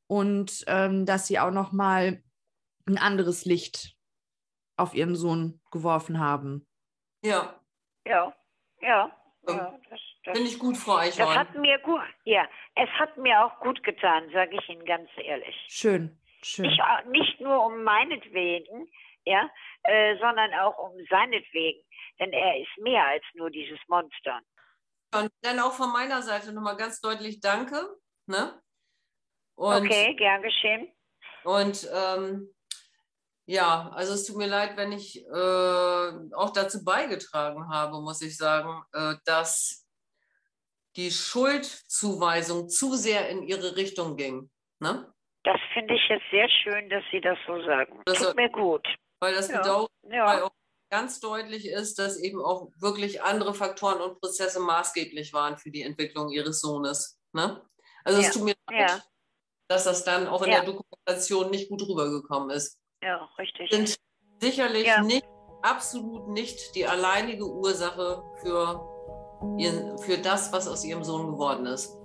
und ähm, dass Sie auch nochmal ein anderes Licht auf Ihren Sohn geworfen haben. Ja, Ja, ja, Ähm, ja. Das, das, finde ich gut, Frau das Eichhorn. hat mir gut, ja, es hat mir auch gut getan, sage ich Ihnen ganz ehrlich. Schön, schön. Nicht, au- nicht nur um meinetwegen, ja, äh, sondern auch um seinetwegen. Denn er ist mehr als nur dieses Monster. Und dann auch von meiner Seite nochmal ganz deutlich Danke. Ne? Und, okay, gern geschehen. Und ähm, ja, also es tut mir leid, wenn ich äh, auch dazu beigetragen habe, muss ich sagen, äh, dass die Schuldzuweisung zu sehr in ihre Richtung ging. Ne? Das finde ich jetzt sehr schön, dass Sie das so sagen. Das- Tut mir gut. Weil das Ja. Bedauern Ja, auch ganz deutlich ist, dass eben auch wirklich andere Faktoren und Prozesse maßgeblich waren für die Entwicklung ihres Sohnes. Ne? Also Ja. es tut mir leid, Ja. dass das dann auch in der Dokumentation nicht gut rübergekommen ist. Ja, richtig. Sind sicherlich Ja. nicht, absolut nicht die alleinige Ursache für, ihren, für das, was aus ihrem Sohn geworden ist.